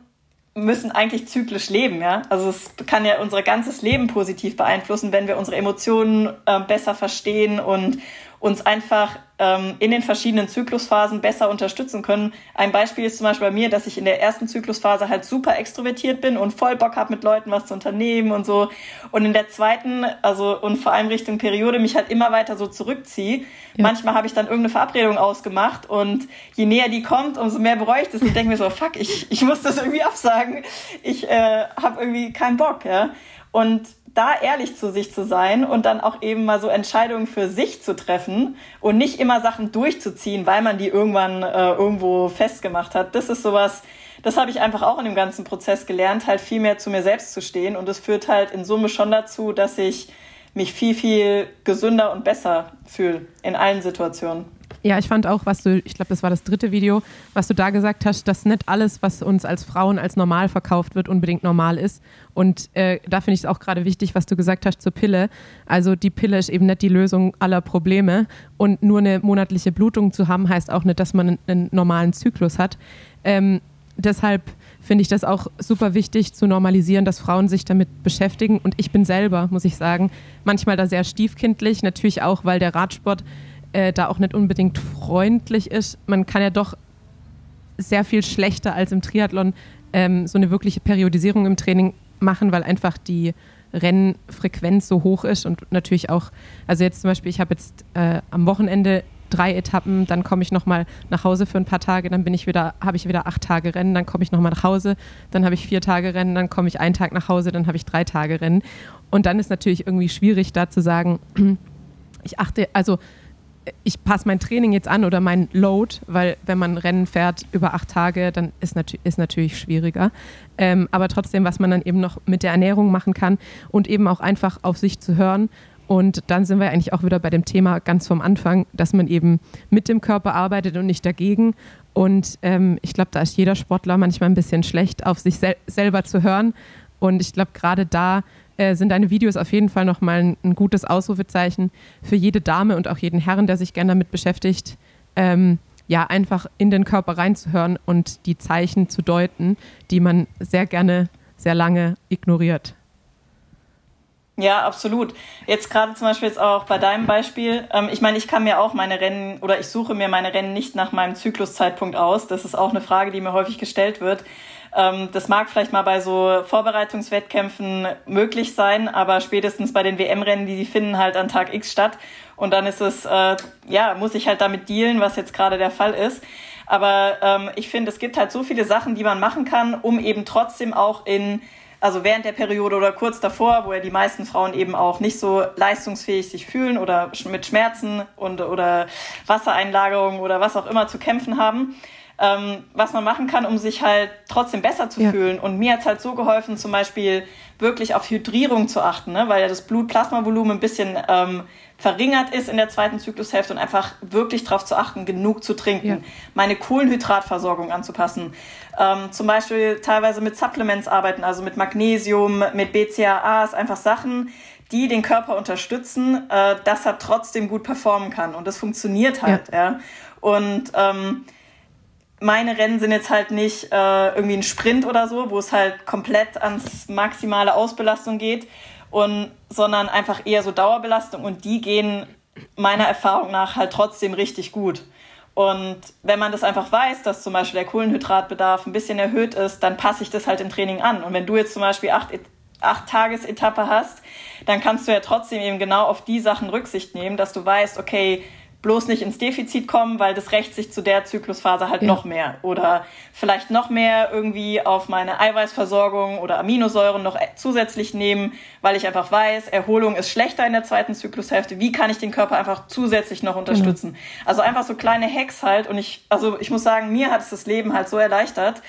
müssen eigentlich zyklisch leben, ja. Also es kann ja unser ganzes Leben positiv beeinflussen, wenn wir unsere Emotionen äh, besser verstehen und uns einfach ähm, in den verschiedenen Zyklusphasen besser unterstützen können. Ein Beispiel ist zum Beispiel bei mir, dass ich in der ersten Zyklusphase halt super extrovertiert bin und voll Bock habe, mit Leuten was zu unternehmen und so. Und in der zweiten, also und vor allem Richtung Periode, mich halt immer weiter so zurückziehe. Ja. Manchmal habe ich dann irgendeine Verabredung ausgemacht und je näher die kommt, umso mehr bereue ich das. Ich denke mir so, fuck, ich, ich muss das irgendwie absagen. Ich äh, habe irgendwie keinen Bock, ja. Und da ehrlich zu sich zu sein und dann auch eben mal so Entscheidungen für sich zu treffen und nicht immer Sachen durchzuziehen, weil man die irgendwann äh, irgendwo festgemacht hat. Das ist sowas, das habe ich einfach auch in dem ganzen Prozess gelernt, halt viel mehr zu mir selbst zu stehen. Und es führt halt in Summe schon dazu, dass ich mich viel, viel gesünder und besser fühle in allen Situationen. Ja, ich fand auch, was du, ich glaube, das war das dritte Video, was du da gesagt hast, dass nicht alles, was uns als Frauen als normal verkauft wird, unbedingt normal ist. Und äh, da finde ich es auch gerade wichtig, was du gesagt hast zur Pille. Also die Pille ist eben nicht die Lösung aller Probleme. Und nur eine monatliche Blutung zu haben, heißt auch nicht, dass man einen, einen normalen Zyklus hat. Ähm, deshalb finde ich das auch super wichtig zu normalisieren, dass Frauen sich damit beschäftigen. Und ich bin selber, muss ich sagen, manchmal da sehr stiefkindlich. Natürlich auch, weil der Radsport äh, da auch nicht unbedingt freundlich ist. Man kann ja doch sehr viel schlechter als im Triathlon ähm, so eine wirkliche Periodisierung im Training machen, weil einfach die Rennfrequenz so hoch ist und natürlich auch, also jetzt zum Beispiel, ich habe jetzt äh, am Wochenende drei Etappen, dann komme ich nochmal nach Hause für ein paar Tage, dann bin ich wieder, habe ich wieder acht Tage Rennen, dann komme ich nochmal nach Hause, dann habe ich vier Tage Rennen, dann komme ich einen Tag nach Hause, dann habe ich drei Tage Rennen. Und dann ist natürlich irgendwie schwierig, da zu sagen, <clears throat> ich achte, also ich passe mein Training jetzt an oder mein Load, weil wenn man Rennen fährt über acht Tage, dann ist, nat ist natürlich schwieriger. Ähm, aber trotzdem, was man dann eben noch mit der Ernährung machen kann und eben auch einfach auf sich zu hören. Und dann sind wir eigentlich auch wieder bei dem Thema ganz vom Anfang, dass man eben mit dem Körper arbeitet und nicht dagegen. Und ähm, ich glaube, da ist jeder Sportler manchmal ein bisschen schlecht, auf sich sel selber zu hören. Und ich glaube, gerade da äh, sind deine Videos auf jeden Fall nochmal ein, ein gutes Ausrufezeichen für jede Dame und auch jeden Herren, der sich gerne damit beschäftigt, ähm, ja, einfach in den Körper reinzuhören und die Zeichen zu deuten, die man sehr gerne, sehr lange ignoriert. Ja, absolut. Jetzt gerade zum Beispiel jetzt auch bei deinem Beispiel. Ähm, ich meine, ich kann mir auch meine Rennen oder ich suche mir meine Rennen nicht nach meinem Zykluszeitpunkt aus. Das ist auch eine Frage, die mir häufig gestellt wird. Ähm, das mag vielleicht mal bei so Vorbereitungswettkämpfen möglich sein, aber spätestens bei den WM-Rennen, die finden halt an Tag X statt. Und dann ist es, äh, ja, muss ich halt damit dealen, was jetzt gerade der Fall ist. Aber ähm, ich finde, es gibt halt so viele Sachen, die man machen kann, um eben trotzdem auch in also während der Periode oder kurz davor, wo ja die meisten Frauen eben auch nicht so leistungsfähig sich fühlen oder mit Schmerzen und oder Wassereinlagerungen oder was auch immer zu kämpfen haben, ähm, was man machen kann, um sich halt trotzdem besser zu ja. fühlen. Und mir hat es halt so geholfen, zum Beispiel wirklich auf Hydrierung zu achten, ne? weil ja das Blutplasmavolumen ein bisschen ähm, verringert ist in der zweiten Zyklushälfte und einfach wirklich darauf zu achten, genug zu trinken, ja. meine Kohlenhydratversorgung anzupassen. Ähm, zum Beispiel teilweise mit Supplements arbeiten, also mit Magnesium, mit BCAAs, einfach Sachen, die den Körper unterstützen, äh, dass er trotzdem gut performen kann. Und das funktioniert halt, ja. ja. Und ähm, meine Rennen sind jetzt halt nicht äh, irgendwie ein Sprint oder so, wo es halt komplett ans maximale Ausbelastung geht, und, sondern einfach eher so Dauerbelastung und die gehen meiner Erfahrung nach halt trotzdem richtig gut. Und wenn man das einfach weiß, dass zum Beispiel der Kohlenhydratbedarf ein bisschen erhöht ist, dann passe ich das halt im Training an. Und wenn du jetzt zum Beispiel acht, acht Tagesetappe hast, dann kannst du ja trotzdem eben genau auf die Sachen Rücksicht nehmen, dass du weißt, okay, bloß nicht ins Defizit kommen, weil das rächt sich zu der Zyklusphase halt ja. noch mehr. Oder vielleicht noch mehr irgendwie auf meine Eiweißversorgung oder Aminosäuren noch zusätzlich nehmen, weil ich einfach weiß, Erholung ist schlechter in der zweiten Zyklushälfte. Wie kann ich den Körper einfach zusätzlich noch unterstützen? Mhm. Also einfach so kleine Hacks halt. Und ich, also ich muss sagen, mir hat es das Leben halt so erleichtert.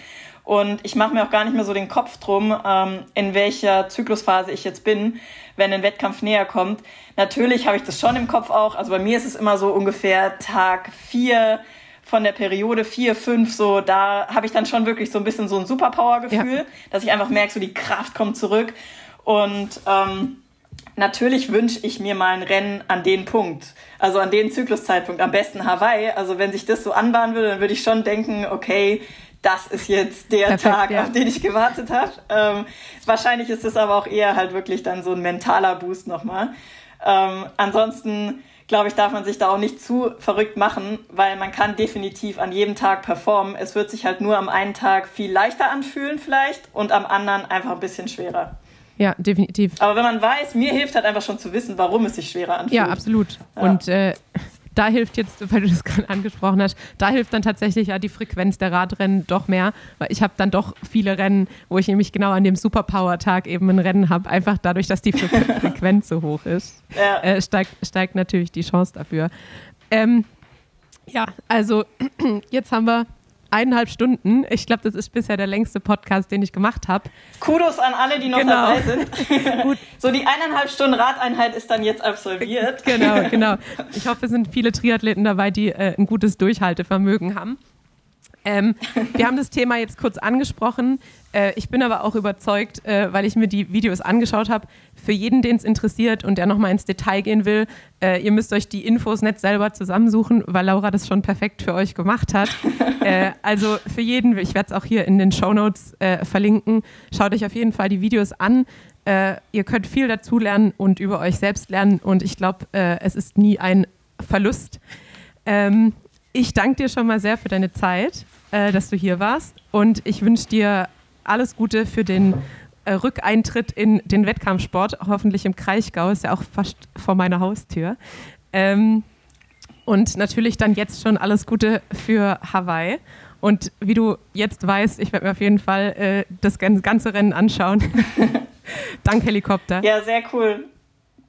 Und ich mache mir auch gar nicht mehr so den Kopf drum, ähm, in welcher Zyklusphase ich jetzt bin, wenn ein Wettkampf näher kommt. Natürlich habe ich das schon im Kopf auch. Also bei mir ist es immer so ungefähr Tag vier von der Periode vier, fünf, so, da habe ich dann schon wirklich so ein bisschen so ein Superpower-Gefühl, ja. dass ich einfach merke, so die Kraft kommt zurück. Und ähm, natürlich wünsche ich mir mal ein Rennen an den Punkt, also an den Zykluszeitpunkt, am besten Hawaii. Also wenn sich das so anbahnen würde, dann würde ich schon denken, okay, das ist jetzt der Perfekt, Tag, ja. auf den ich gewartet habe. Ähm, wahrscheinlich ist es aber auch eher halt wirklich dann so ein mentaler Boost nochmal. Ähm, ansonsten glaube ich, darf man sich da auch nicht zu verrückt machen, weil man kann definitiv an jedem Tag performen. Es wird sich halt nur am einen Tag viel leichter anfühlen vielleicht und am anderen einfach ein bisschen schwerer. Ja, definitiv. Aber wenn man weiß, mir hilft halt einfach schon zu wissen, warum es sich schwerer anfühlt. Ja, absolut. Ja. Und äh, da hilft jetzt, weil du das gerade angesprochen hast, da hilft dann tatsächlich ja die Frequenz der Radrennen doch mehr, weil ich habe dann doch viele Rennen, wo ich nämlich genau an dem Superpower-Tag eben ein Rennen habe, einfach dadurch, dass die Fre <laughs> Frequenz so hoch ist, ja. äh, steigt, steigt natürlich die Chance dafür. Ähm, ja, also <clears throat> jetzt haben wir eineinhalb Stunden. Ich glaube, das ist bisher der längste Podcast, den ich gemacht habe. Kudos an alle, die noch genau. dabei sind. <laughs> Gut. So, die eineinhalb Stunden Radeinheit ist dann jetzt absolviert. Genau, genau. <laughs> Ich hoffe, es sind viele Triathleten dabei, die äh, ein gutes Durchhaltevermögen haben. Ähm, wir haben das Thema jetzt kurz angesprochen. Äh, ich bin aber auch überzeugt, äh, weil ich mir die Videos angeschaut habe, für jeden, den es interessiert und der nochmal ins Detail gehen will, äh, ihr müsst euch die Infos nicht selber zusammensuchen, weil Laura das schon perfekt für euch gemacht hat. <laughs> Äh, also für jeden, ich werde es auch hier in den Show Notes äh, verlinken, schaut euch auf jeden Fall die Videos an. Äh, ihr könnt viel dazu lernen und über euch selbst lernen und ich glaube, es ist nie ein Verlust. Ähm, ich danke dir schon mal sehr für deine Zeit, äh, dass du hier warst. Und ich wünsche dir alles Gute für den äh, Rückeintritt in den Wettkampfsport, hoffentlich im Kraichgau, ist ja auch fast vor meiner Haustür. Ähm, und natürlich dann jetzt schon alles Gute für Hawaii. Und wie du jetzt weißt, ich werde mir auf jeden Fall äh, das ganze Rennen anschauen. <laughs> Dank Helikopter. Ja, sehr cool.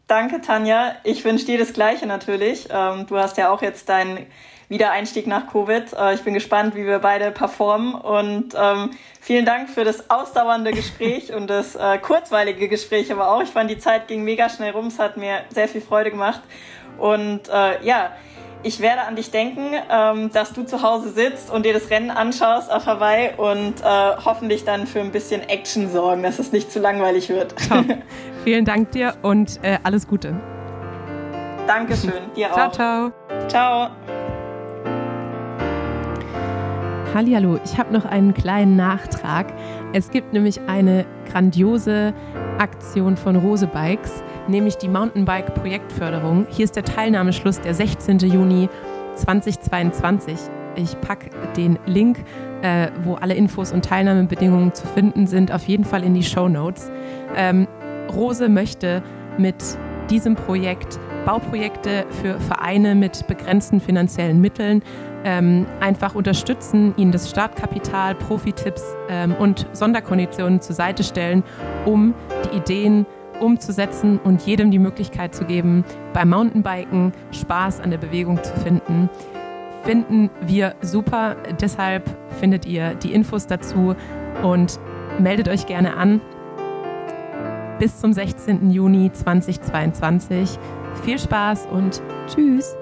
Danke, Tanja. Ich wünsche dir das Gleiche natürlich. Ähm, du hast ja auch jetzt deinen Wiedereinstieg nach Covid. Äh, ich bin gespannt, wie wir beide performen und ähm, vielen Dank für das ausdauernde Gespräch und das äh, kurzweilige Gespräch aber auch. Ich fand, die Zeit ging mega schnell rum. Es hat mir sehr viel Freude gemacht und äh, ja, ich werde an dich denken, ähm, dass du zu Hause sitzt und dir das Rennen anschaust auf Hawaii und äh, hoffentlich dann für ein bisschen Action sorgen, dass es nicht zu langweilig wird. <laughs> Vielen Dank dir und äh, alles Gute. Dankeschön, dir ciao, auch. Ciao, ciao. Ciao. Hallihallo, ich habe noch einen kleinen Nachtrag. Es gibt nämlich eine grandiose Aktion von Rose Bikes, nämlich die Mountainbike Projektförderung. Hier ist der Teilnahmeschluss der 16. Juni 2022. Ich packe den Link, äh, wo alle Infos und Teilnahmebedingungen zu finden sind, auf jeden Fall in die Show Notes. Ähm, Rose möchte mit diesem Projekt Bauprojekte für Vereine mit begrenzten finanziellen Mitteln ähm, einfach unterstützen, ihnen das Startkapital, Profitipps ähm, und Sonderkonditionen zur Seite stellen, um die Ideen umzusetzen und jedem die Möglichkeit zu geben, beim Mountainbiken Spaß an der Bewegung zu finden. Finden wir super. Deshalb findet ihr die Infos dazu und meldet euch gerne an. Bis zum 16. Juni 2022. Viel Spaß und tschüss.